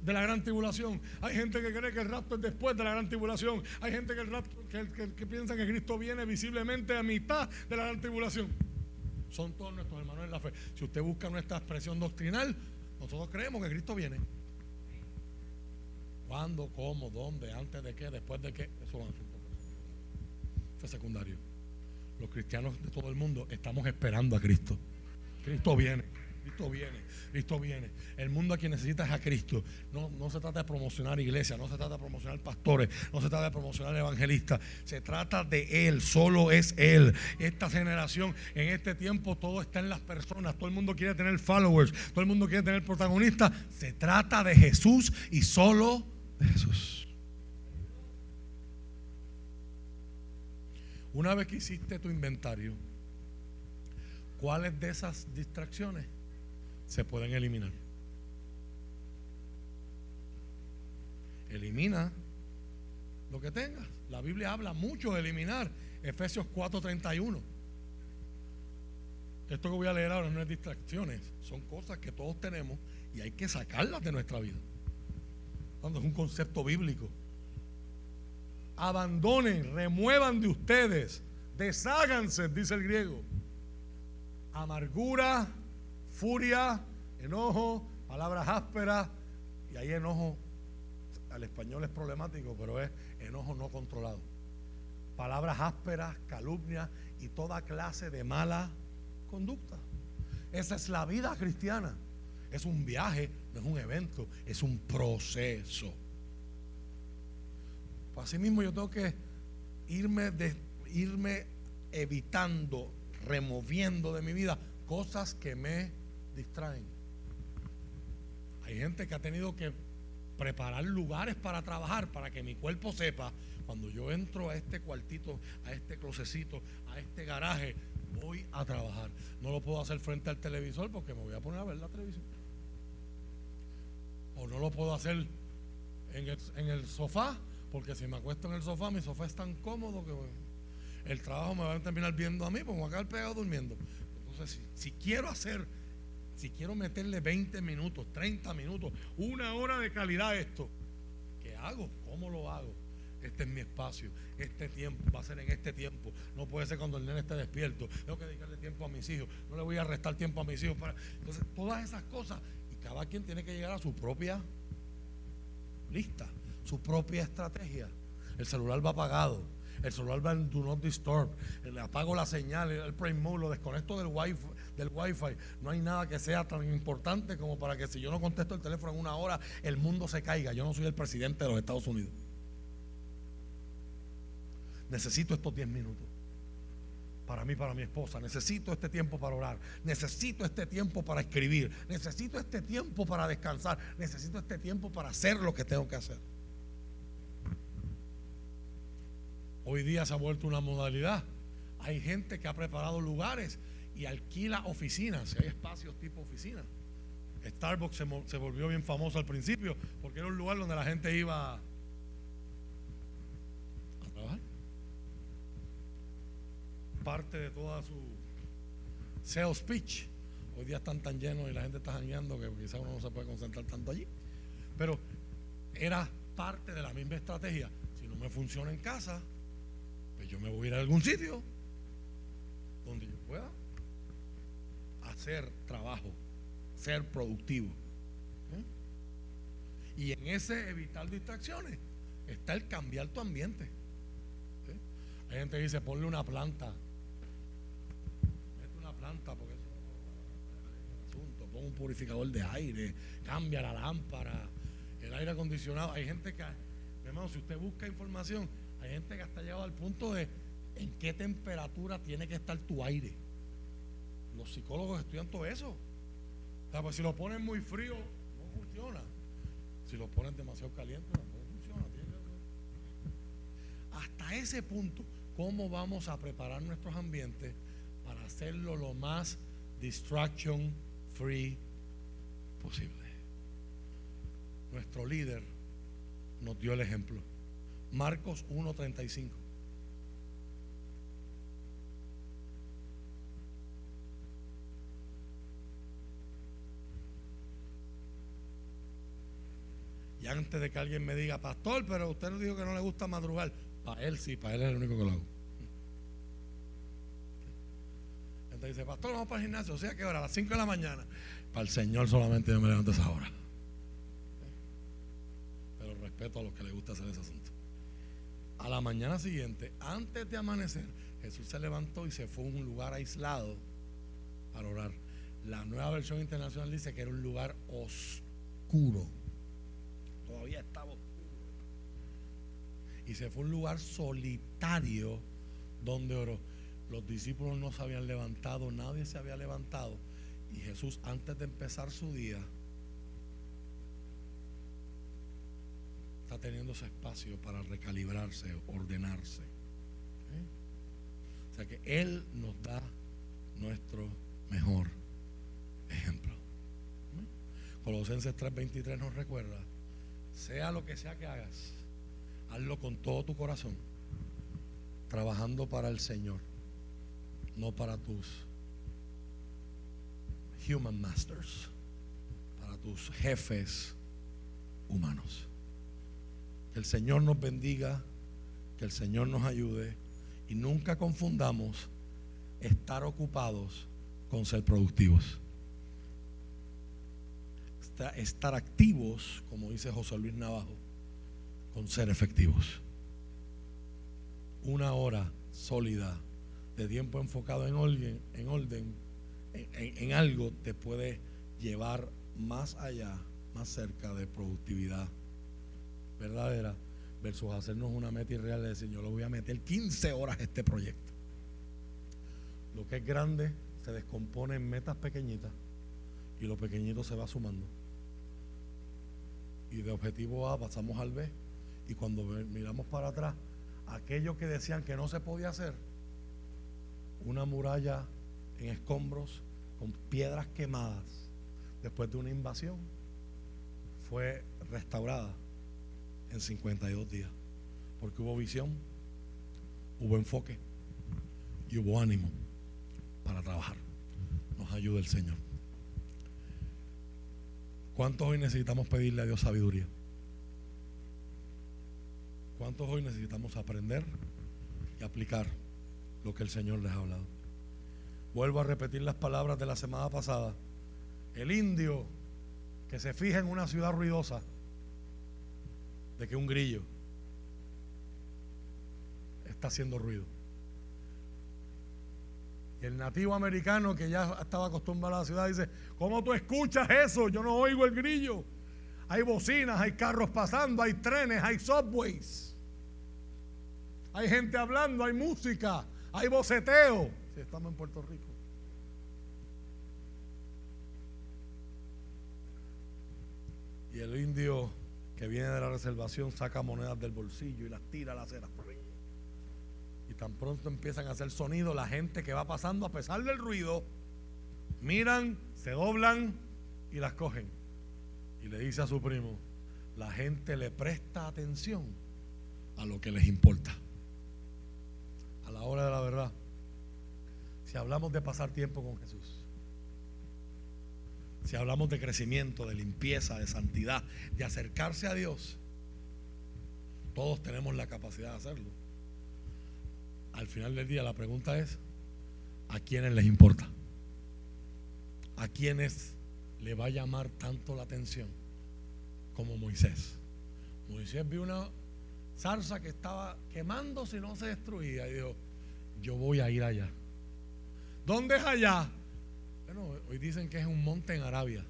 de la gran tribulación. Hay gente que cree que el rapto es después de la gran tribulación. Hay gente que, que, piensa que Cristo viene visiblemente a mitad de la gran tribulación. Son todos nuestros hermanos en la fe. Si usted busca nuestra expresión doctrinal, nosotros creemos que Cristo viene. ¿Cuándo? ¿Cómo? ¿Dónde? ¿Antes de qué? ¿Después de qué? Eso es Eso es secundario. Los cristianos de todo el mundo estamos esperando a Cristo. Cristo viene. Cristo viene, Cristo viene. El mundo aquí necesita es a Cristo. No, no se trata de promocionar iglesias, no se trata de promocionar pastores, no se trata de promocionar evangelistas. Se trata de Él, solo es Él. Esta generación, en este tiempo, todo está en las personas. Todo el mundo quiere tener followers, todo el mundo quiere tener protagonistas. Se trata de Jesús y solo de Jesús. Una vez que hiciste tu inventario, ¿cuáles de esas distracciones se pueden eliminar. Elimina lo que tengas. La Biblia habla mucho de eliminar. Efesios 4:31. Esto que voy a leer ahora no es distracciones, son cosas que todos tenemos y hay que sacarlas de nuestra vida. Cuando es un concepto bíblico. Abandonen, remuevan de ustedes, desháganse, dice el griego. Amargura, furia, enojo, palabras ásperas, y ahí enojo, al español es problemático, pero es enojo no controlado. Palabras ásperas, calumnias y toda clase de mala conducta. Esa es la vida cristiana. Es un viaje, no es un evento, es un proceso. Pues así mismo yo tengo que irme, irme evitando, removiendo de mi vida cosas que me distraen. Hay gente que ha tenido que preparar lugares para trabajar, para que mi cuerpo sepa, cuando yo entro a este cuartito, a este closecito, a este garaje, voy a trabajar. No lo puedo hacer frente al televisor porque me voy a poner a ver la televisión. O no lo puedo hacer en el, sofá, porque si me acuesto en el sofá, mi sofá es tan cómodo que el trabajo me va a terminar viendo a mí, porque me voy a quedar pegado durmiendo. Entonces, si, quiero hacer, si quiero meterle 20 minutos, 30 minutos, una hora de calidad a esto, ¿qué hago? ¿Cómo lo hago? Este es mi espacio, este tiempo va a ser en este tiempo. No puede ser cuando el nene esté despierto. Tengo que dedicarle tiempo a mis hijos. No le voy a restar tiempo a mis hijos. Para... Entonces, todas esas cosas. Y cada quien tiene que llegar a su propia lista, su propia estrategia. El celular va apagado el celular va en Do Not Disturb, le apago la señal, el Prime Mode, lo desconecto del wifi, del wifi. No hay nada que sea tan importante como para que si yo no contesto el teléfono en una hora, el mundo se caiga. Yo no soy el presidente de los Estados Unidos. Necesito estos 10 minutos para mí, para mi esposa. Necesito este tiempo para orar. Necesito este tiempo para escribir. Necesito este tiempo para descansar. Necesito este tiempo para hacer lo que tengo que hacer. Hoy día se ha vuelto una modalidad. Hay gente que ha preparado lugares y alquila oficinas, hay espacios tipo oficina. Starbucks se, volvió bien famoso al principio porque era un lugar donde la gente iba a trabajar. Parte de toda su sales pitch. Hoy día están tan llenos y la gente está jangueando que quizás uno no se puede concentrar tanto allí. Pero era parte de la misma estrategia. Si no me funciona en casa, pues yo me voy a ir a algún sitio donde yo pueda hacer trabajo, ser productivo. ¿eh? Y en ese evitar distracciones está el cambiar tu ambiente. ¿eh? Hay gente que dice, ponle una planta. Mete una planta porque eso es asunto. Pon un purificador de aire, cambia la lámpara, el aire acondicionado. Hay gente que, hermano, si usted busca información, hay gente que hasta llegado al punto de en qué temperatura tiene que estar tu aire. Los psicólogos estudian todo eso. O pues si lo ponen muy frío, no funciona. Si lo ponen demasiado caliente, no funciona. Hasta ese punto, ¿cómo vamos a preparar nuestros ambientes para hacerlo lo más distraction free posible? Nuestro líder nos dio el ejemplo. Marcos 1.35. Y antes de que alguien me diga, pastor, pero usted no dijo que no le gusta madrugar. Para él sí, para él es el único que lo hago. Entonces dice, pastor, vamos para el gimnasio. O sea, ¿qué hora? A las 5 de la mañana. Para el Señor solamente yo me levanto a esa hora. Pero respeto a los que les gusta hacer ese asunto. A la mañana siguiente, antes de amanecer, Jesús se levantó y se fue a un lugar aislado para orar. La nueva versión internacional dice que era un lugar oscuro. Todavía estaba. Y se fue un lugar solitario donde oró. Los discípulos no se habían levantado, nadie se había levantado. Y Jesús, antes de empezar su día, está teniendo ese espacio para recalibrarse, ordenarse. O sea que Él nos da nuestro mejor ejemplo. Colosenses 3:23 nos recuerda, sea lo que sea que hagas, hazlo con todo tu corazón, trabajando para el Señor, no para tus human masters, para tus jefes humanos. Que el Señor nos bendiga, que el Señor nos ayude y nunca confundamos estar ocupados con ser productivos. Estar activos, como dice José Luis Navajo, con ser efectivos. Una hora sólida de tiempo enfocado en orden, en, algo te puede llevar más allá, más cerca de productividad verdadera versus hacernos una meta irreal de decir yo lo voy a meter 15 horas este proyecto. Lo que es grande se descompone en metas pequeñitas y lo pequeñito se va sumando. Y de objetivo A pasamos al B y cuando miramos para atrás, aquello que decían que no se podía hacer, una muralla en escombros con piedras quemadas después de una invasión, fue restaurada en 52 días. Porque hubo visión, hubo enfoque y hubo ánimo para trabajar. Nos ayuda el Señor. ¿Cuántos hoy necesitamos pedirle a Dios sabiduría? ¿Cuántos hoy necesitamos aprender y aplicar lo que el Señor les ha hablado? Vuelvo a repetir las palabras de la semana pasada. El indio que se fija en una ciudad ruidosa de que un grillo está haciendo ruido. El nativo americano que ya estaba acostumbrado a la ciudad dice, ¿cómo tú escuchas eso? Yo no oigo el grillo. Hay bocinas, hay carros pasando, hay trenes, hay subways. Hay gente hablando, hay música, hay boceteo. Si estamos en Puerto Rico. Y el indio que viene de la reservación saca monedas del bolsillo y las tira a la acera. Tan pronto empiezan a hacer sonido, la gente que va pasando, a pesar del ruido, miran, se doblan y las cogen. Y le dice a su primo, la gente le presta atención a lo que les importa. A la hora de la verdad. Si hablamos de pasar tiempo con Jesús si hablamos de crecimiento, de limpieza, de santidad, de acercarse a Dios, todos tenemos la capacidad de hacerlo. Al final del día la pregunta es, ¿a quiénes les importa? ¿A quiénes le va a llamar tanto la atención como Moisés? Moisés vio una zarza que estaba quemando si no se destruía y dijo, yo voy a ir allá. ¿Dónde es allá? Bueno, hoy dicen que es un monte en Arabia.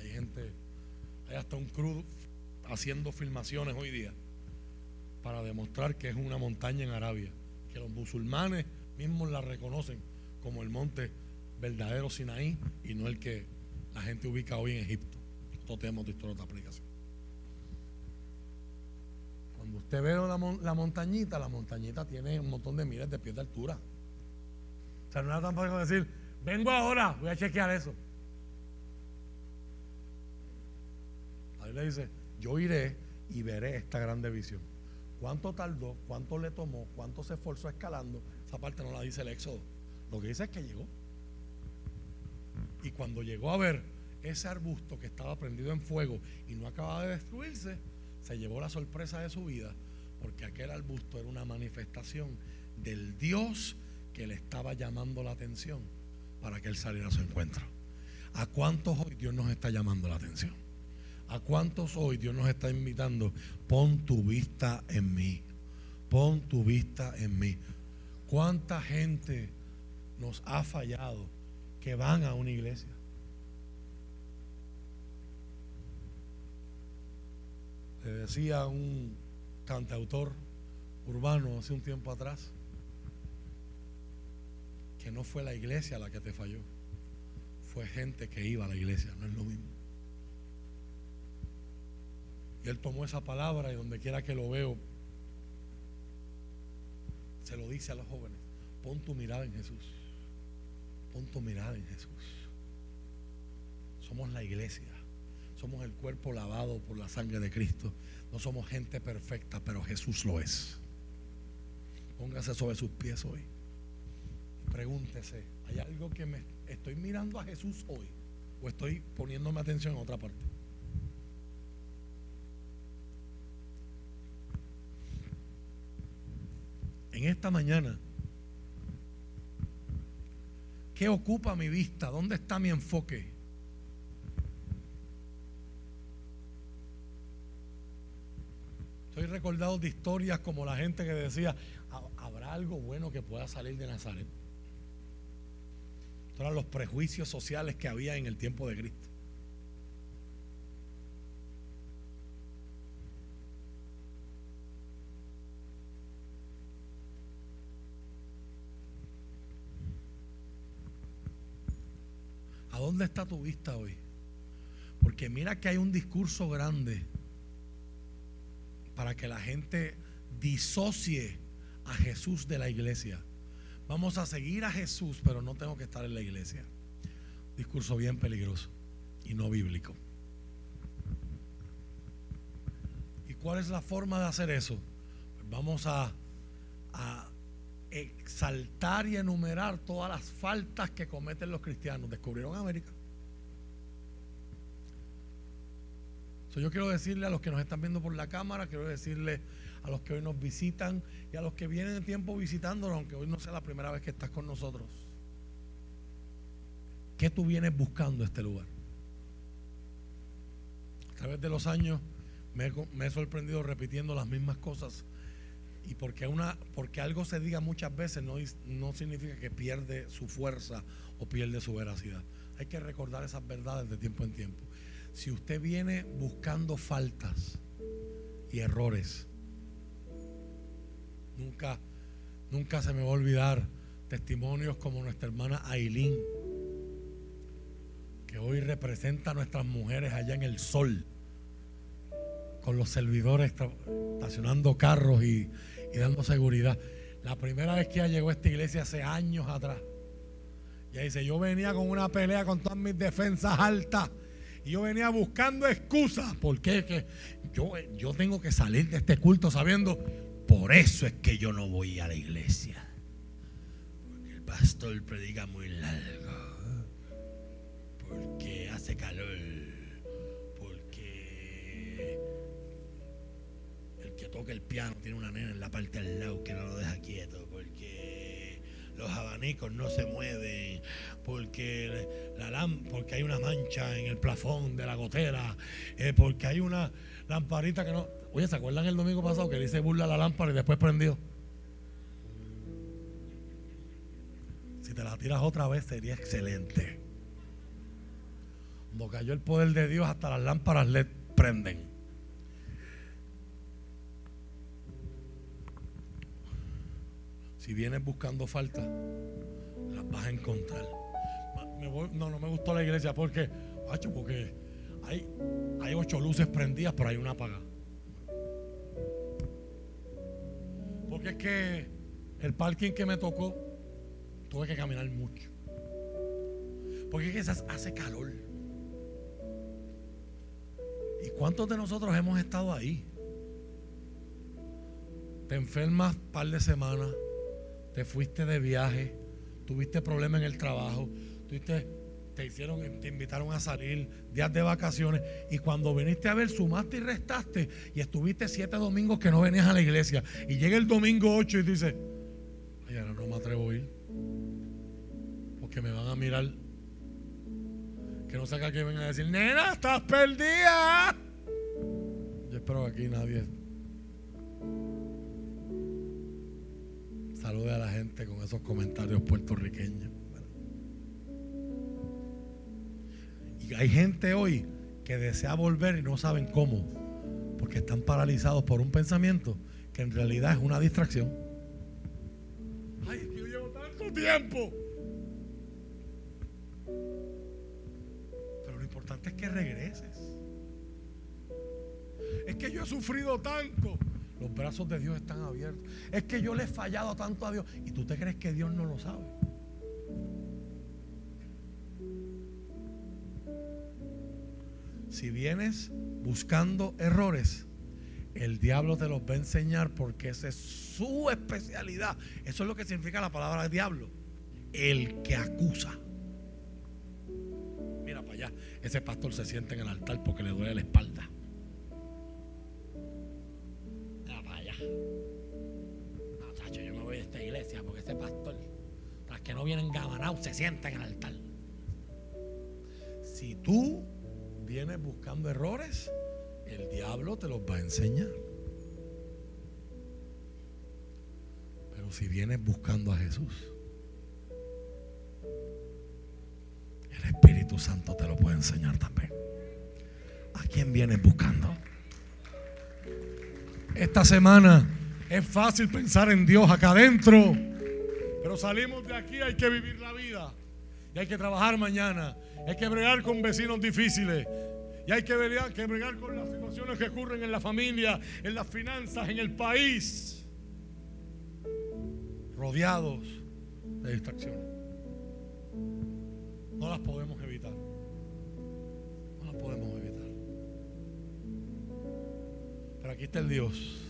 Hay gente, hay hasta un crew haciendo filmaciones hoy día para demostrar que es una montaña en Arabia, que los musulmanes mismos la reconocen como el monte verdadero Sinaí y no el que la gente ubica hoy en Egipto. Nosotros tenemos de otra aplicación. Cuando usted ve la, montañita, la montañita tiene un montón de miles de pies de altura. O sea, no es tan fácil decir, Vengo ahora, voy a chequear eso. Ahí le dice, yo iré y veré esta grande visión. ¿Cuánto tardó? ¿Cuánto le tomó? ¿Cuánto se esforzó escalando? Esa parte no la dice el Éxodo. Lo que dice es que llegó. Y cuando llegó a ver ese arbusto que estaba prendido en fuego y no acababa de destruirse, se llevó la sorpresa de su vida, porque aquel arbusto era una manifestación del Dios que le estaba llamando la atención para que él saliera a su encuentro. ¿A cuántos hoy Dios nos está llamando la atención? ¿A cuántos hoy Dios nos está invitando? Pon tu vista en mí. Pon tu vista en mí. ¿Cuánta gente nos ha fallado que van a una iglesia? Le decía un cantautor urbano hace un tiempo atrás que no fue la iglesia la que te falló, fue gente que iba a la iglesia, no es lo mismo. Y él tomó esa palabra y donde quiera que lo veo, se lo dice a los jóvenes, pon tu mirada en Jesús, pon tu mirada en Jesús. Somos la iglesia, somos el cuerpo lavado por la sangre de Cristo. No somos gente perfecta, pero Jesús lo es. Póngase sobre sus pies hoy. Pregúntese, ¿hay algo que me estoy mirando a Jesús hoy o estoy poniéndome atención en otra parte? Esta mañana, ¿qué ocupa mi vista? ¿Dónde está mi enfoque? Estoy recordado de historias como la gente que decía, ¿habrá algo bueno que pueda salir de Nazaret? Estos eran los prejuicios sociales que había en el tiempo de Cristo. Dónde está tu vista hoy? Porque mira que hay un discurso grande para que la gente disocie a Jesús de la iglesia. Vamos a seguir a Jesús, pero no tengo que estar en la iglesia. Discurso bien peligroso y no bíblico. ¿Y cuál es la forma de hacer eso? Pues vamos a, a exaltar y enumerar todas las faltas que cometen los cristianos. ¿Descubrieron América? yo quiero decirle a los que nos están viendo por la cámara, quiero decirle a los que hoy nos visitan y a los que vienen de tiempo visitándonos, aunque hoy no sea la primera vez que estás con nosotros. ¿Qué tú vienes buscando este lugar? A través de los años me, he sorprendido repitiendo las mismas cosas. Y porque, una, porque algo se diga muchas veces no, no significa que pierde su fuerza o pierde su veracidad. Hay que recordar esas verdades de tiempo en tiempo. Si usted viene buscando faltas y errores, nunca, nunca se me va a olvidar testimonios como nuestra hermana Ailín, que hoy representa a nuestras mujeres allá en el sol, con los servidores estacionando carros y, y dando seguridad. La primera vez que ella llegó a esta iglesia hace años atrás. Ella dice, yo venía con una pelea con todas mis defensas altas y yo venía buscando excusas. porque Que yo, yo tengo que salir de este culto sabiendo, por eso es que yo no voy a la iglesia. Porque el pastor predica muy largo. Porque hace calor. Porque toca el piano tiene una nena en la parte del lado que no lo deja quieto. Porque los abanicos no se mueven, porque, la porque hay una mancha en el plafón de la gotera, eh, porque hay una lamparita que no... Oye, ¿se acuerdan el domingo pasado que le hice burla la lámpara y después prendió? Si te la tiras otra vez sería excelente. Cuando cayó el poder de Dios, hasta las lámparas LED prenden. Si vienes buscando falta, las vas a encontrar no, no me gustó la iglesia porque, porque hay, hay ocho luces prendidas, pero hay una apagada. Porque es que el parking que me tocó, tuve que caminar mucho. Porque es que hace calor. ¿Y cuántos de nosotros hemos estado ahí? Te enfermas un par de semanas, te fuiste de viaje, tuviste problemas en el trabajo, tuviste te hicieron, te invitaron a salir, días de vacaciones, y cuando viniste a ver, sumaste y restaste, y estuviste siete domingos que no venías a la iglesia, y llega el domingo 8 y dices, ay, ahora no me atrevo a ir, porque me van a mirar, que no saca que vengan a decir, nena, estás perdida. Yo espero que aquí nadie salude a la gente con esos comentarios puertorriqueños. Y hay gente hoy que desea volver y no saben cómo, porque están paralizados por un pensamiento que en realidad es una distracción. Ay, yo llevo tanto tiempo. Pero lo importante es que regreses. Es que yo he sufrido tanto. Los brazos de Dios están abiertos. Es que yo le he fallado tanto a Dios. ¿Y tú te crees que Dios no lo sabe? Si vienes buscando errores, el diablo te los va a enseñar porque esa es su especialidad. Eso es lo que significa la palabra diablo. El que acusa. Mira para allá, ese pastor se siente en el altar porque le duele la espalda. No, chacho, yo me voy de esta iglesia porque ese pastor, las que no vienen gabanados, se sienta en el altar. Si tú vienes buscando errores, el diablo te los va a enseñar. Pero si vienes buscando a Jesús, el Espíritu Santo te lo puede enseñar también. ¿A quién vienes buscando? Esta semana es fácil pensar en Dios acá adentro, pero salimos de aquí, hay que vivir la vida y hay que trabajar mañana hay que bregar con vecinos difíciles. Y hay que bregar, con las situaciones que ocurren en la familia, en las finanzas, en el país. Rodeados de distracciones. No las podemos evitar. Pero aquí está el Dios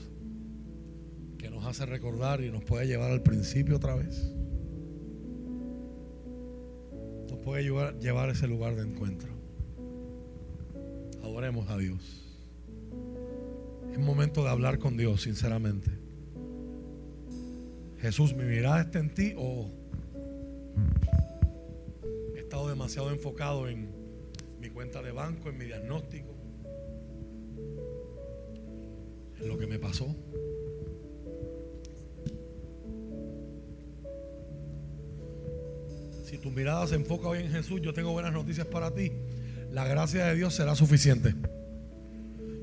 que nos hace recordar y nos puede llevar al principio otra vez puede llevar, llevar ese lugar de encuentro. Adoremos a Dios. Es momento de hablar con Dios, sinceramente. Jesús, mi mirada está en ti o he estado demasiado enfocado en mi cuenta de banco, en mi diagnóstico, en lo que me pasó. si tu mirada se enfoca hoy en Jesús, yo tengo buenas noticias para ti. La gracia de Dios será suficiente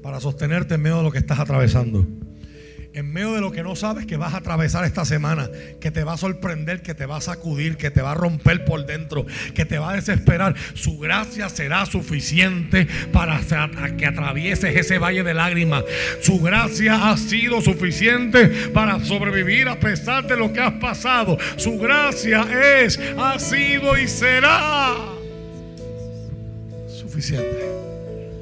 para sostenerte en medio de lo que estás atravesando en medio de lo que no sabes que vas a atravesar esta semana, que te va a sorprender, que te va a sacudir, que te va a romper por dentro, que te va a desesperar, su gracia será suficiente para que atravieses ese valle de lágrimas. Su gracia ha sido suficiente para sobrevivir a pesar de lo que has pasado. Su gracia es, ha sido y será suficiente.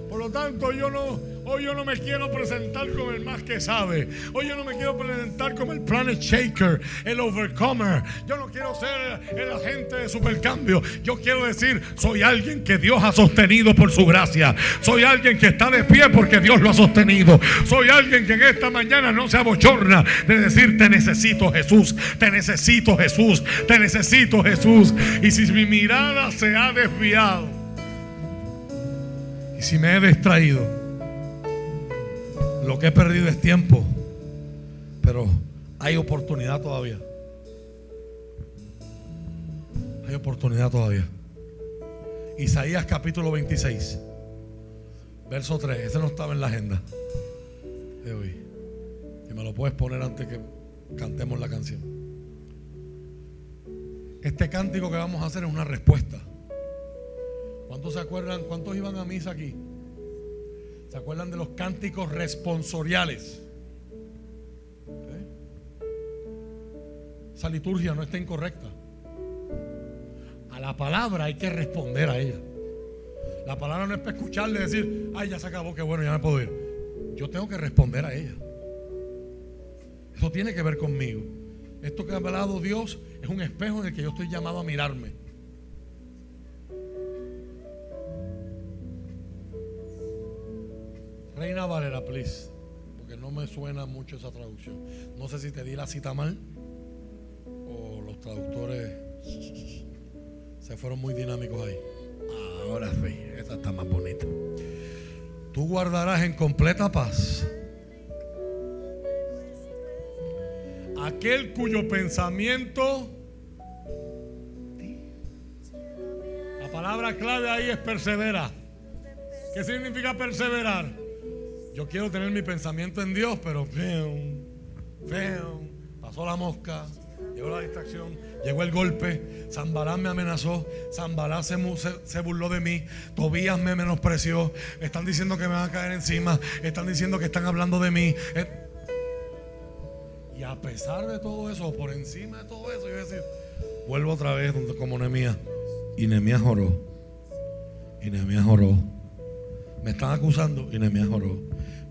Por lo tanto, yo no Hoy yo no me quiero presentar como el más que sabe. Hoy yo no me quiero presentar como el planet shaker, el overcomer. Yo no quiero ser el agente de supercambio. Yo quiero decir, soy alguien que Dios ha sostenido por su gracia. Soy alguien que está de pie porque Dios lo ha sostenido. Soy alguien que en esta mañana no se abochorna de decir, te necesito Jesús, te necesito Jesús, te necesito Jesús. Y si mi mirada se ha desviado y si me he distraído, lo que he perdido es tiempo, pero hay oportunidad todavía. Hay oportunidad todavía. Isaías capítulo 26, verso 3. Ese no estaba en la agenda de hoy. Y me lo puedes poner antes que cantemos la canción. Este cántico que vamos a hacer es una respuesta. ¿Cuántos se acuerdan? ¿Cuántos iban a misa aquí? ¿Se acuerdan de los cánticos responsoriales? Esa liturgia no está incorrecta. A la palabra hay que responder a ella. La palabra no es para escucharle y decir, ay, ya se acabó, qué bueno, ya me puedo ir. Yo tengo que responder a ella. Eso tiene que ver conmigo. Esto que ha hablado Dios es un espejo en el que yo estoy llamado a mirarme. Valera, please. Porque no me suena mucho esa traducción. No sé si te di la cita mal o los traductores se fueron muy dinámicos ahí. Ahora sí, esta está más bonita. Tú guardarás en completa paz aquel cuyo pensamiento la palabra clave ahí es persevera. ¿Qué significa perseverar? Yo quiero tener mi pensamiento en Dios, pero pasó la mosca, llegó la distracción, llegó el golpe, Zambalán me amenazó, Zambalán se, se, burló de mí, Tobías me menospreció, están diciendo que me van a caer encima, están diciendo que están hablando de mí. Eh, y a pesar de todo eso, por encima de todo eso, yo voy a decir, vuelvo otra vez como Nehemías. Y Nehemías oró. Y Nehemías oró. Me están acusando y Nehemías oró.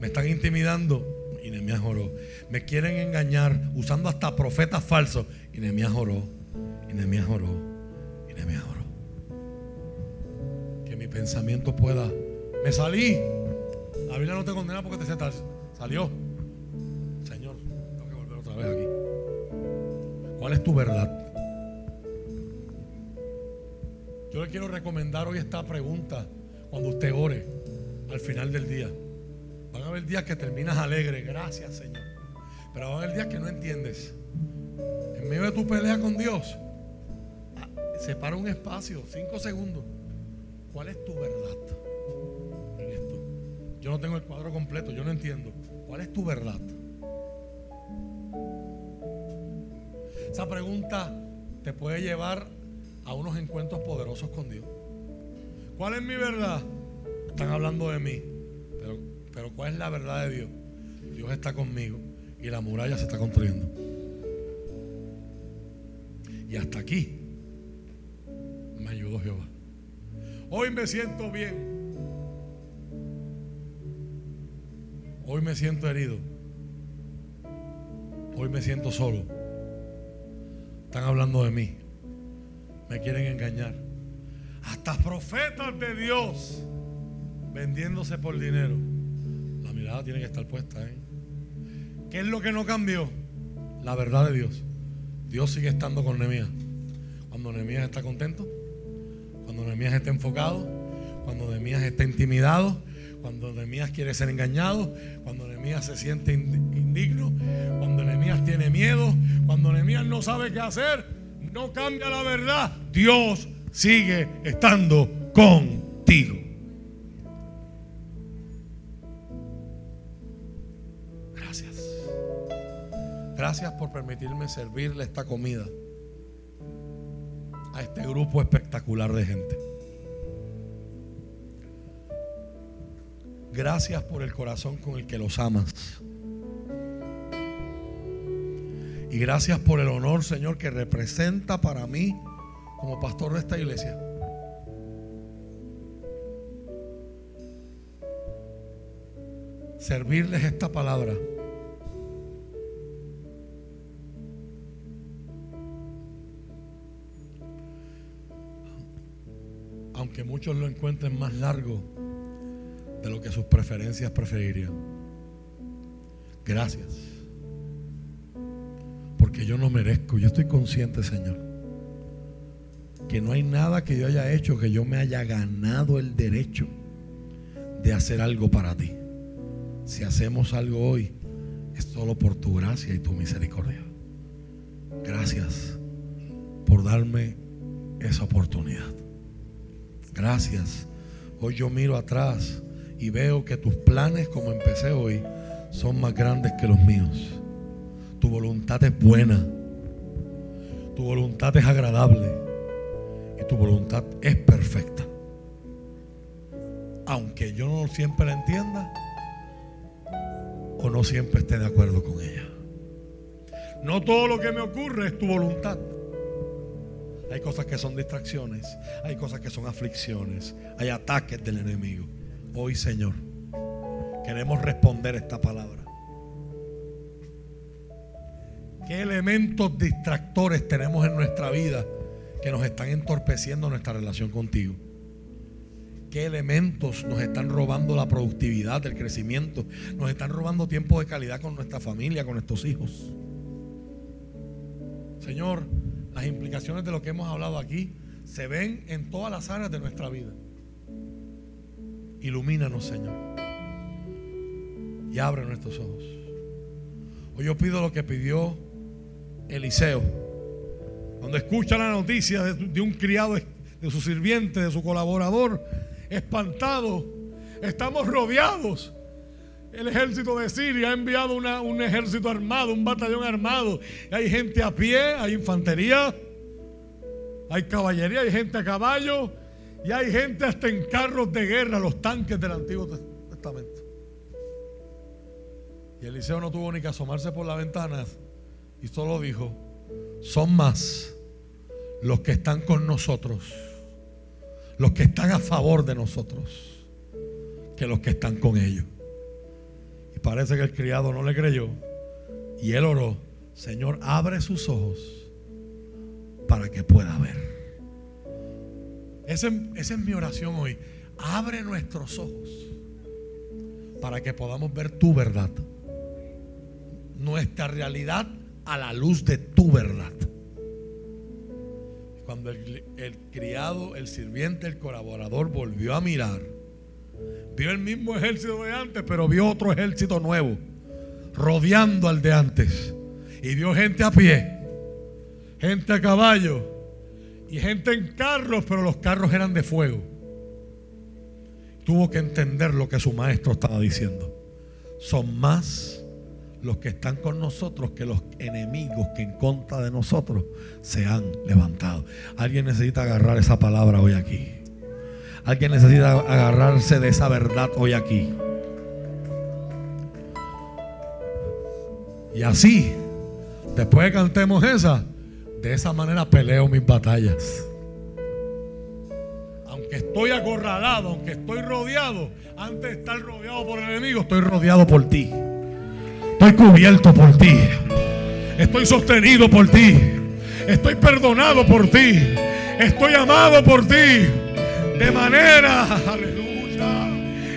Me están intimidando y Nehemías oró. Me quieren engañar usando hasta profetas falsos y Nehemías oró. Y Nehemías oró. Y Nehemías oró. Que mi pensamiento pueda. Me salí. La Biblia no te condena porque te salió aquí. ¿Cuál es tu verdad? Yo le quiero recomendar hoy esta pregunta cuando usted ore al final del día. Van a haber días que terminas alegre, gracias Señor. Pero van a haber días que no entiendes. En medio de tu pelea con Dios, ah, separa un espacio, cinco segundos. ¿Cuál es tu verdad? Yo no tengo el cuadro completo, yo no entiendo. ¿Cuál es tu verdad? Esa pregunta te puede llevar a unos encuentros poderosos con Dios. ¿Cuál es mi verdad? Están hablando de mí. Pero, ¿cuál es la verdad de Dios? Dios está conmigo y la muralla se está construyendo. Y hasta aquí me ayudó Jehová. Hoy me siento bien. Hoy me siento herido. Hoy me siento solo. Están hablando de mí. Me quieren engañar. Hasta profetas de Dios vendiéndose por dinero. Mirada tiene que estar puesta. ¿eh? ¿Qué es lo que no cambió? La verdad de Dios. Dios sigue estando con Nehemías. Cuando Nehemías está contento, cuando Nehemías está enfocado, cuando Nehemías está intimidado, cuando Nehemías quiere ser engañado, cuando Nehemías se siente indigno, cuando Nehemías tiene miedo, cuando Nehemías no sabe qué hacer, no cambia la verdad. Dios sigue estando contigo. Gracias por permitirme servirle esta comida a este grupo espectacular de gente. Gracias por el corazón con el que los amas. Y gracias por el honor, Señor, que representa para mí como pastor de esta iglesia. Servirles esta palabra. Aunque muchos lo encuentren más largo de lo que sus preferencias preferirían. Gracias. Porque yo no merezco, yo estoy consciente, Señor, que no hay nada que yo haya hecho que yo me haya ganado el derecho de hacer algo para ti. Si hacemos algo hoy, es solo por tu gracia y tu misericordia. Gracias por darme esa oportunidad. Gracias. Hoy yo miro atrás y veo que tus planes, como empecé hoy, son más grandes que los míos. Tu voluntad es buena. Tu voluntad es agradable. Y tu voluntad es perfecta. Aunque yo no siempre la entienda o no siempre esté de acuerdo con ella. No todo lo que me ocurre es tu voluntad. Hay cosas que son distracciones, hay cosas que son aflicciones, hay ataques del enemigo. Hoy, Señor, queremos responder esta palabra. ¿Qué elementos distractores tenemos en nuestra vida que nos están entorpeciendo nuestra relación contigo? qué elementos nos están robando la productividad, el crecimiento, nos están robando tiempo de calidad con nuestra familia, con nuestros hijos. Señor, las implicaciones de lo que hemos hablado aquí se ven en todas las áreas de nuestra vida. Ilumínanos, Señor. Y abre nuestros ojos. Hoy yo pido lo que pidió Eliseo. Cuando escucha la noticia de, un criado, de su sirviente, de su colaborador, espantado, estamos rodeados. El ejército de Siria ha enviado un ejército armado, un batallón armado. hay gente a pie, hay infantería, hay caballería, hay gente a caballo y hay gente hasta en carros de guerra, los tanques del Antiguo Testamento. Y Eliseo no tuvo ni que asomarse por la ventana y solo dijo, son más los que están con nosotros, los que están a favor de nosotros, que los que están con ellos. Parece que el criado no le creyó. Y él oró, Señor, abre sus ojos para que pueda ver. Esa es mi oración hoy. Abre nuestros ojos para que podamos ver tu verdad. Nuestra realidad a la luz de tu verdad. Cuando el, criado, el sirviente, el colaborador volvió a mirar, vio el mismo ejército de antes, pero vio otro ejército nuevo, rodeando al de antes. Y vio gente a pie, gente a caballo y gente en carros, pero los carros eran de fuego. Tuvo que entender lo que su maestro estaba diciendo. Son más los que están con nosotros que los enemigos que en contra de nosotros se han levantado. Alguien necesita agarrar esa palabra hoy aquí. Alguien necesita agarrarse de esa verdad hoy aquí. Y así, después de cantemos esa, de esa manera peleo mis batallas. Aunque estoy acorralado, aunque estoy rodeado, antes de estar rodeado por el enemigo, estoy rodeado por ti. Estoy cubierto por ti. Estoy sostenido por ti. Estoy perdonado por ti. Estoy amado por ti. De manera,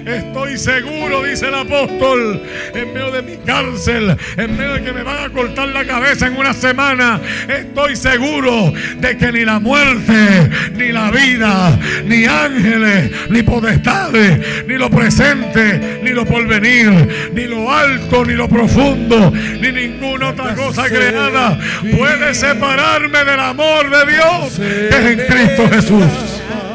Estoy seguro, dice el apóstol, en medio de mi cárcel, en medio de que me van a cortar la cabeza en una semana. Estoy seguro de que ni la muerte, ni la vida, ni ángeles, ni potestades, ni lo presente, ni lo porvenir, ni lo alto, ni lo profundo, ni ninguna otra cosa creada puede separarme del amor de Dios que es en Cristo Jesús.